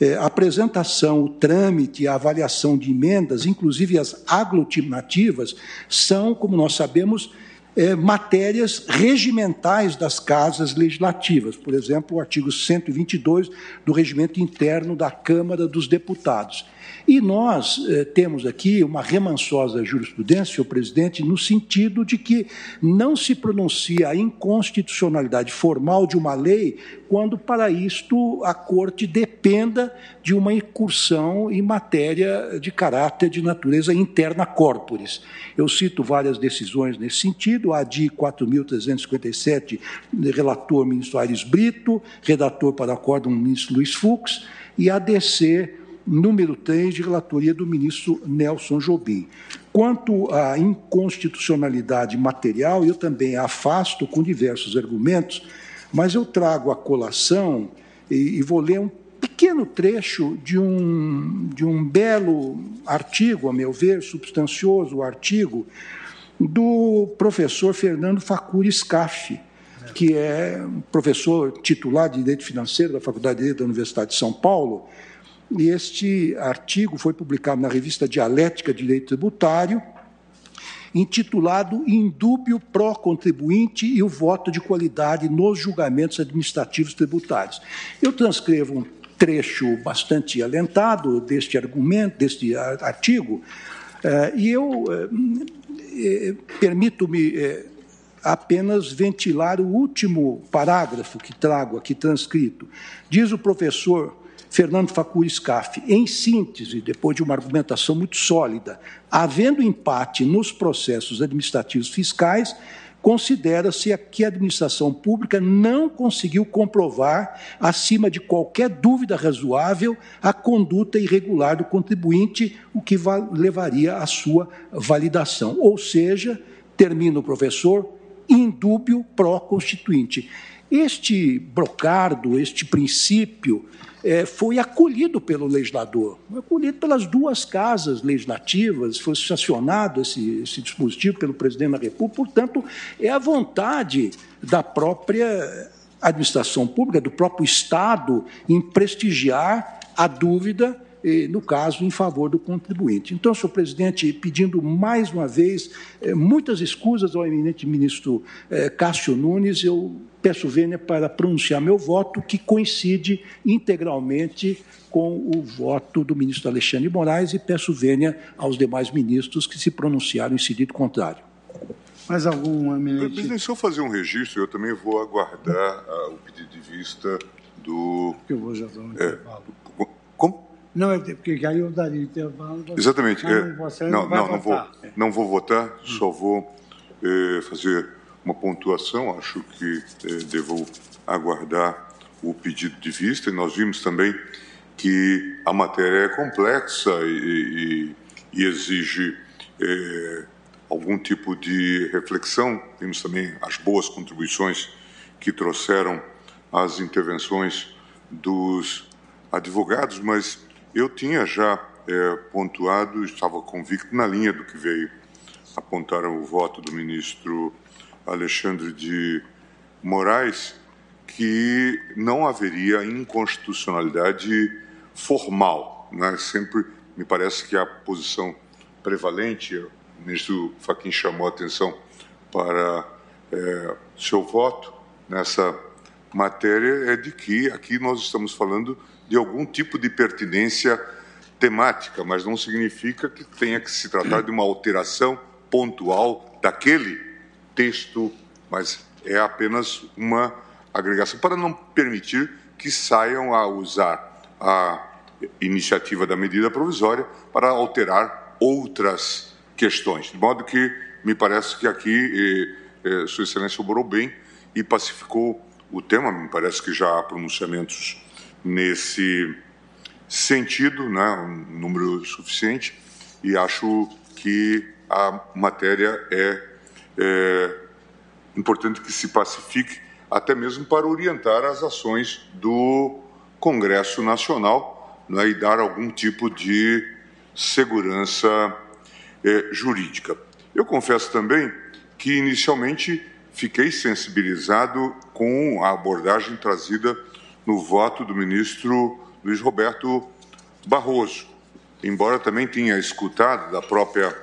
é, apresentação, o trâmite a avaliação de emendas, inclusive as aglutinativas, são, como nós sabemos, é, matérias regimentais das casas legislativas, por exemplo, o artigo 122 do regimento interno da Câmara dos Deputados. E nós eh, temos aqui uma remansosa jurisprudência, senhor presidente, no sentido de que não se pronuncia a inconstitucionalidade formal de uma lei quando, para isto, a Corte dependa de uma incursão em matéria de caráter de natureza interna corporis. Eu cito várias decisões nesse sentido, a de 4.357, relator ministro Aires Brito, redator para acórdão ministro Luiz Fux, e a DC número 3, de relatoria do ministro Nelson Jobim. Quanto à inconstitucionalidade material, eu também afasto com diversos argumentos, mas eu trago a colação e, e vou ler um pequeno trecho de um, de um belo artigo, a meu ver, substancioso artigo, do professor Fernando Facuri Scaffi, que é professor titular de Direito Financeiro da Faculdade de Direito da Universidade de São Paulo, e este artigo foi publicado na revista Dialética de Direito Tributário, intitulado Indúbio pró-contribuinte e o voto de qualidade nos julgamentos administrativos tributários. Eu transcrevo um trecho bastante alentado deste argumento, deste artigo, eh, e eu eh, eh, permito-me apenas ventilar o último parágrafo que trago aqui transcrito. Diz o professor Fernando Facuri Scaff, em síntese, depois de uma argumentação muito sólida, havendo empate nos processos administrativos fiscais, considera-se que a administração pública não conseguiu comprovar, acima de qualquer dúvida razoável, a conduta irregular do contribuinte, o que levaria à sua validação. Ou seja, termina o professor, indúbio pró-constituinte. Este brocardo, este princípio, é, foi acolhido pelo legislador, acolhido pelas duas casas legislativas, foi sancionado esse, esse dispositivo pelo presidente da República, portanto, é a vontade da própria administração pública, do próprio Estado, em prestigiar a dúvida no caso, em favor do contribuinte. Então, senhor presidente, pedindo mais uma vez eh, muitas escusas ao eminente ministro eh, Cássio Nunes, eu peço vênia para pronunciar meu voto, que coincide integralmente com o voto do ministro Alexandre Moraes, e peço vênia aos demais ministros que se pronunciaram em sentido contrário. Mais algum eminente? Presidente, se eu fazer um registro, eu também vou aguardar uh, o pedido de vista do. Eu vou já dar um é? Não, é porque aí eu daria intervalo. Exatamente. Não, é, você não, não, não, não vou, não vou votar, só vou é, fazer uma pontuação. Acho que é, devo aguardar o pedido de vista. E nós vimos também que a matéria é complexa e, e, e exige é, algum tipo de reflexão. Vimos também as boas contribuições que trouxeram as intervenções dos advogados, mas eu tinha já é, pontuado, estava convicto na linha do que veio apontar o voto do ministro Alexandre de Moraes, que não haveria inconstitucionalidade formal. Né? Sempre me parece que a posição prevalente, o ministro Fachin chamou a atenção para é, seu voto nessa matéria, é de que aqui nós estamos falando de algum tipo de pertinência temática, mas não significa que tenha que se tratar de uma alteração pontual daquele texto, mas é apenas uma agregação para não permitir que saiam a usar a iniciativa da medida provisória para alterar outras questões. De modo que me parece que aqui eh, eh, Sua Excelência obrou bem e pacificou o tema. Me parece que já há pronunciamentos nesse sentido, né, um número suficiente, e acho que a matéria é, é importante que se pacifique, até mesmo para orientar as ações do Congresso Nacional né, e dar algum tipo de segurança é, jurídica. Eu confesso também que inicialmente fiquei sensibilizado com a abordagem trazida no voto do ministro Luiz Roberto Barroso, embora também tenha escutado da própria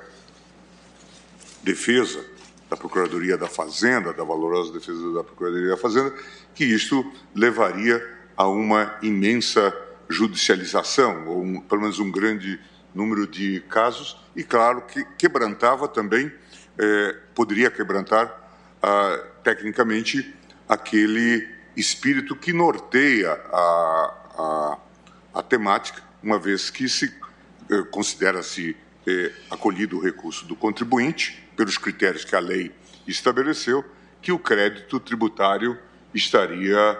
defesa da Procuradoria da Fazenda, da valorosa defesa da Procuradoria da Fazenda, que isto levaria a uma imensa judicialização, ou um, pelo menos um grande número de casos, e claro que quebrantava também, é, poderia quebrantar ah, tecnicamente aquele espírito que norteia a, a, a temática, uma vez que se eh, considera-se eh, acolhido o recurso do contribuinte, pelos critérios que a lei estabeleceu, que o crédito tributário estaria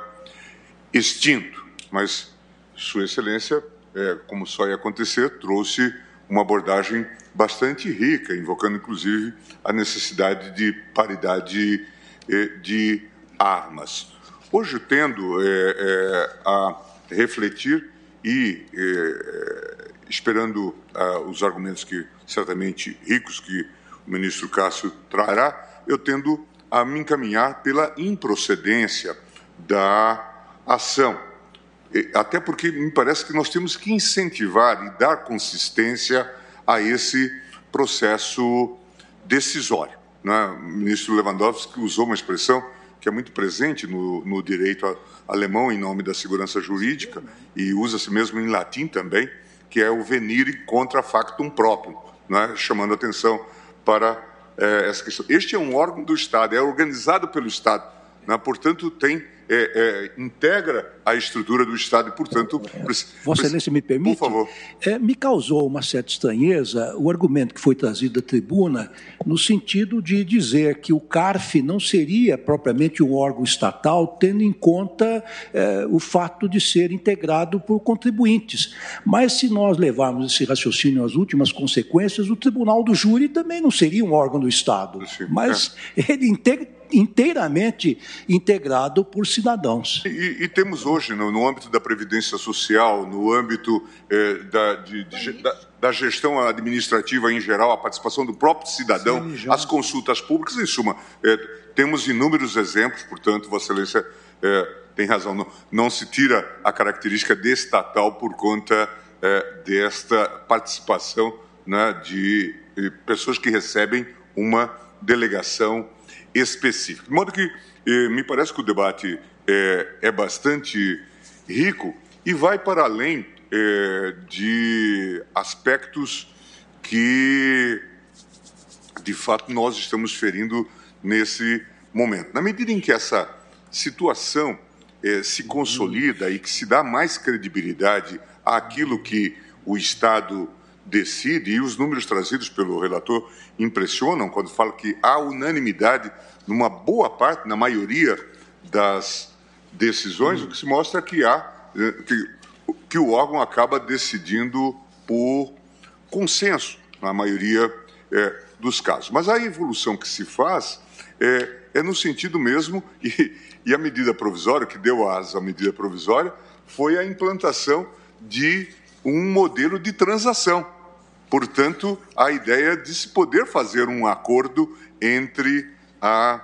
extinto. Mas Sua Excelência, eh, como só ia acontecer, trouxe uma abordagem bastante rica, invocando inclusive a necessidade de paridade eh, de armas. Hoje, tendo eh, eh, a refletir e eh, esperando ah, os argumentos que certamente ricos que o ministro Cássio trará, eu tendo a me encaminhar pela improcedência da ação. Até porque me parece que nós temos que incentivar e dar consistência a esse processo decisório. Né? O ministro Lewandowski usou uma expressão que é muito presente no, no direito alemão em nome da segurança jurídica e usa-se mesmo em latim também, que é o venire contra factum próprio, né? chamando atenção para é, essa questão. Este é um órgão do Estado, é organizado pelo Estado, né? portanto tem é, é, integra a estrutura do Estado e, portanto. Vossa Excelência me permite? Por favor. É, me causou uma certa estranheza o argumento que foi trazido da tribuna, no sentido de dizer que o CARF não seria propriamente um órgão estatal, tendo em conta é, o fato de ser integrado por contribuintes. Mas, se nós levarmos esse raciocínio às últimas consequências, o Tribunal do Júri também não seria um órgão do Estado. Sim, mas é. ele integra inteiramente integrado por cidadãos. E, e temos hoje, no, no, âmbito da Previdência Social, no âmbito eh, da, de, de, da, da, gestão administrativa em geral, a participação do próprio cidadão, as consultas públicas, em suma, eh, temos inúmeros exemplos, portanto, Vossa Excelência eh, tem razão, não, não, se tira a característica de estatal por conta desta participação né, de pessoas que recebem uma delegação específica. De modo que eh, me parece que o debate é, é, bastante rico e vai para além eh, de aspectos que, de fato, nós estamos ferindo nesse momento. Na medida em que essa situação eh, se consolida e que se dá mais credibilidade àquilo que o Estado decide, e os números trazidos pelo relator impressionam quando fala que há unanimidade numa boa parte, na maioria das decisões, o que se mostra que há eh, que, que o órgão acaba decidindo por consenso na maioria é, dos casos. Mas a evolução que se faz é, é no sentido mesmo, e, e a medida provisória, que deu asa à medida provisória, foi a implantação de um modelo de transação. Portanto, a ideia de se poder fazer um acordo entre a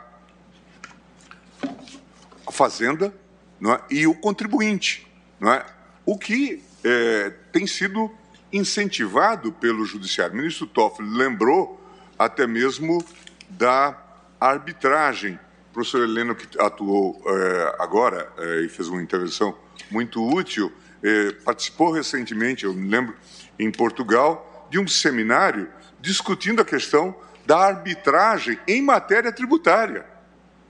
fazenda é? e o contribuinte, é? o que é, tem sido incentivado pelo judiciário. O ministro Toffoli lembrou até mesmo da arbitragem. O professor Heleno, que atuou é, agora é, e fez uma intervenção muito útil, eh, participou recentemente, eu me lembro, em Portugal, de um seminário discutindo a questão da arbitragem em matéria tributária.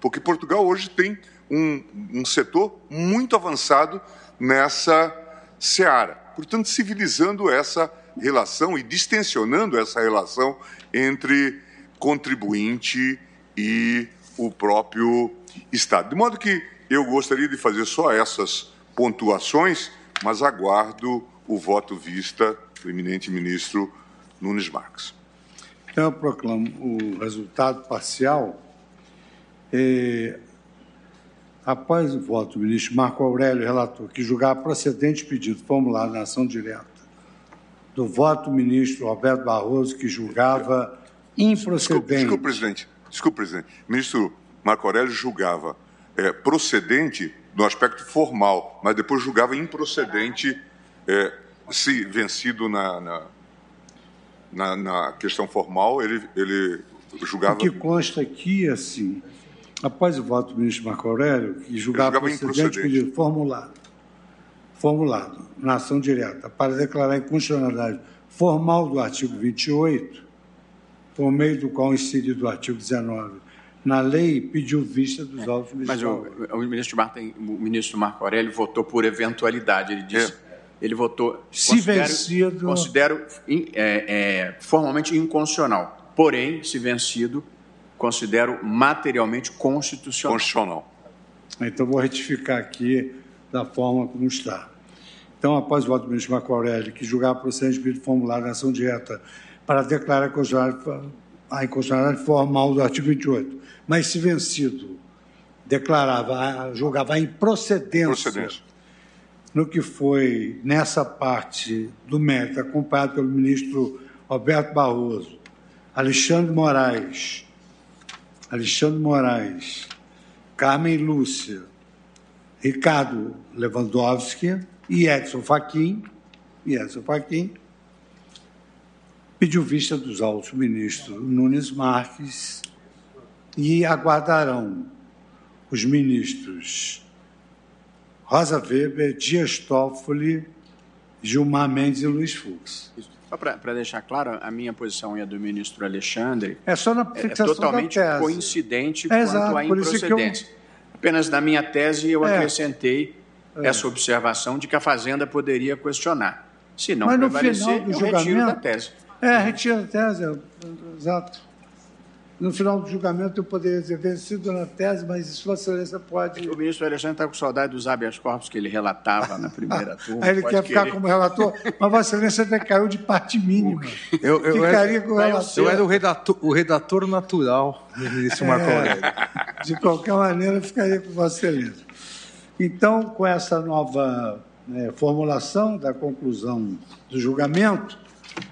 Porque Portugal hoje tem um, um setor muito avançado nessa seara. Portanto, civilizando essa relação e distensionando essa relação entre contribuinte e o próprio Estado. De modo que eu gostaria de fazer só essas pontuações mas aguardo o voto vista do eminente ministro Nunes Marques. Então, eu proclamo o resultado parcial. É, após o voto do ministro Marco Aurélio, relator, que julgar procedente pedido formulado na ação direta, do voto do ministro Roberto Barroso, que julgava improcedente. Desculpe, presidente. Desculpe, presidente. O ministro Marco Aurélio julgava é, procedente no aspecto formal, mas depois julgava improcedente é, se vencido na, na, na, na, questão formal, ele, ele julgava. O que consta aqui, assim, após o voto do ministro Marco Aurélio, que julgava, julgava procedente pedido formulado, formulado na ação direta para declarar a inconstitucionalidade formal do artigo 28, por meio do qual inserido o artigo 19 na lei, pediu vista dos autos Mas o, o, ministro Martin, o ministro Marco Aurélio votou por eventualidade. Ele disse, é. ele votou. Se considero, vencido. Considero é, é, formalmente inconstitucional. Porém, se vencido, considero materialmente constitucional. Constitucional. Então, vou retificar aqui da forma como está. Então, após o voto do ministro Marco Aurélio, que julgar procedente de formular na ação direta para declarar a inconstitucionalidade formal do artigo 28, mas se vencido declarava, julgava a improcedência Procedência. no que foi nessa parte do mérito, acompanhado pelo ministro Roberto Barroso, Alexandre Moraes, Alexandre Moraes, Carmen Lúcia, Ricardo Lewandowski e Edson Fachin, e Edson Fachin, pediu vista dos autos ministro Nunes Marques e aguardarão os ministros Rosa Weber, Dias Toffoli, Gilmar Mendes e Luiz Fux. Só para deixar claro, a minha posição e a do ministro Alexandre é, só na é totalmente coincidente é, quanto à improcedência. Eu... Apenas na minha tese eu é. acrescentei é. essa observação de que a Fazenda poderia questionar. Se não Mas prevalecer, eu julgamento... retiro da tese. É, retiro da tese, exato no final do julgamento eu poderia ter vencido na tese, mas Vossa Excelência pode. O ministro Alexandre está com saudade dos habeas corpus que ele relatava na primeira turma. Aí ele quer ficar como relator, mas Vossa Excelência até caiu de parte mínima. Eu, eu, Ficaria eu, com o relator. Eu era o redator, o redator natural do ministro Marco é. De qualquer maneira, eu ficaria com Vossa Excelência. Então, com essa nova né, formulação da conclusão do julgamento,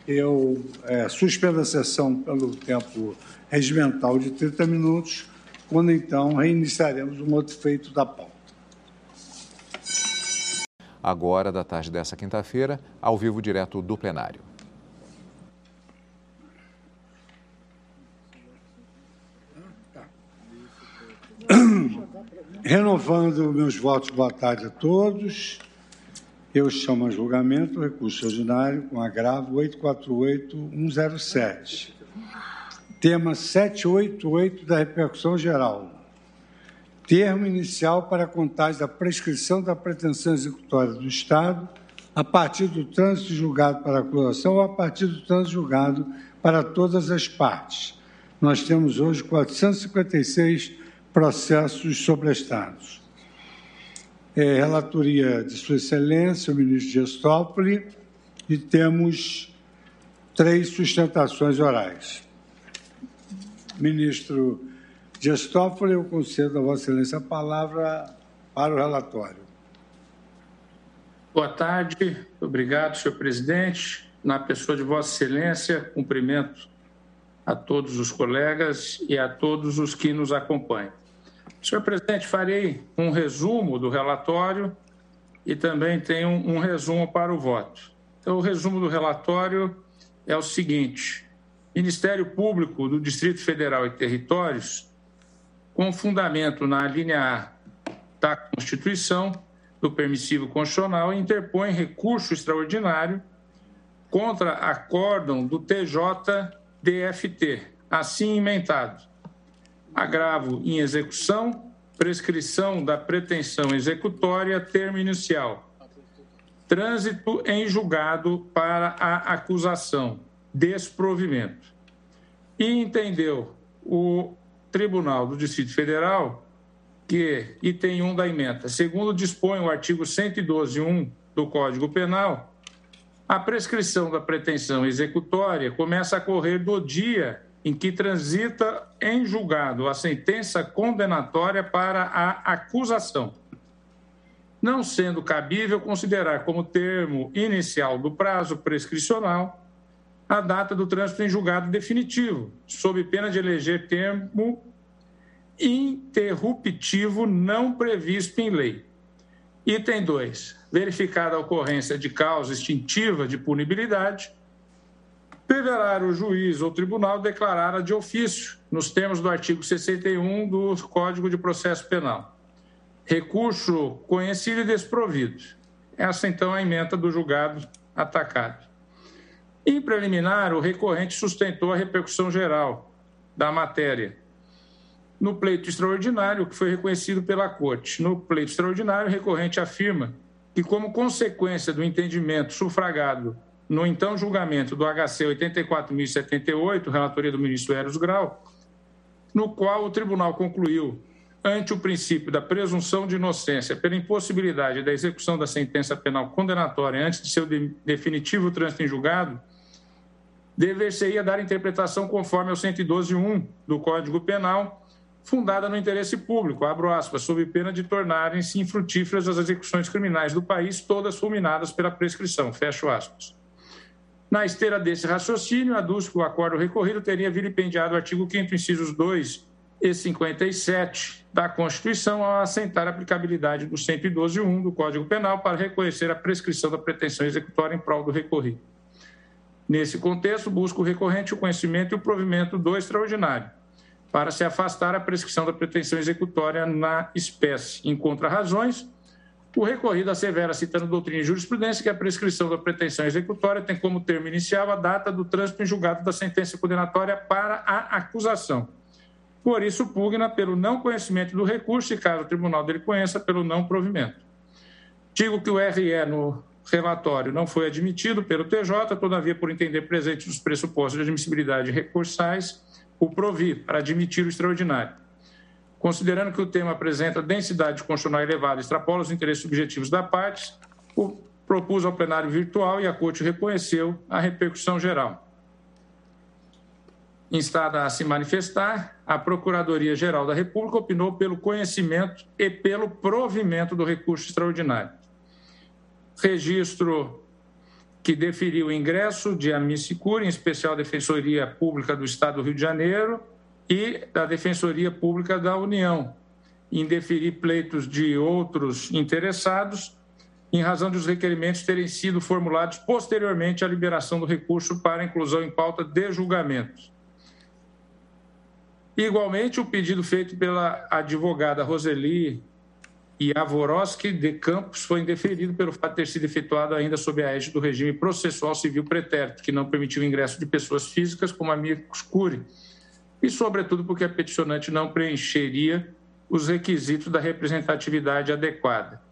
eu é, suspendo a sessão pelo tempo regimental de 30 minutos, quando então reiniciaremos um outro feito da pauta. Agora, da tarde dessa quinta-feira, ao vivo direto do plenário. Renovando meus votos, boa tarde a todos. Eu chamo a julgamento o recurso ordinário com agravo 848-107 tema 788 da repercussão geral. Termo inicial para a contagem da prescrição da pretensão executória do Estado a partir do trânsito julgado para a acusação ou a partir do trânsito julgado para todas as partes. Nós temos hoje 456 processos sobrestados. É, relatoria de Sua Excelência, o ministro Dias Toffoli, e temos três sustentações orais. Ministro Dias Toffoli, eu concedo a Vossa Excelência a palavra para o relatório. Boa tarde, obrigado, senhor presidente. Na pessoa de Vossa Excelência, cumprimento a todos os colegas e a todos os que nos acompanham. Senhor presidente, farei um resumo do relatório e também tenho um resumo para o voto. Então, o resumo do relatório é o seguinte: Ministério Público do Distrito Federal e Territórios, com fundamento na linha A da Constituição, do permissivo constitucional, interpõe recurso extraordinário contra acórdão do TJDFT, assim emendado. Agravo em execução, prescrição da pretensão executória, termo inicial. Trânsito em julgado para a acusação desprovimento. E entendeu o Tribunal do Distrito Federal que, item 1 da emenda, segundo dispõe o artigo 112.1 do Código Penal, a prescrição da pretensão executória começa a correr do dia em que transita em julgado a sentença condenatória para a acusação, não sendo cabível considerar como termo inicial do prazo prescricional a data do trânsito em julgado definitivo, sob pena de eleger termo interruptivo não previsto em lei. Item 2. Verificada a ocorrência de causa extintiva de punibilidade, deverá o juiz ou tribunal declará-la de ofício, nos termos do artigo 61 do Código de Processo Penal. Recurso conhecido e desprovido. essa então é a emenda do julgado atacado. Em preliminar, o recorrente sustentou a repercussão geral da matéria. No pleito extraordinário, que foi reconhecido pela Corte. No pleito extraordinário, o recorrente afirma que, como consequência do entendimento sufragado no então julgamento do HC 84.078, relatoria do ministro Eros Grau, no qual o tribunal concluiu, ante o princípio da presunção de inocência pela impossibilidade da execução da sentença penal condenatória antes de seu definitivo trânsito em julgado, dever-se-ia dar interpretação conforme ao 112.1 do Código Penal, fundada no interesse público, abro aspas, sob pena de tornarem-se infrutíferas as execuções criminais do país, todas fulminadas pela prescrição, fecho aspas. Na esteira desse raciocínio, aduz que o acordo recorrido teria vilipendiado o artigo 5 incisos 2 e 57 da Constituição ao assentar a aplicabilidade do 112.1 do Código Penal para reconhecer a prescrição da pretensão executória em prol do recorrido. Nesse contexto, busca o recorrente o conhecimento e o provimento do extraordinário, para se afastar a prescrição da pretensão executória na espécie. Em contra-razões, o recorrido assevera, citando doutrina e jurisprudência, que a prescrição da pretensão executória tem como termo inicial a data do trânsito em julgado da sentença condenatória para a acusação. Por isso, pugna pelo não conhecimento do recurso e, caso o tribunal dele conheça, pelo não provimento. Digo que o RE no relatório não foi admitido pelo TJ, todavia, por entender presentes os pressupostos de admissibilidade recursais, o provi para admitir o extraordinário. Considerando que o tema apresenta densidade constitucional elevada e extrapola os interesses subjetivos da parte, o propus ao plenário virtual e a Corte reconheceu a repercussão geral. Instada a se manifestar, a Procuradoria-Geral da República opinou pelo conhecimento e pelo provimento do recurso extraordinário. Registro que deferiu o ingresso de Amicicura, em especial a Defensoria Pública do Estado do Rio de Janeiro, e da Defensoria Pública da União, em deferir pleitos de outros interessados, em razão dos requerimentos terem sido formulados posteriormente à liberação do recurso para inclusão em pauta de julgamentos. Igualmente, o pedido feito pela advogada Roseli e Avoroski de Campos foi indeferido pelo fato de ter sido efetuado ainda sob a égide do regime processual civil pretérito, que não permitiu o ingresso de pessoas físicas como amigos curi, e, sobretudo, porque a peticionante não preencheria os requisitos da representatividade adequada.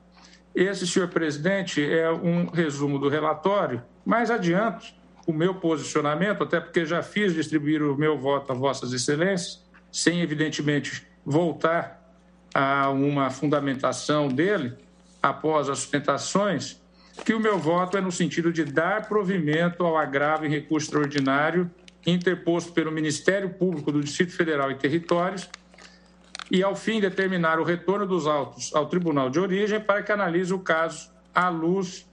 Esse, senhor presidente, é um resumo do relatório. Mais adiante, o meu posicionamento, até porque já fiz distribuir o meu voto a Vossas Excelências, sem, evidentemente, voltar a uma fundamentação dele, após as sustentações, que o meu voto é no sentido de dar provimento ao agravo em recurso extraordinário interposto pelo Ministério Público do Distrito Federal e Territórios, e, ao fim, determinar o retorno dos autos ao tribunal de origem para que analise o caso à luz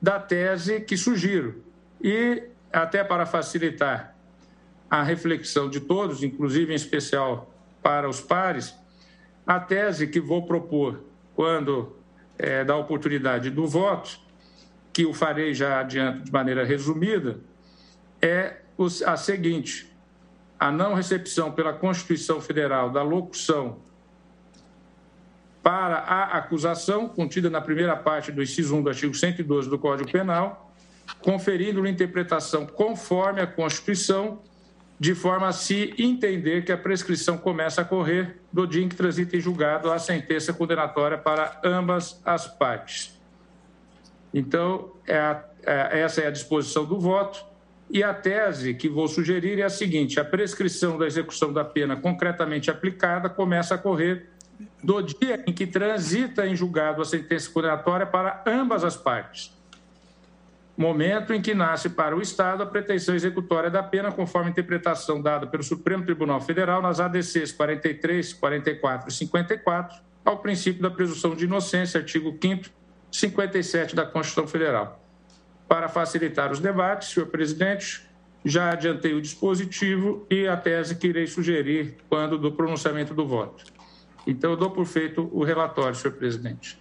da tese que sugiro. E, até para facilitar a reflexão de todos, inclusive em especial para os pares, a tese que vou propor quando é, da oportunidade do voto, que o farei já adiante de maneira resumida, é a seguinte: a não recepção pela Constituição Federal da locução para a acusação, contida na primeira parte do inciso 1 do artigo 112 do Código Penal, conferindo-lhe interpretação conforme a Constituição, de forma a se entender que a prescrição começa a correr do dia em que transita em julgado a sentença condenatória para ambas as partes. Então, é a, é, essa é a disposição do voto. E a tese que vou sugerir é a seguinte: a prescrição da execução da pena concretamente aplicada começa a correr do dia em que transita em julgado a sentença condenatória para ambas as partes. Momento em que nasce para o Estado a pretensão executória da pena, conforme a interpretação dada pelo Supremo Tribunal Federal nas ADCs 43, 44 e 54, ao princípio da presunção de inocência, artigo 5, 57 da Constituição Federal. Para facilitar os debates, senhor presidente, já adiantei o dispositivo e a tese que irei sugerir quando do pronunciamento do voto. Então, eu dou por feito o relatório, senhor presidente.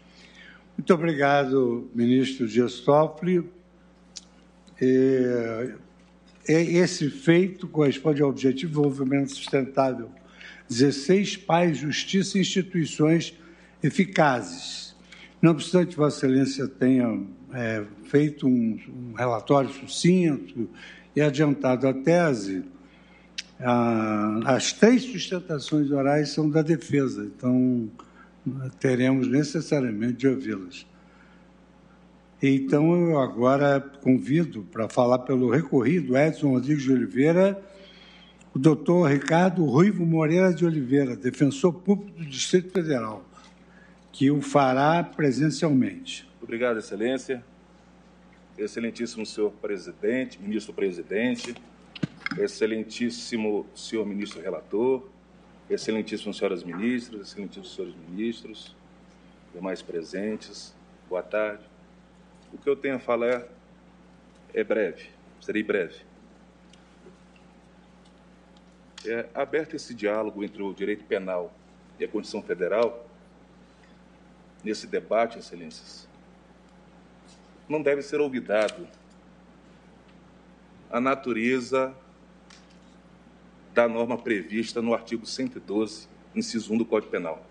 Muito obrigado, ministro Dias Toffoli. É, é, esse feito corresponde ao objetivo de desenvolvimento sustentável 16, paz, justiça e instituições eficazes Não obstante, Vossa Excelência tenha é, feito um, um, relatório sucinto e adiantado a tese, a, as três sustentações orais são da defesa, então teremos necessariamente de ouvi-las. Então, eu agora convido para falar pelo recorrido Edson Rodrigues de Oliveira, o doutor Ricardo Ruivo Moreira de Oliveira, defensor público do Distrito Federal, que o fará presencialmente. Obrigado, Excelência. Excelentíssimo senhor presidente, ministro presidente, excelentíssimo senhor ministro relator, excelentíssimas senhoras ministras, excelentíssimos senhores ministros, demais presentes, boa tarde. O que eu tenho a falar é breve, serei breve. É aberto esse diálogo entre o direito penal e a Constituição Federal, nesse debate, excelências, não deve ser olvidado a natureza da norma prevista no artigo 112, inciso 1 do Código Penal.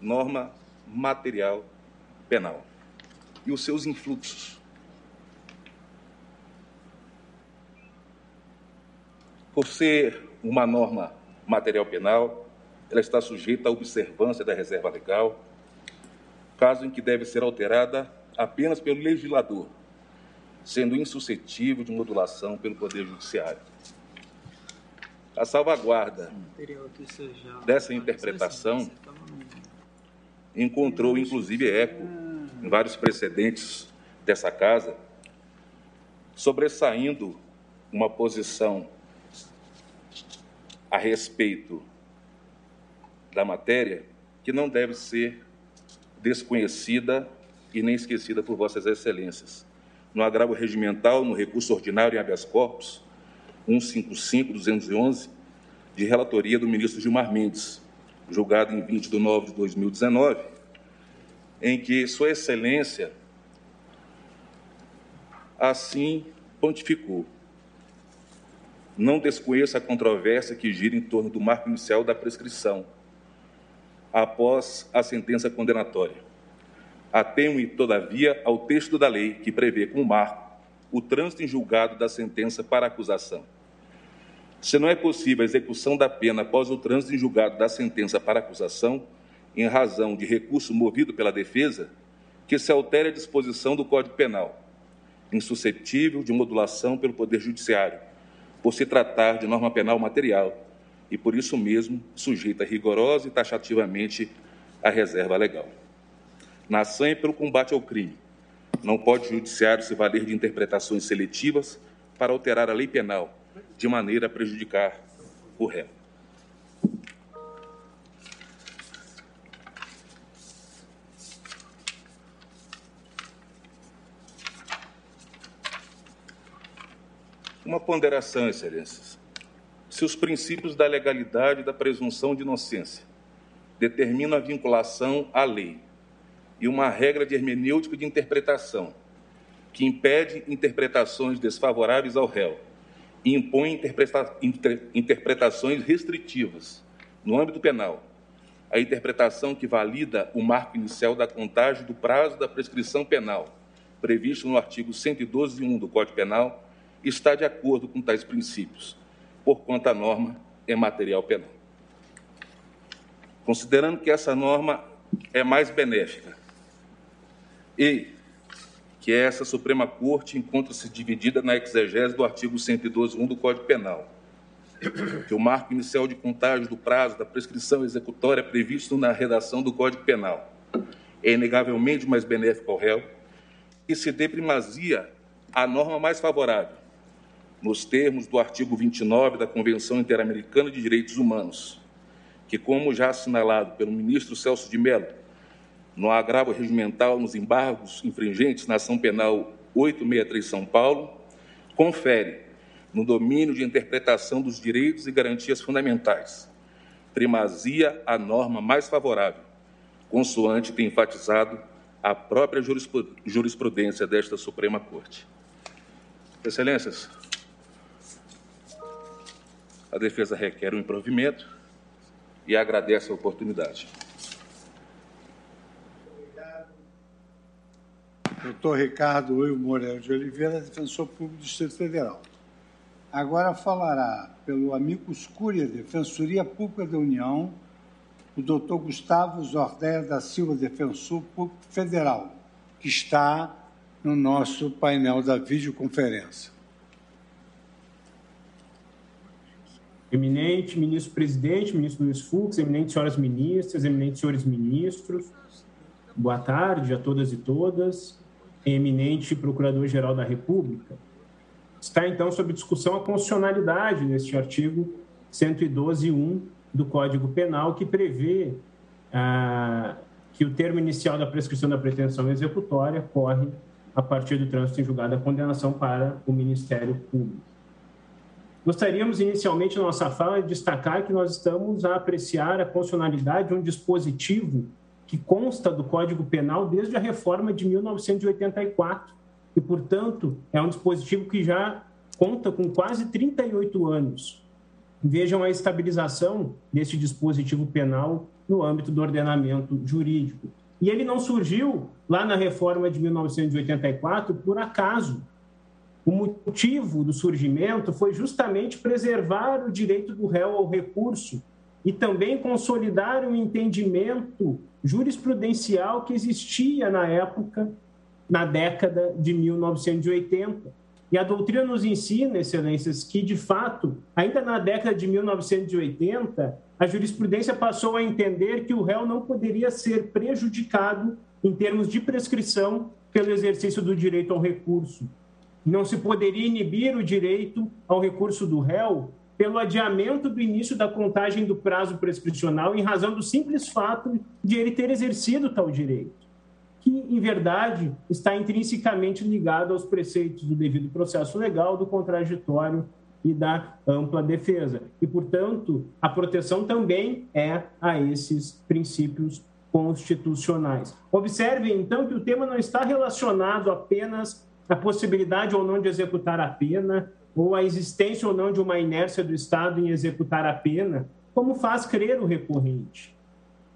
Norma material penal e os seus influxos. Por ser uma norma material penal, ela está sujeita à observância da reserva legal, caso em que deve ser alterada apenas pelo legislador, sendo insuscetível de modulação pelo Poder Judiciário. A salvaguarda dessa interpretação encontrou, inclusive, eco em vários precedentes dessa casa, sobressaindo uma posição a respeito da matéria que não deve ser desconhecida e nem esquecida por Vossas Excelências. No agravo regimental, no recurso ordinário em habeas corpus, 155-211, de relatoria do ministro Gilmar Mendes, julgado em 20 de nove de 2019, em que Sua Excelência assim pontificou. Não desconheça a controvérsia que gira em torno do marco inicial da prescrição, após a sentença condenatória. Atenho-me, todavia, ao texto da lei que prevê como marco o trânsito em julgado da sentença para acusação. Se não é possível a execução da pena após o trânsito em julgado da sentença para acusação, em razão de recurso movido pela defesa, que se altere a disposição do Código Penal, insuscetível de modulação pelo Poder Judiciário, por se tratar de norma penal material e, por isso mesmo, sujeita rigorosa e taxativamente à reserva legal. Na ação e pelo combate ao crime, não pode o Judiciário se valer de interpretações seletivas para alterar a lei penal de maneira a prejudicar o réu. Uma ponderação, Excelências. Se os princípios da legalidade e da presunção de inocência determinam a vinculação à lei e uma regra de hermenêutica de interpretação que impede interpretações desfavoráveis ao réu e impõe interpreta inter interpretações restritivas no âmbito penal, a interpretação que valida o marco inicial da contagem do prazo da prescrição penal, previsto no artigo 112.1 do Código Penal, está de acordo com tais princípios, porquanto a norma é material penal. Considerando que essa norma é mais benéfica e que essa Suprema Corte encontra-se dividida na exegese do artigo 112.1 do Código Penal, que o marco inicial de contagem do prazo da prescrição executória previsto na redação do Código Penal é inegavelmente mais benéfico ao réu, e se dê primazia à norma mais favorável, nos termos do artigo 29 da Convenção Interamericana de Direitos Humanos, que, como já assinalado pelo ministro Celso de Mello, no agravo regimental nos embargos infringentes na ação penal 863 São Paulo, confere, no domínio de interpretação dos direitos e garantias fundamentais, primazia à norma mais favorável, consoante tem enfatizado a própria jurisprudência desta Suprema Corte. Excelências, a defesa requer um improvimento e agradece a oportunidade. Doutor Ricardo Will Moreira de Oliveira, defensor público do Distrito Federal. Agora falará pelo amigo Escúria, Defensoria Pública da União, o doutor Gustavo Zordeia da Silva, defensor público federal, que está no nosso painel da videoconferência. Eminente ministro presidente, ministro Luiz Fux, eminentes senhoras ministras, eminentes senhores ministros, boa tarde a todas e todas. Eminente procurador-geral da República. Está então sob discussão a constitucionalidade neste artigo 112.1 do Código Penal, que prevê ah, que o termo inicial da prescrição da pretensão executória corre a partir do trânsito em julgado da condenação para o Ministério Público. Gostaríamos, inicialmente, na nossa fala, de destacar que nós estamos a apreciar a constitucionalidade de um dispositivo que consta do Código Penal desde a reforma de 1984 e, portanto, é um dispositivo que já conta com quase 38 anos. Vejam a estabilização desse dispositivo penal no âmbito do ordenamento jurídico. E ele não surgiu lá na reforma de 1984 por acaso. O motivo do surgimento foi justamente preservar o direito do réu ao recurso e também consolidar o um entendimento jurisprudencial que existia na época, na década de 1980. E a doutrina nos ensina, excelências, que de fato, ainda na década de 1980, a jurisprudência passou a entender que o réu não poderia ser prejudicado em termos de prescrição pelo exercício do direito ao recurso. Não se poderia inibir o direito ao recurso do réu pelo adiamento do início da contagem do prazo prescricional em razão do simples fato de ele ter exercido tal direito, que, em verdade, está intrinsecamente ligado aos preceitos do devido processo legal, do contraditório e da ampla defesa. E, portanto, a proteção também é a esses princípios constitucionais. Observem, então, que o tema não está relacionado apenas à possibilidade ou não de executar a pena, ou a existência ou não de uma inércia do Estado em executar a pena, como faz crer o recorrente.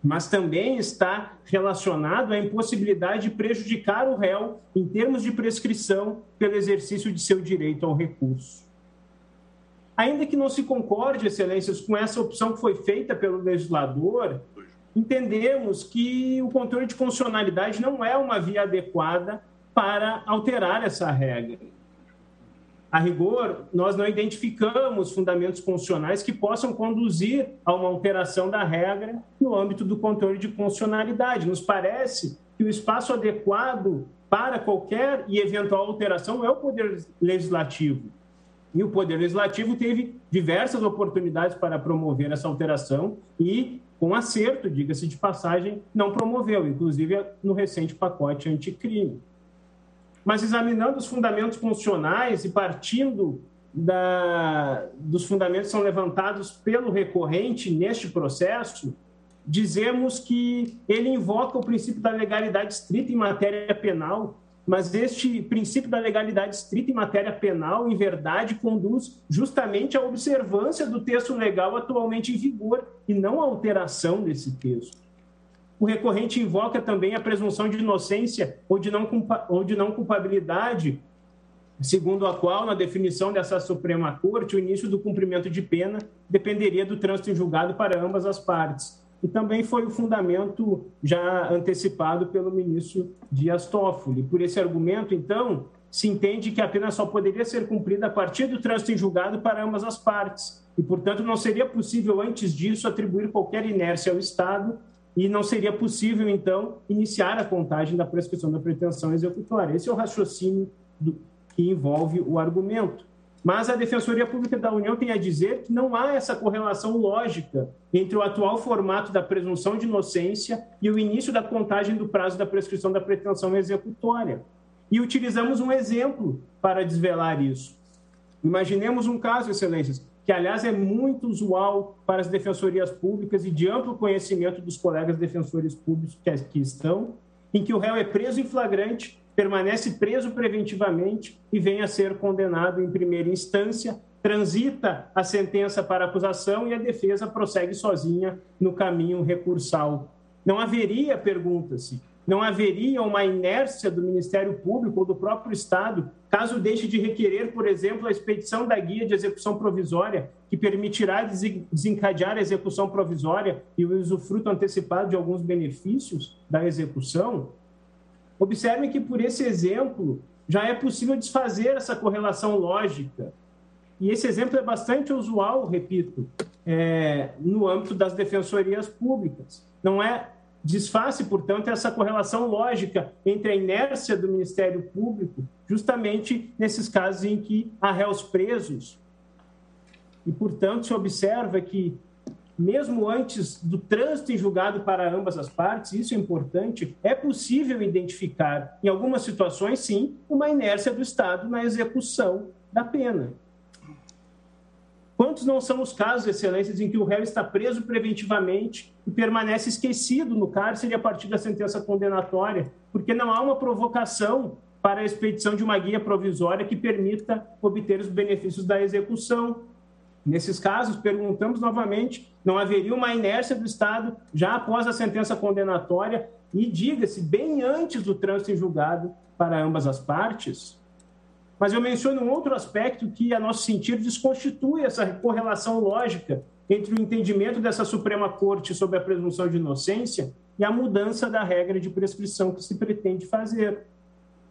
Mas também está relacionado à impossibilidade de prejudicar o réu em termos de prescrição pelo exercício de seu direito ao recurso. Ainda que não se concorde, excelências, com essa opção que foi feita pelo legislador, entendemos que o controle de funcionalidade não é uma via adequada para alterar essa regra a rigor, nós não identificamos fundamentos constitucionais que possam conduzir a uma alteração da regra no âmbito do controle de constitucionalidade. Nos parece que o espaço adequado para qualquer e eventual alteração é o Poder Legislativo. E o Poder Legislativo teve diversas oportunidades para promover essa alteração e, com acerto, diga-se de passagem, não promoveu, inclusive no recente pacote anticrime mas examinando os fundamentos funcionais e partindo da, dos fundamentos que são levantados pelo recorrente neste processo, dizemos que ele invoca o princípio da legalidade estrita em matéria penal, mas este princípio da legalidade estrita em matéria penal, em verdade, conduz justamente à observância do texto legal atualmente em vigor e não à alteração desse texto o recorrente invoca também a presunção de inocência ou de não, ou de não culpabilidade, segundo a qual, na definição dessa Suprema Corte, o início do cumprimento de pena dependeria do trânsito em julgado para ambas as partes. E também foi o fundamento já antecipado pelo ministro Dias Toffoli. Por esse argumento, então, se entende que a pena só poderia ser cumprida a partir do trânsito em julgado para ambas as partes. E, portanto, não seria possível, antes disso, atribuir qualquer inércia ao Estado e não seria possível, então, iniciar a contagem da prescrição da pretensão executória. Esse é o raciocínio do, que envolve o argumento. Mas a Defensoria Pública da União tem a dizer que não há essa correlação lógica entre o atual formato da presunção de inocência e o início da contagem do prazo da prescrição da pretensão executória. E utilizamos um exemplo para desvelar isso. Imaginemos um caso, Excelências, que, aliás, é muito usual para as defensorias públicas e de amplo conhecimento dos colegas defensores públicos que aqui estão, em que o réu é preso em flagrante, permanece preso preventivamente e vem a ser condenado em primeira instância, transita a sentença para acusação e a defesa prossegue sozinha no caminho recursal. Não haveria, pergunta-se, não haveria uma inércia do Ministério Público ou do próprio Estado caso deixe de requerer, por exemplo, a expedição da guia de execução provisória, que permitirá desencadear a execução provisória e o usufruto antecipado de alguns benefícios da execução? Observem que, por esse exemplo, já é possível desfazer essa correlação lógica. E esse exemplo é bastante usual, repito, é, no âmbito das defensorias públicas. Não é Desface, portanto, essa correlação lógica entre a inércia do Ministério Público, justamente nesses casos em que há réus presos. E, portanto, se observa que, mesmo antes do trânsito em julgado para ambas as partes, isso é importante, é possível identificar, em algumas situações, sim, uma inércia do Estado na execução da pena. Quantos não são os casos, excelências, em que o réu está preso preventivamente e permanece esquecido no cárcere a partir da sentença condenatória, porque não há uma provocação para a expedição de uma guia provisória que permita obter os benefícios da execução. Nesses casos, perguntamos novamente: não haveria uma inércia do Estado já após a sentença condenatória e, diga-se, bem antes do trânsito em julgado para ambas as partes? Mas eu menciono um outro aspecto que, a nosso sentido, desconstitui essa correlação lógica entre o entendimento dessa Suprema Corte sobre a presunção de inocência e a mudança da regra de prescrição que se pretende fazer.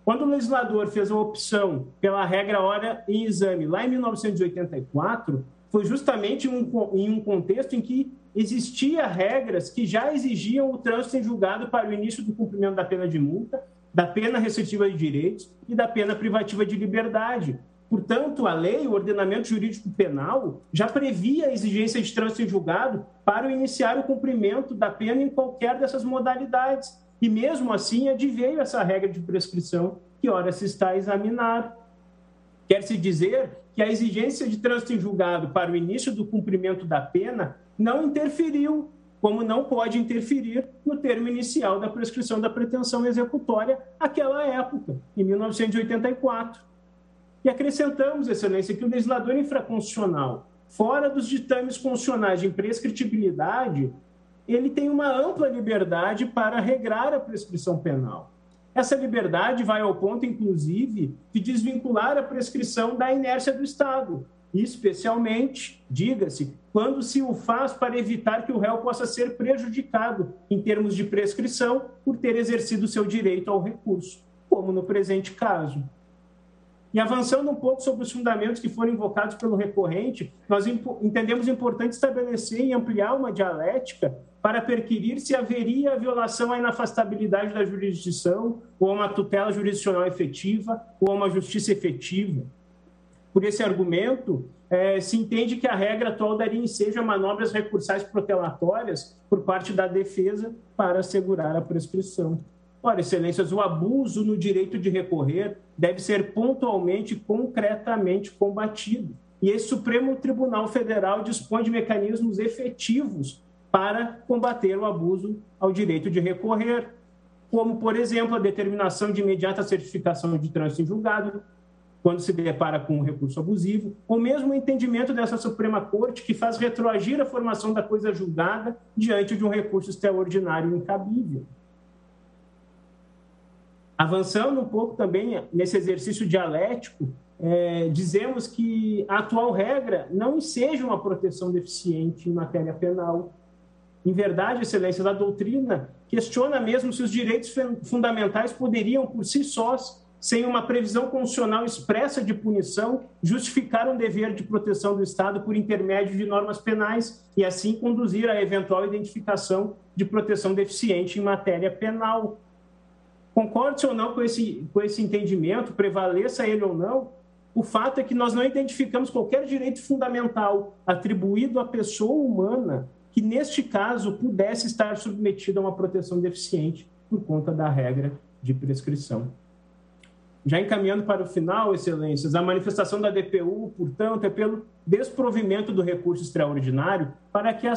Quando o legislador fez a opção pela regra hora em exame lá em 1984, foi justamente em um contexto em que existia regras que já exigiam o trânsito em julgado para o início do cumprimento da pena de multa da pena restritiva de direitos e da pena privativa de liberdade. Portanto, a lei, o ordenamento jurídico penal, já previa a exigência de trânsito em julgado para iniciar o cumprimento da pena em qualquer dessas modalidades. E mesmo assim, adveio essa regra de prescrição que ora se está a examinar. Quer-se dizer que a exigência de trânsito em julgado para o início do cumprimento da pena não interferiu como não pode interferir no termo inicial da prescrição da pretensão executória àquela época, em 1984. E acrescentamos, Excelência, que o legislador infraconstitucional, fora dos ditames constitucionais de imprescritibilidade, ele tem uma ampla liberdade para regrar a prescrição penal. Essa liberdade vai ao ponto, inclusive, de desvincular a prescrição da inércia do Estado, especialmente, diga-se, quando se o faz para evitar que o réu possa ser prejudicado em termos de prescrição por ter exercido seu direito ao recurso, como no presente caso. E avançando um pouco sobre os fundamentos que foram invocados pelo recorrente, nós entendemos importante estabelecer e ampliar uma dialética para perquirir se haveria violação à inafastabilidade da jurisdição, ou a uma tutela jurisdicional efetiva, ou a uma justiça efetiva por esse argumento, é, se entende que a regra atual daria ensejo a manobras recursais protelatórias por parte da defesa para assegurar a prescrição. Ora, excelências, o abuso no direito de recorrer deve ser pontualmente e concretamente combatido. E esse Supremo Tribunal Federal dispõe de mecanismos efetivos para combater o abuso ao direito de recorrer, como, por exemplo, a determinação de imediata certificação de trânsito em julgado, quando se depara com um recurso abusivo, ou mesmo o entendimento dessa Suprema Corte que faz retroagir a formação da coisa julgada diante de um recurso extraordinário incabível. Avançando um pouco também nesse exercício dialético, é, dizemos que a atual regra não seja uma proteção deficiente em matéria penal. Em verdade, excelência, a doutrina questiona mesmo se os direitos fundamentais poderiam, por si sós, sem uma previsão constitucional expressa de punição, justificar um dever de proteção do Estado por intermédio de normas penais e assim conduzir à eventual identificação de proteção deficiente em matéria penal. Concorde-se ou não com esse, com esse entendimento, prevaleça ele ou não, o fato é que nós não identificamos qualquer direito fundamental atribuído à pessoa humana que, neste caso, pudesse estar submetido a uma proteção deficiente por conta da regra de prescrição. Já encaminhando para o final, excelências, a manifestação da DPU, portanto, é pelo desprovimento do recurso extraordinário para que,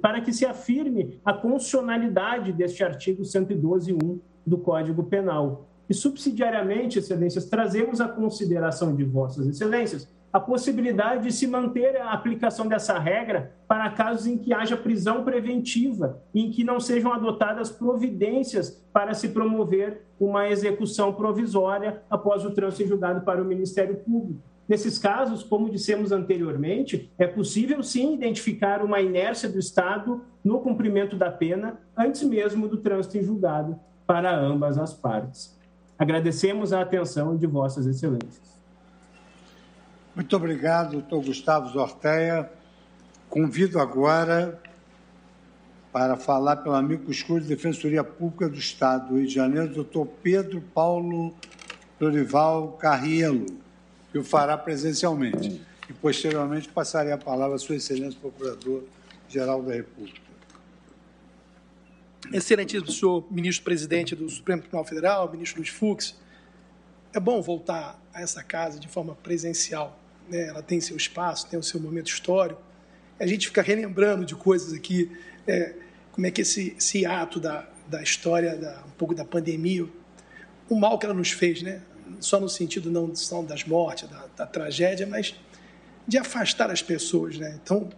para que se afirme a constitucionalidade deste artigo 112.1 do Código Penal. E, subsidiariamente, excelências, trazemos a consideração de vossas excelências a possibilidade de se manter a aplicação dessa regra para casos em que haja prisão preventiva, em que não sejam adotadas providências para se promover uma execução provisória após o trânsito em julgado para o Ministério Público. Nesses casos, como dissemos anteriormente, é possível sim identificar uma inércia do Estado no cumprimento da pena antes mesmo do trânsito em julgado para ambas as partes. Agradecemos a atenção de Vossas Excelências. Muito obrigado, doutor Gustavo Zorteia. Convido agora para falar pelo amigo escuro de Defensoria Pública do Estado do Rio de Janeiro, doutor Pedro Paulo Dorival Carrielo, que o fará presencialmente. E, posteriormente, passarei a palavra à Sua Excelência Procurador-Geral da República. Excelentíssimo senhor ministro-presidente do Supremo Tribunal Federal, ministro Luiz Fux, é bom voltar a essa casa de forma presencial né? ela tem seu espaço, tem o seu momento histórico. A gente fica relembrando de coisas aqui, é, como é que esse, esse ato da, da história, da, um pouco da pandemia, o mal que ela nos fez, né? só no sentido não só das mortes, da, da tragédia, mas de afastar as pessoas. Né? Então,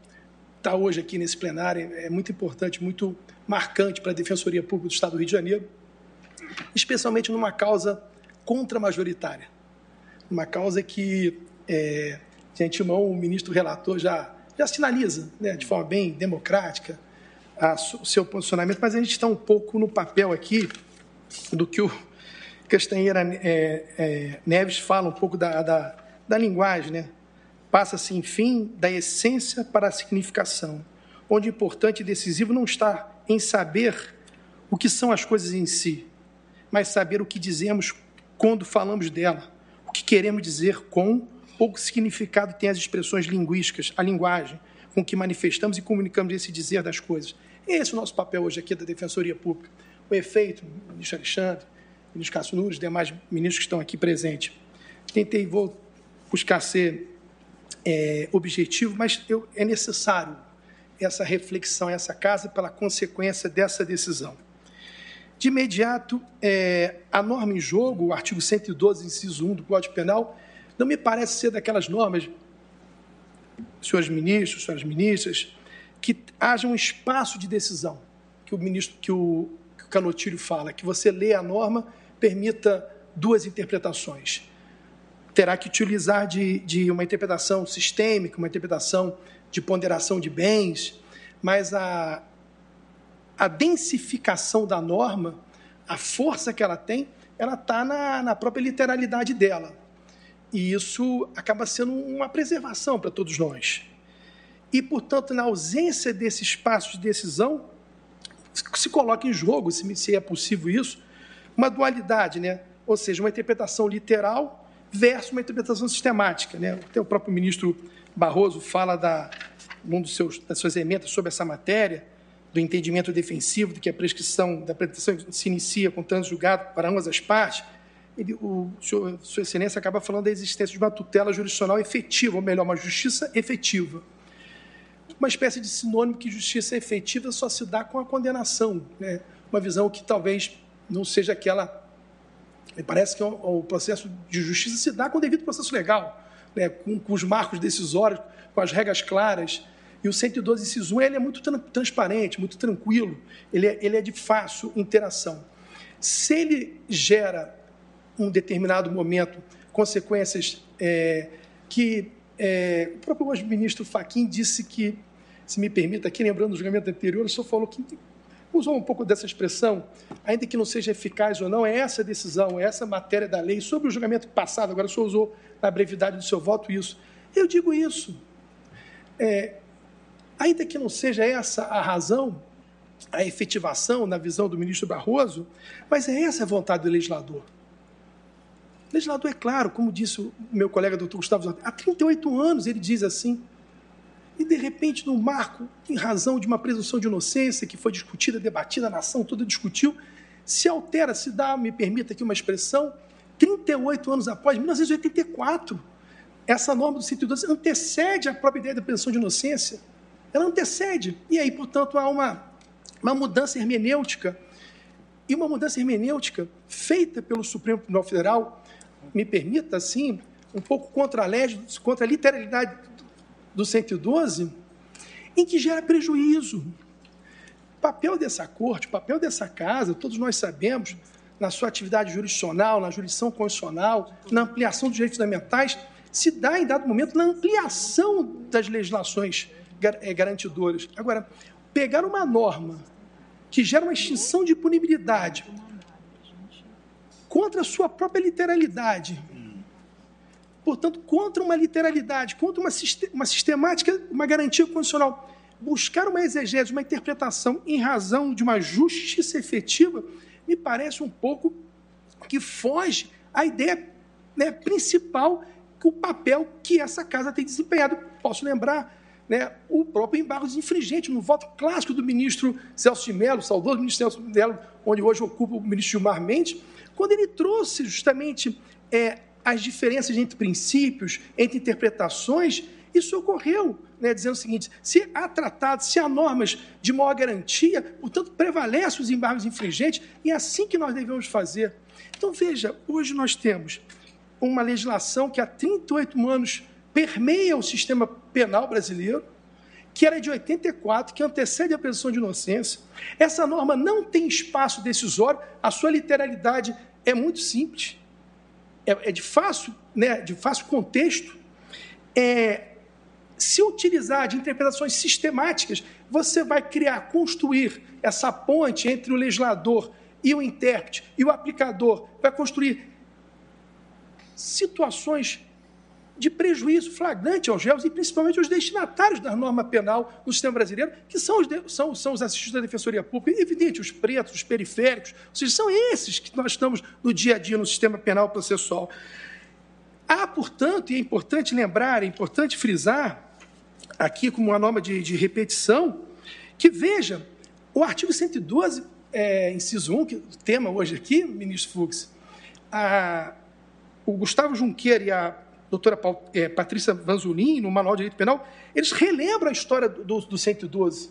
estar tá hoje aqui nesse plenário é muito importante, muito marcante para a Defensoria Pública do Estado do Rio de Janeiro, especialmente numa causa contra-majoritária, uma causa que é, de antemão, o ministro relator já, já sinaliza, né, de forma bem democrática, a, o seu posicionamento, mas a gente está um pouco no papel aqui do que o Castanheira é, é, Neves fala, um pouco da, da, da linguagem, né? Passa-se, enfim, da essência para a significação, onde o importante e decisivo não está em saber o que são as coisas em si, mas saber o que dizemos quando falamos dela, o que queremos dizer com pouco significado tem as expressões linguísticas, a linguagem com que manifestamos e comunicamos esse dizer das coisas. Esse é o nosso papel hoje aqui da Defensoria Pública. O efeito, ministro Alexandre, ministro Cássio Nunes, demais ministros que estão aqui presentes. Tentei, vou buscar ser é, objetivo, mas eu, é necessário essa reflexão, essa casa, pela consequência dessa decisão. De imediato, é, a norma em jogo, o artigo 112, inciso 1 do Código Penal, não me parece ser daquelas normas, senhores ministros, senhoras ministras, que haja um espaço de decisão, que o ministro, que o, que o Canotilho fala, que você lê a norma, permita duas interpretações. Terá que utilizar de, de uma interpretação sistêmica, uma interpretação de ponderação de bens, mas a, a densificação da norma, a força que ela tem, ela está na, na própria literalidade dela. E isso acaba sendo uma preservação para todos nós. E, portanto, na ausência desse espaço de decisão, se coloca em jogo, se é possível isso, uma dualidade, né? ou seja, uma interpretação literal versus uma interpretação sistemática. Né? Até o próprio ministro Barroso fala da, num dos seus, das suas emendas sobre essa matéria, do entendimento defensivo, de que a prescrição da pretensão se inicia com trânsito julgado para ambas as partes, ele, o senhor, Sua Excelência acaba falando da existência de uma tutela jurisdicional efetiva, ou melhor, uma justiça efetiva. Uma espécie de sinônimo que justiça efetiva só se dá com a condenação. Né? Uma visão que talvez não seja aquela. Me parece que o, o processo de justiça se dá com o devido processo legal, né? com, com, os marcos decisórios, com as regras claras. E o 112, inciso 1, ele é muito tra transparente, muito tranquilo, ele é, ele é de fácil interação. Se ele gera um determinado momento consequências é, que é, o próprio ministro Faquim disse que, se me permita, aqui lembrando do julgamento anterior, o senhor falou que usou um pouco dessa expressão, ainda que não seja eficaz ou não, é essa decisão, é essa matéria da lei sobre o julgamento passado. Agora o senhor usou na brevidade do seu voto isso. Eu digo isso. É, ainda que não seja essa a razão, a efetivação na visão do ministro Barroso, mas é essa a vontade do legislador. O legislador é claro, como disse o meu colega doutor Gustavo há 38 anos ele diz assim. E, de repente, no marco, em razão de uma presunção de inocência que foi discutida, debatida, a nação toda discutiu, se altera, se dá, me permita aqui uma expressão, 38 anos após, 1984, essa norma do 112 antecede a própria ideia da presunção de inocência. Ela antecede. E aí, portanto, há uma, uma mudança hermenêutica. E uma mudança hermenêutica feita pelo Supremo Tribunal Federal me permita, assim, um pouco contra a lei, contra a literalidade do 112, em que gera prejuízo. O papel dessa corte, o papel dessa casa, todos nós sabemos, na sua atividade jurisdicional, na jurisdição constitucional, na ampliação dos direitos fundamentais, se dá em dado momento na ampliação das legislações eh, garantidoras. Agora, pegar uma norma que gera uma extinção de punibilidade contra a sua própria literalidade, portanto, contra uma literalidade, contra uma, uma sistemática, uma garantia constitucional, buscar uma exegese, uma interpretação em razão de uma justiça efetiva, me parece um pouco que foge à ideia né, principal o papel que essa casa tem desempenhado. Posso lembrar né, o próprio embargo infringente, no voto clássico do ministro Celso de Mello, saudoso ministro Celso de Mello, onde hoje ocupa o ministro Gilmar Mendes, quando ele trouxe justamente é, as diferenças entre princípios, entre interpretações, isso ocorreu, né, dizendo o seguinte: se há tratados, se há normas de maior garantia, portanto, prevalecem os embargos infringentes, e é assim que nós devemos fazer. Então, veja, hoje nós temos uma legislação que há 38 anos permeia o sistema penal brasileiro, que era de 84, que antecede a presunção de inocência. Essa norma não tem espaço decisório, a sua literalidade é muito simples, é, é de, fácil, né, de fácil contexto. É, se utilizar de interpretações sistemáticas, você vai criar, construir essa ponte entre o legislador e o intérprete e o aplicador, vai construir situações de prejuízo flagrante aos réus e principalmente aos destinatários da norma penal no sistema brasileiro, que são os, são, são os assistidos da Defensoria Pública, evidente, os pretos, os periféricos, ou seja, são esses que nós estamos no dia a dia no sistema penal processual. Há, portanto, e é importante lembrar, é importante frisar, aqui como uma norma de, de repetição, que veja, o artigo 112, é, inciso 1, que é o tema hoje aqui, ministro Fux, a, o Gustavo Junqueira e a doutora é, Patrícia Vanzolin, no Manual de Direito Penal, eles relembram a história do, do 112.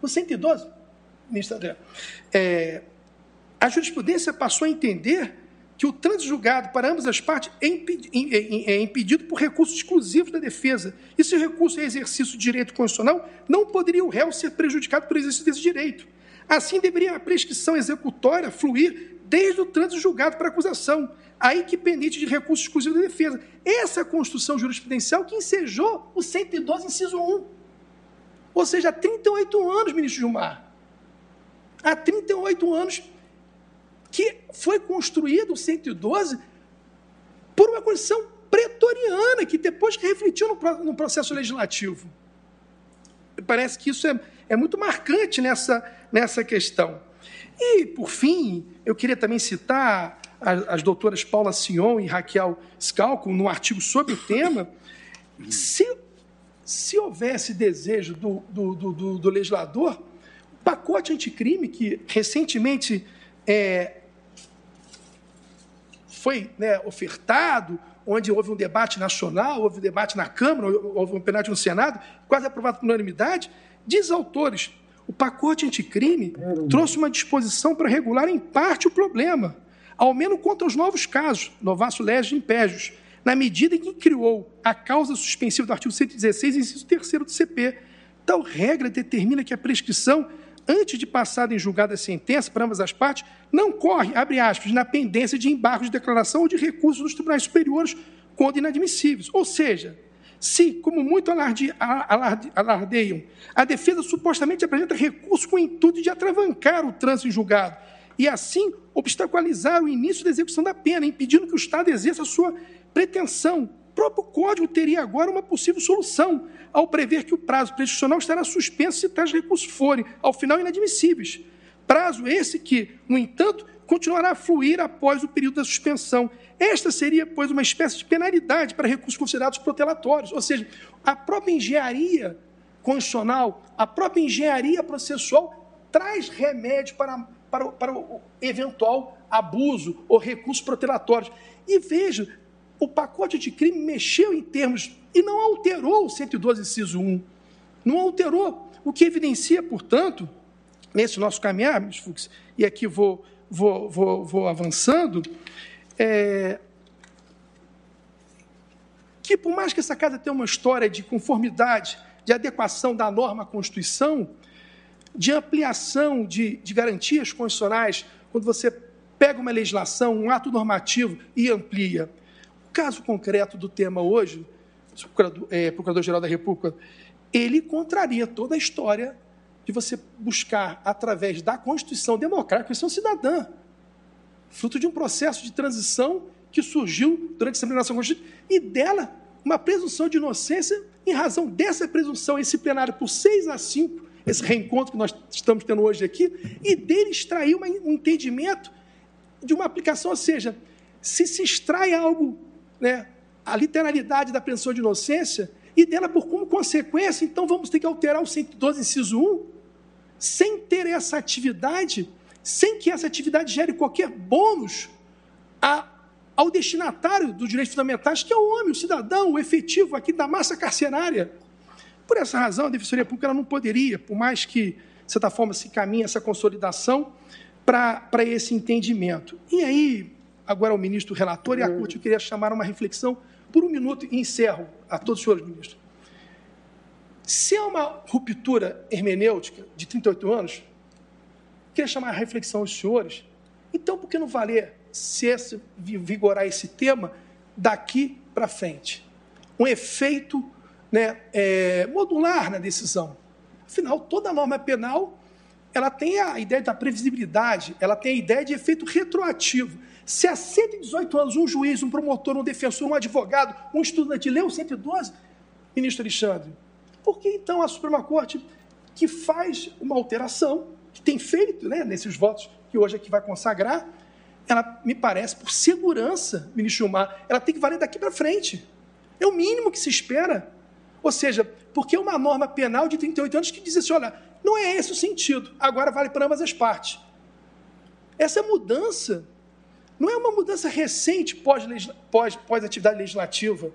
O 112, ministro André, é, a jurisprudência passou a entender que o trânsito julgado para ambas as partes é, é, é impedido por recursos exclusivos da defesa. E se o recurso é exercício de direito constitucional, não poderia o réu ser prejudicado por exercício desse direito. Assim, deveria a prescrição executória fluir desde o trânsito julgado para acusação, aí que pendente de recurso exclusivo da defesa. Essa é a construção jurisprudencial que ensejou o 112, inciso 1. Ou seja, há 38 anos, ministro Gilmar. Há 38 anos que foi construído o 112 por uma Constituição pretoriana, que depois refletiu no, no processo legislativo. Parece que isso é, é muito marcante nessa, nessa questão. E, por fim, eu queria também citar as, doutoras Paula Sion e Raquel Scalco, no artigo sobre o tema, se, se houvesse desejo do, do, do, do legislador, o pacote anticrime que recentemente é, foi né, ofertado, onde houve um debate nacional, houve um debate na Câmara, houve um penalti no Senado, quase aprovado por unanimidade, diz autores, o pacote anticrime trouxe uma disposição para regular em parte o problema, ao menos contra os novos casos, novaço legis impégios, na medida em que criou a causa suspensiva do artigo 116, inciso 3 do CP. Tal regra determina que a prescrição, antes de passada em julgada a sentença para ambas as partes, não corre, abre aspas, na pendência de embargos de declaração ou de recursos dos tribunais superiores quando inadmissíveis. Ou seja, se, como muito alarde, alarde, alardeiam, a defesa supostamente apresenta recurso com o intuito de atravancar o trânsito em julgado e, assim, obstaculizar o início da execução da pena, impedindo que o Estado exerça sua pretensão. O próprio Código teria agora uma possível solução, ao prever que o prazo prescricional estará suspenso se tais recursos forem, ao final, inadmissíveis. Prazo esse que, no entanto, continuará a fluir após o período da suspensão. Esta seria, pois, uma espécie de penalidade para recursos considerados protelatórios, ou seja, a própria engenharia constitucional, a própria engenharia processual traz remédio para para o, para o eventual abuso ou recursos protelatórios. E veja, o pacote de crime mexeu em termos e não alterou o 112, inciso 1. Não alterou. O que evidencia, portanto, nesse nosso caminhar, Fux, e aqui vou, vou, vou, vou avançando, é, que, por mais que essa casa tenha uma história de conformidade, de adequação da norma à Constituição, de ampliação de, de garantias constitucionais, quando você pega uma legislação, um ato normativo e amplia. O caso concreto do tema hoje, é, Procurador-Geral da República, ele contraria toda a história de você buscar, através da Constituição democrática, Constituição cidadã, fruto de um processo de transição que surgiu durante a examinação constitucional, e dela uma presunção de inocência, em razão dessa presunção, esse plenário por 6 a 5, esse reencontro que nós estamos tendo hoje aqui, e dele extrair uma, um entendimento de uma aplicação, ou seja, se se extrai algo, né, a literalidade da presunção de inocência, e dela por como consequência, então vamos ter que alterar o 112, inciso 1, sem ter essa atividade, sem que essa atividade gere qualquer bônus a, ao destinatário dos direitos fundamentais, que é o homem, o cidadão, o efetivo aqui da massa carcerária. Por essa razão, a Defensoria Pública ela não poderia, por mais que, de certa forma, se caminhe essa consolidação, para esse entendimento. E aí, agora o ministro relator e a corte, eu queria chamar uma reflexão por um minuto e encerro a todos os senhores ministros. Se é uma ruptura hermenêutica de 38 anos, queria chamar a reflexão aos senhores, então por que não valer se esse, vigorar esse tema daqui para frente? Um efeito né, é, modular na decisão. Afinal, toda norma penal ela tem a ideia da previsibilidade, ela tem a ideia de efeito retroativo. Se há 118 anos um juiz, um promotor, um defensor, um advogado, um estudante leu 112, ministro Alexandre, por que então a Suprema Corte, que faz uma alteração, que tem feito né, nesses votos que hoje aqui vai consagrar, ela me parece, por segurança, ministro Gilmar, ela tem que valer daqui para frente. É o mínimo que se espera. Ou seja, porque é uma norma penal de 38 anos que diz assim: olha, não é esse o sentido. Agora vale para ambas as partes. Essa mudança não é uma mudança recente pós-atividade pós, pós legislativa.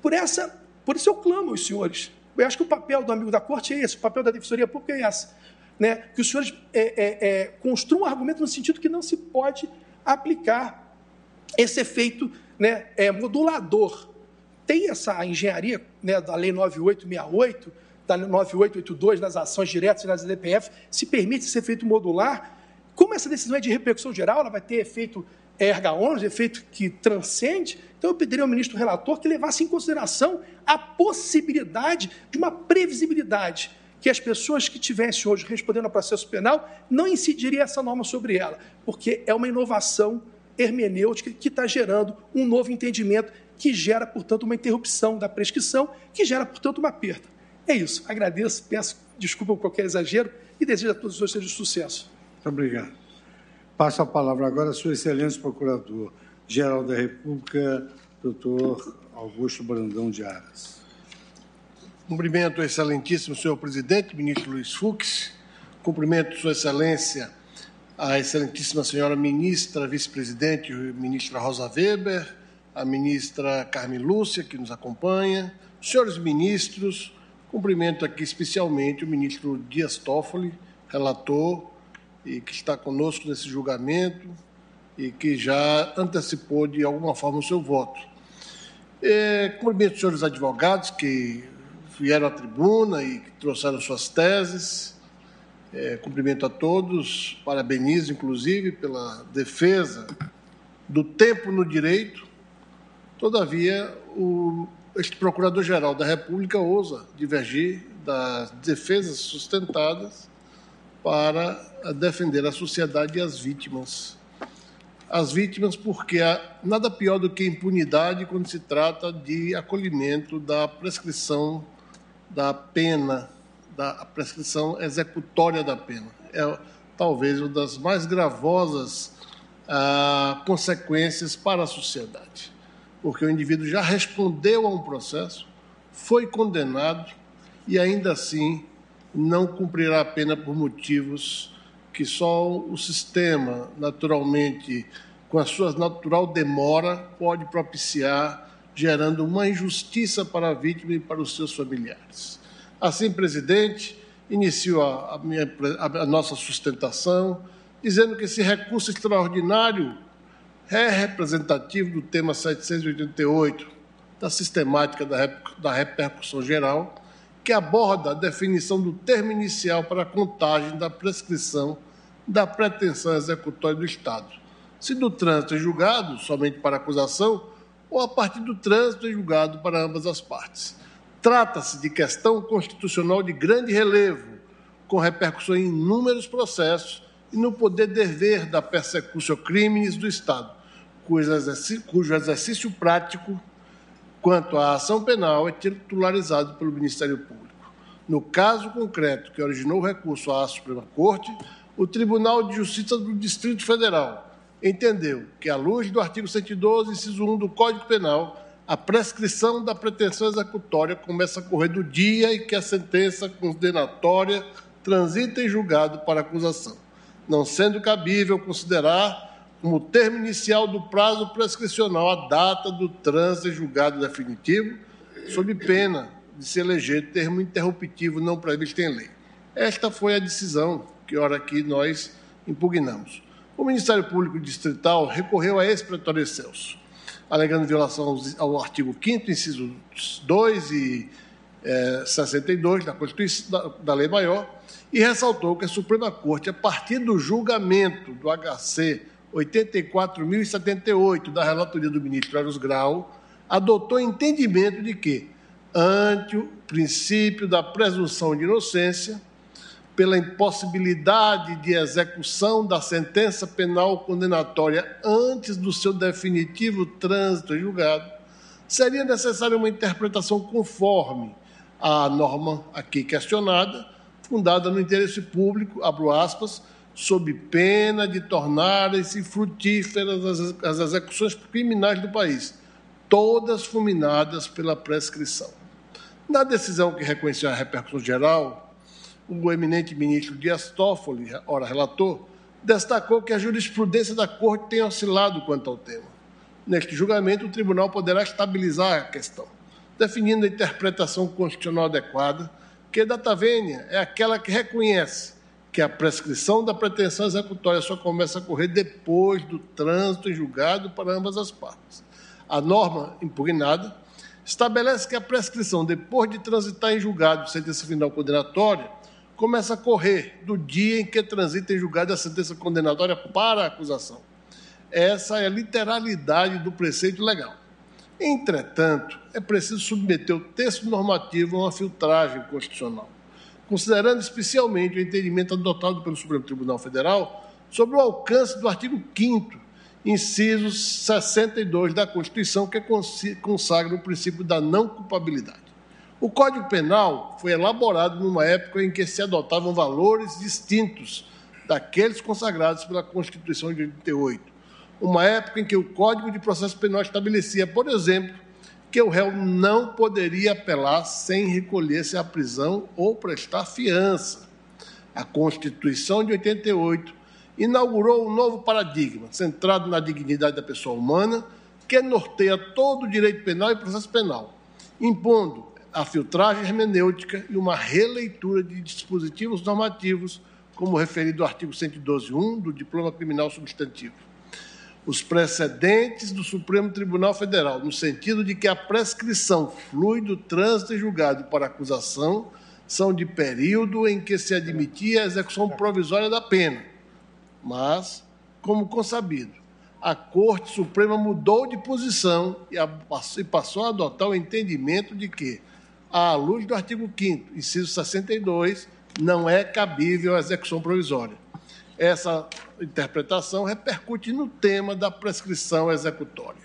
Por, essa, por isso eu clamo aos senhores. Eu acho que o papel do amigo da corte é esse, o papel da defensoria pública é esse. Né? Que os senhores é, é, é, construam um argumento no sentido que não se pode aplicar esse efeito né, é, modulador. Tem essa engenharia né, da Lei 9868, da 9882, nas ações diretas e nas DPF, se permite esse efeito modular. Como essa decisão é de repercussão geral, ela vai ter efeito erga omnes, efeito que transcende, então eu pediria ao ministro relator que levasse em consideração a possibilidade de uma previsibilidade, que as pessoas que tivessem hoje respondendo ao processo penal não incidiria essa norma sobre ela, porque é uma inovação hermenêutica que está gerando um novo entendimento que gera, portanto, uma interrupção da prescrição, que gera, portanto, uma perda. É isso. Agradeço, peço desculpa por qualquer exagero e desejo a todos vocês sucesso. Muito obrigado. Passo a palavra agora à Sua Excelência Procurador-Geral da República, doutor Augusto Brandão de Aras. Cumprimento o excelentíssimo senhor presidente, ministro Luiz Fux. Cumprimento Sua Excelência, a excelentíssima senhora ministra, vice-presidente, ministra Rosa Weber, a ministra Carmen Lúcia, que nos acompanha, senhores ministros, Cumprimento aqui especialmente o ministro Dias Toffoli, relator, e que está conosco nesse julgamento e que já antecipou de alguma forma o seu voto. É, cumprimento os senhores advogados que vieram à tribuna e que trouxeram suas teses. É, cumprimento a todos, parabenizo inclusive pela defesa do tempo no direito. Todavia, o este Procurador-Geral da República ousa divergir das defesas sustentadas para defender a sociedade e as vítimas. As vítimas, porque há nada pior do que impunidade quando se trata de acolhimento da prescrição da pena, da prescrição executória da pena. É talvez uma das mais gravosas ah, consequências para a sociedade porque o indivíduo já respondeu a um processo, foi condenado e ainda assim não cumprirá a pena por motivos que só o sistema, naturalmente, com a sua natural demora, pode propiciar, gerando uma injustiça para a vítima e para os seus familiares. Assim, presidente, inicio a, minha, a nossa sustentação, dizendo que esse recurso extraordinário é representativo do tema 788, da sistemática da repercussão geral, que aborda a definição do termo inicial para a contagem da prescrição da pretensão executória do Estado, se do trânsito em julgado, somente para acusação, ou a partir do trânsito em julgado para ambas as partes. Trata-se de questão constitucional de grande relevo, com repercussão em inúmeros processos e no poder dever da persecução crimes do Estado, cujo exercício, cujo exercício prático quanto à ação penal é titularizado pelo Ministério Público. No caso concreto que originou o recurso à Suprema Corte, o Tribunal de Justiça do Distrito Federal entendeu que, à luz do artigo 112, inciso 1 do Código Penal, a prescrição da pretensão executória começa a correr do dia em que a sentença condenatória transita em julgado para acusação, não sendo cabível considerar como termo inicial do prazo prescricional a data do trânsito em julgado definitivo, sob pena de se eleger termo interruptivo não previsto em lei. Esta foi a decisão que, ora aqui, nós impugnamos. O Ministério Público Distrital recorreu a esse pretório excelso, alegando violação ao artigo 5 inciso 2 e é, 62 da Constituição da, da Lei Maior, e ressaltou que a Suprema Corte, a partir do julgamento do HC 84.078 da relatoria do ministro Eros Grau, adotou entendimento de que, ante o princípio da presunção de inocência, pela impossibilidade de execução da sentença penal condenatória antes do seu definitivo trânsito em julgado, seria necessária uma interpretação conforme à norma aqui questionada, fundada no interesse público, abro aspas, sob pena de tornarem-se frutíferas as, execuções criminais do país, todas fulminadas pela prescrição. Na decisão que reconheceu a repercussão geral, o eminente ministro Dias Toffoli, ora relator, destacou que a jurisprudência da Corte tem oscilado quanto ao tema. Neste julgamento, o tribunal poderá estabilizar a questão, definindo a interpretação constitucional adequada, que data vênia é aquela que reconhece que a prescrição da pretensão executória só começa a correr depois do trânsito em julgado para ambas as partes. A norma impugnada estabelece que a prescrição, depois de transitar em julgado sentença final condenatória, começa a correr do dia em que transita em julgado a sentença condenatória para a acusação. Essa é a literalidade do preceito legal. Entretanto, é preciso submeter o texto normativo a uma filtragem constitucional considerando especialmente o entendimento adotado pelo Supremo Tribunal Federal sobre o alcance do artigo 5 inciso 62 da Constituição, que consagra o princípio da não culpabilidade. O Código Penal foi elaborado numa época em que se adotavam valores distintos daqueles consagrados pela Constituição de 88. Uma época em que o Código de Processo Penal estabelecia, por exemplo, que o réu não poderia apelar sem recolher-se à prisão ou prestar fiança. A Constituição de 88 inaugurou um novo paradigma, centrado na dignidade da pessoa humana, que norteia todo o direito penal e processo penal, impondo a filtragem hermenêutica e uma releitura de dispositivos normativos, como referido ao artigo 112.1 do Diploma Criminal Substantivo os precedentes do Supremo Tribunal Federal, no sentido de que a prescrição flui do trânsito julgado para acusação, são de período em que se admitia a execução provisória da pena. Mas, como consabido, a Corte Suprema mudou de posição e passou a adotar o entendimento de que, à luz do artigo 5 inciso 62, não é cabível a execução provisória essa interpretação repercute no tema da prescrição executória.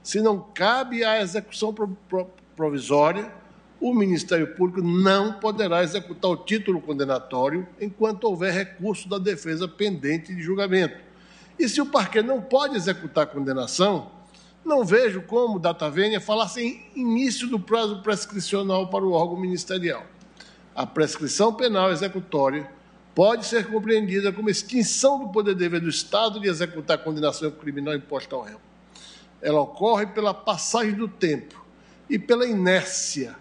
Se não cabe a execução provisória, o Ministério Público não poderá executar o título condenatório enquanto houver recurso da defesa pendente de julgamento. E se o parquet não pode executar a condenação, não vejo como data vênia falasse em início do prazo prescricional para o órgão ministerial. A prescrição penal executória pode ser compreendida como extinção do poder dever do Estado de executar a condenação criminal imposta ao réu. Ela ocorre pela passagem do tempo e pela inércia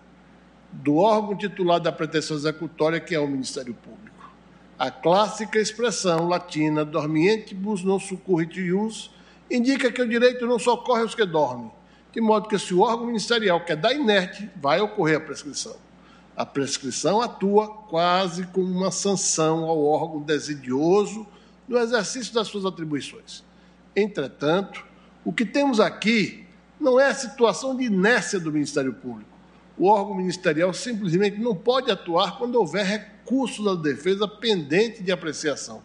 do órgão titular da pretensão executória, que é o Ministério Público. A clássica expressão latina dormientibus non succurrit ius indica que o direito não socorre os que dormem, de modo que se o órgão ministerial quer dar inerte, vai ocorrer a prescrição. A prescrição atua quase como uma sanção ao órgão desidioso no exercício das suas atribuições. Entretanto, o que temos aqui não é a situação de inércia do Ministério Público. O órgão ministerial simplesmente não pode atuar quando houver recurso da defesa pendente de apreciação.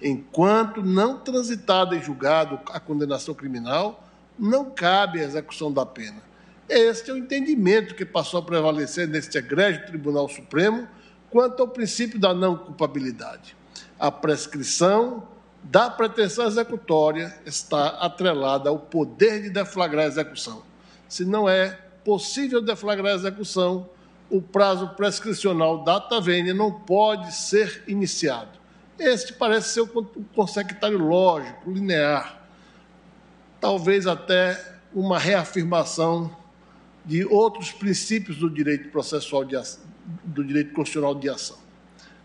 Enquanto não transitada em julgado a condenação criminal, não cabe a execução da pena. Este é o entendimento que passou a prevalecer neste egrégio Tribunal Supremo quanto ao princípio da não culpabilidade. A prescrição da pretensão executória está atrelada ao poder de deflagrar a execução. Se não é possível deflagrar a execução, o prazo prescricional data vênia não pode ser iniciado. Este parece ser o consectário lógico, linear, talvez até uma reafirmação de outros princípios do direito processual de ação, do direito constitucional de ação.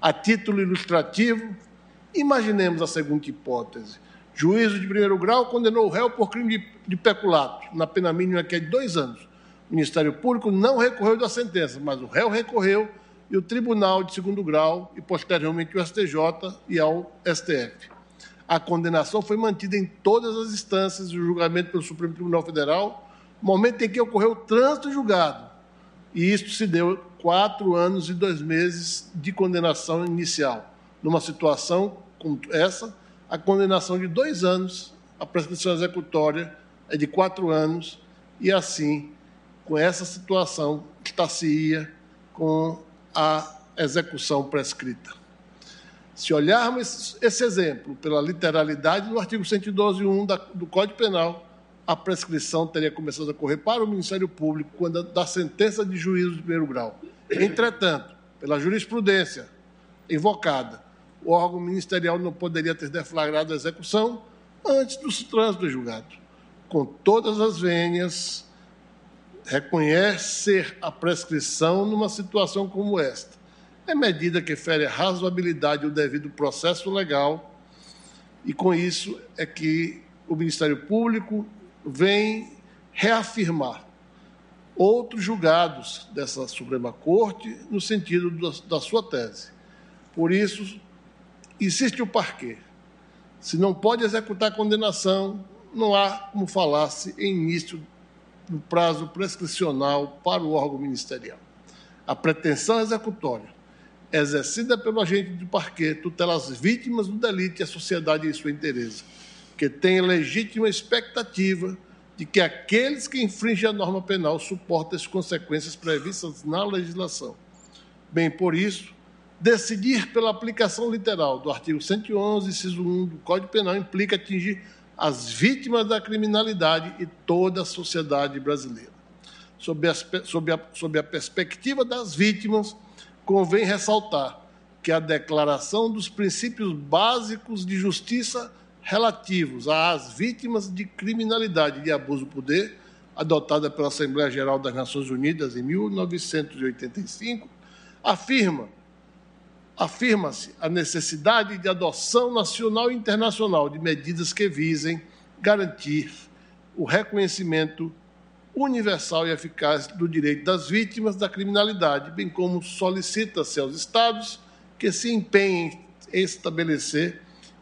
A título ilustrativo, imaginemos a seguinte hipótese: juízo de primeiro grau condenou o réu por crime de, de peculato, na pena mínima que é de dois anos. O Ministério Público não recorreu da sentença, mas o réu recorreu e o Tribunal de Segundo Grau e, posteriormente, o STJ e ao STF. A condenação foi mantida em todas as instâncias do julgamento pelo Supremo Tribunal Federal, momento em que ocorreu o trânsito julgado. E isto se deu quatro anos e dois meses de condenação inicial. Numa situação como essa, a condenação de dois anos, a prescrição executória é de quatro anos, e assim, com essa situação, está-se-ia com a execução prescrita. Se olharmos esse exemplo pela literalidade do artigo 112.1 do Código Penal, a prescrição teria começado a correr para o Ministério Público quando da sentença de juízo de primeiro grau. Entretanto, pela jurisprudência invocada, o órgão ministerial não poderia ter deflagrado a execução antes do trânsito do julgado. Com todas as vênias, reconhecer a prescrição numa situação como esta. É medida que fere a razoabilidade e o devido processo legal, e com isso é que o Ministério Público vem reafirmar outros julgados dessa Suprema Corte no sentido da sua tese. Por isso, insiste o parquê. Se não pode executar a condenação, não há como falar-se em início no prazo prescricional para o órgão ministerial. A pretensão executória, exercida pelo agente do parquê, tutela as vítimas do delito e a sociedade em sua interesse, que tem legítima expectativa de que aqueles que infringem a norma penal suportem as consequências previstas na legislação. Bem, por isso, decidir pela aplicação literal do artigo 111, inciso 1 do Código Penal implica atingir as vítimas da criminalidade e toda a sociedade brasileira. Sob a, sob, a, sob a perspectiva das vítimas, convém ressaltar que a Declaração dos Princípios Básicos de Justiça relativos às vítimas de criminalidade e abuso do poder, adotada pela Assembleia Geral das Nações Unidas em 1985, afirma afirma-se a necessidade de adoção nacional e internacional de medidas que visem garantir o reconhecimento universal e eficaz do direito das vítimas da criminalidade, bem como solicita-se aos Estados que se empenhem em estabelecer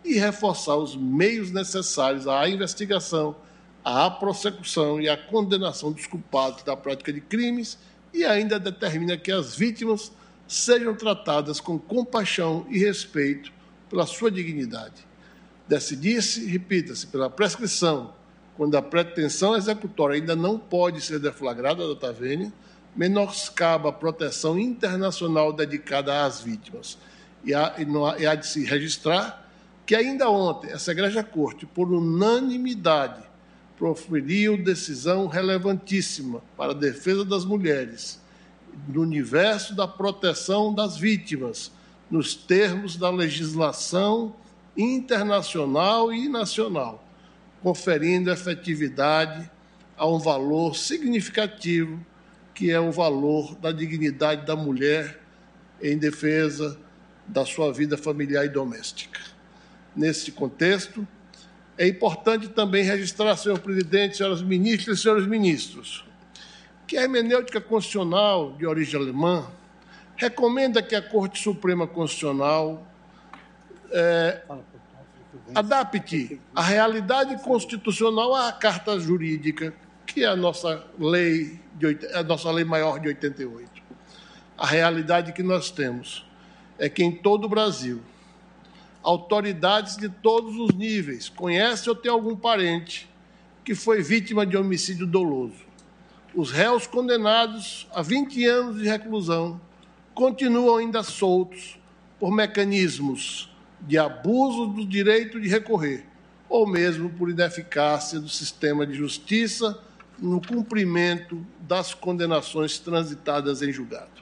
e reforçar os meios necessários à investigação, à prossecução e à condenação dos culpados da prática de crimes e ainda determina que as vítimas sejam tratadas com compaixão e respeito pela sua dignidade. Decidir-se, repita-se, pela prescrição, quando a pretensão executória ainda não pode ser deflagrada da Tavênia, menoscaba a proteção internacional dedicada às vítimas. E há, e há de se registrar que ainda ontem essa Igreja Corte, por unanimidade, proferiu decisão relevantíssima para a defesa das mulheres, no universo da proteção das vítimas, nos termos da legislação internacional e nacional, conferindo efetividade a um valor significativo, que é o valor da dignidade da mulher em defesa da sua vida familiar e doméstica. Nesse contexto, É importante também registrar, senhor presidente, senhoras ministras e senhores ministros, que a hermenêutica constitucional de origem alemã recomenda que a Corte Suprema Constitucional é, adapte a realidade constitucional à carta jurídica, que é a nossa lei, de, a nossa lei maior de 88. A realidade que nós temos é que em todo o Brasil, autoridades de todos os níveis conhecem ou têm algum parente que foi vítima de homicídio doloso. Os réus condenados a 20 anos de reclusão continuam ainda soltos por mecanismos de abuso do direito de recorrer, ou mesmo por ineficácia do sistema de justiça no cumprimento das condenações transitadas em julgado.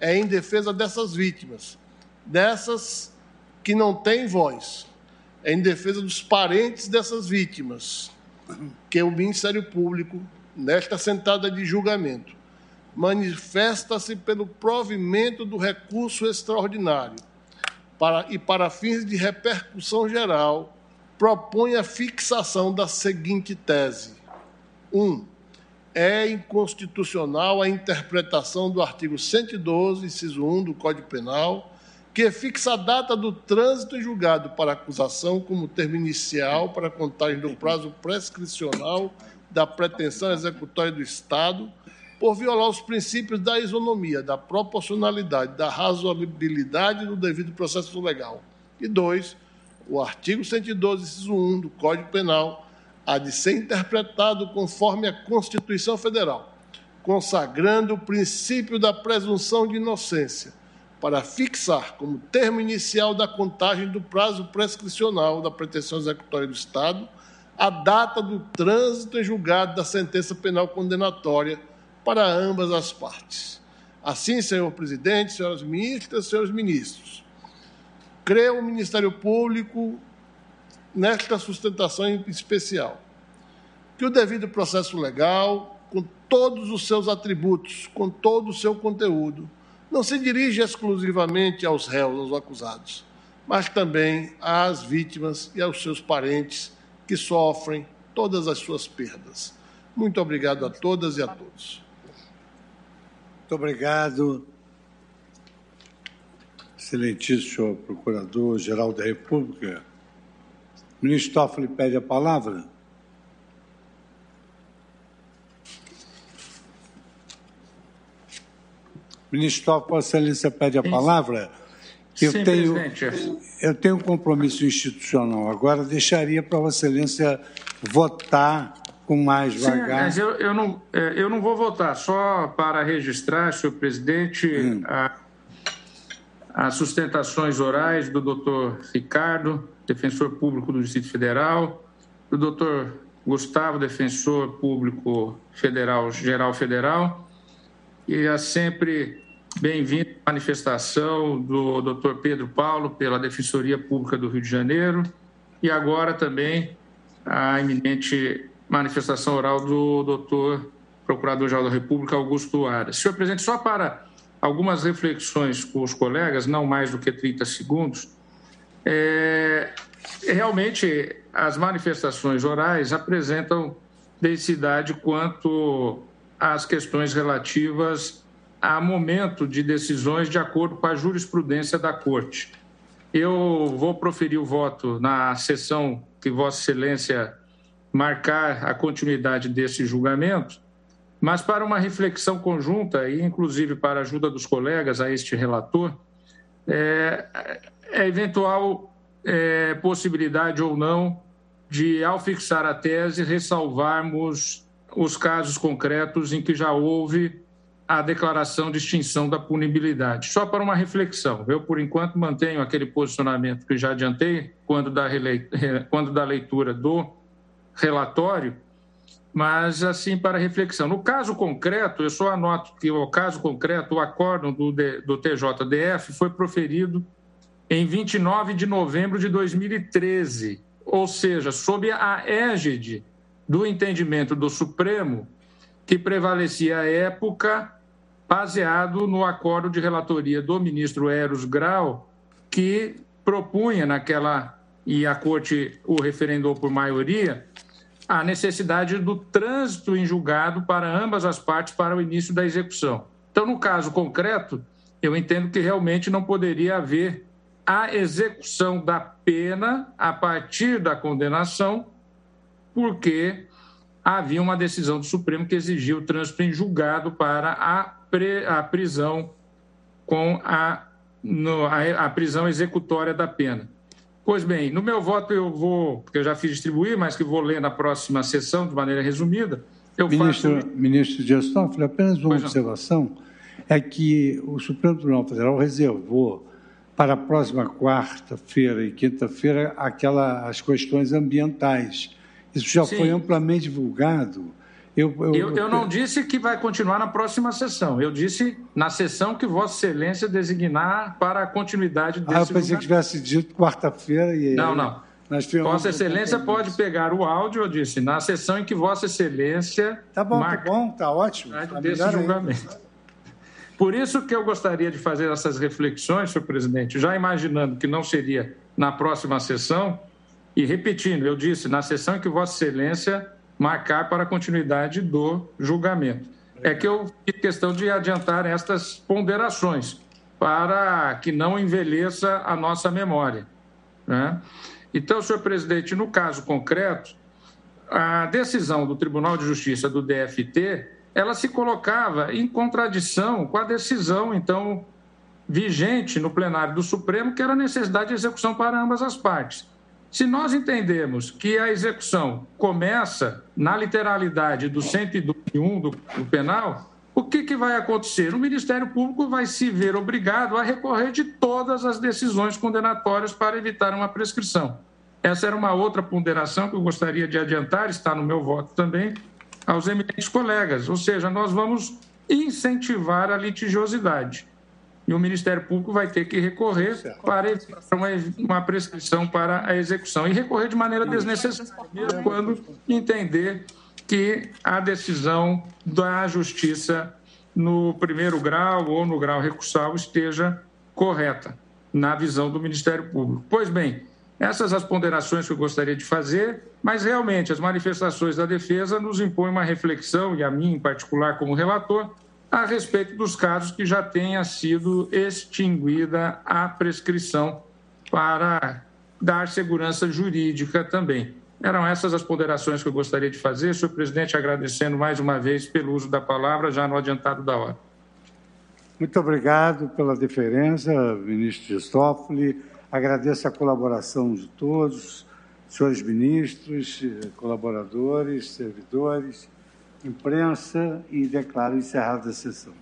É em defesa dessas vítimas, dessas que não têm voz, é em defesa dos parentes dessas vítimas que o Ministério Público, nesta sentada de julgamento, manifesta-se pelo provimento do recurso extraordinário para, e para fins de repercussão geral, propõe a fixação da seguinte tese: 1. Um, é inconstitucional a interpretação do artigo 112, inciso 1 do Código Penal, que fixa a data do trânsito em julgado para acusação como termo inicial para contagem do prazo prescricional da pretensão executória do Estado, por violar os princípios da isonomia, da proporcionalidade, da razoabilidade do devido processo legal. E dois, o artigo 112, inciso 1 do Código Penal há de ser interpretado conforme a Constituição Federal, consagrando o princípio da presunção de inocência, para fixar como termo inicial da contagem do prazo prescricional da pretensão executória do Estado a data do trânsito em julgado da sentença penal condenatória para ambas as partes. Assim, senhor presidente, senhoras ministras, senhores ministros, creio o Ministério Público nesta sustentação especial, que o devido processo legal, com todos os seus atributos, com todo o seu conteúdo, não se dirige exclusivamente aos réus, aos acusados, mas também às vítimas e aos seus parentes que sofrem todas as suas perdas. Muito obrigado a todas e a todos. Muito obrigado, excelentíssimo Procurador-Geral da República. O ministro Toffoli pede a palavra. Ministro Toffoli, Vossa Excelência pede a palavra. Eu Sim, tenho, presidente. eu tenho um compromisso institucional. Agora, deixaria para Vossa Excelência votar com mais Sim, vagar. mas eu, eu, não, é, eu não vou votar, só para registrar, senhor presidente, Hum. a- as sustentações orais do doutor Ricardo, defensor público do Distrito Federal, do doutor Gustavo, defensor público federal, geral federal, e a sempre bem-vinda manifestação do doutor Pedro Paulo pela Defensoria Pública do Rio de Janeiro, e agora também a eminente manifestação oral do doutor Procurador-Geral da República, Augusto Aras. Senhor presidente, só para algumas reflexões com os colegas, não mais do que 30 segundos, é, realmente as manifestações orais apresentam densidade quanto às questões relativas a momento de decisões de acordo com a jurisprudência da Corte. Eu vou proferir o voto na sessão que Vossa Excelência marcar a continuidade desse julgamento, mas para uma reflexão conjunta e inclusive para a ajuda dos colegas a este relator, é, é eventual é, possibilidade ou não de, ao fixar a tese, ressalvarmos os casos concretos em que já houve a declaração de extinção da punibilidade. Só para uma reflexão, eu, por enquanto, mantenho aquele posicionamento que já adiantei quando da, quando da leitura do relatório, mas assim para reflexão. No caso concreto, eu só anoto que o caso concreto, o acórdão do, do TJDF foi proferido em 29 de novembro de 2013, ou seja, sob a égide do entendimento do Supremo que prevalecia à época, baseado no acordo de relatoria do ministro Eros Grau, que propunha naquela e a Corte o referendou por maioria, a necessidade do trânsito em julgado para ambas as partes para o início da execução. Então, no caso concreto, eu entendo que realmente não poderia haver a execução da pena a partir da condenação, porque havia uma decisão do Supremo que exigia o trânsito em julgado para a, pre, a prisão com a, no, a, a prisão executória da pena. Pois bem, no meu voto eu vou, porque eu já fiz distribuir, mas que vou ler na próxima sessão de maneira resumida. Eu ministro, faço... ministro Dias Toffoli, apenas uma pois observação, não. é que o Supremo Tribunal Federal reservou para a próxima quarta-feira e quinta-feira aquela as questões ambientais. Isso já Sim. foi amplamente divulgado. Eu, eu, eu, eu, não disse que vai continuar na próxima sessão. Eu disse na sessão que Vossa Excelência designar para a continuidade desse Ah, eu pensei que tivesse dito quarta-feira e. Não, não. Vossa Excelência pode pegar o áudio, eu disse, na sessão em que Vossa Excelência. Tá bom, tá bom, tá ótimo. Tá desse julgamento. Ainda. Por isso que eu gostaria de fazer essas reflexões, senhor presidente, já imaginando que não seria na próxima sessão, e repetindo, eu disse, na sessão que Vossa Excelência marcar para a continuidade do julgamento. É que eu fiz questão de adiantar estas ponderações para que não envelheça a nossa memória. Né? Então, senhor presidente, no caso concreto, a decisão do Tribunal de Justiça do DFT ela se colocava em contradição com a decisão, então, vigente no plenário do Supremo, que era a necessidade de execução para ambas as partes. Se nós entendemos que a execução começa na literalidade do 101 do, do penal, o que, que vai acontecer? O Ministério Público vai se ver obrigado a recorrer de todas as decisões condenatórias para evitar uma prescrição. Essa era uma outra ponderação que eu gostaria de adiantar, está no meu voto também, aos eminentes colegas, ou seja, nós vamos incentivar a litigiosidade. E o Ministério Público vai ter que recorrer para uma, uma prescrição para a execução. E recorrer de maneira desnecessária, mesmo quando entender que a decisão da Justiça no primeiro grau ou no grau recursal esteja correta, na visão do Ministério Público. Pois bem, essas as ponderações que eu gostaria de fazer, mas realmente as manifestações da defesa nos impõem uma reflexão, e a mim em particular como relator, a respeito dos casos que já tenha sido extinguida a prescrição para dar segurança jurídica também. Eram essas as ponderações que eu gostaria de fazer. Senhor presidente, agradecendo mais uma vez pelo uso da palavra, já no adiantado da hora. Muito obrigado pela deferência, ministro Gistoffoli. Agradeço a colaboração de todos, senhores ministros, colaboradores, servidores, imprensa e declaro encerrada a sessão.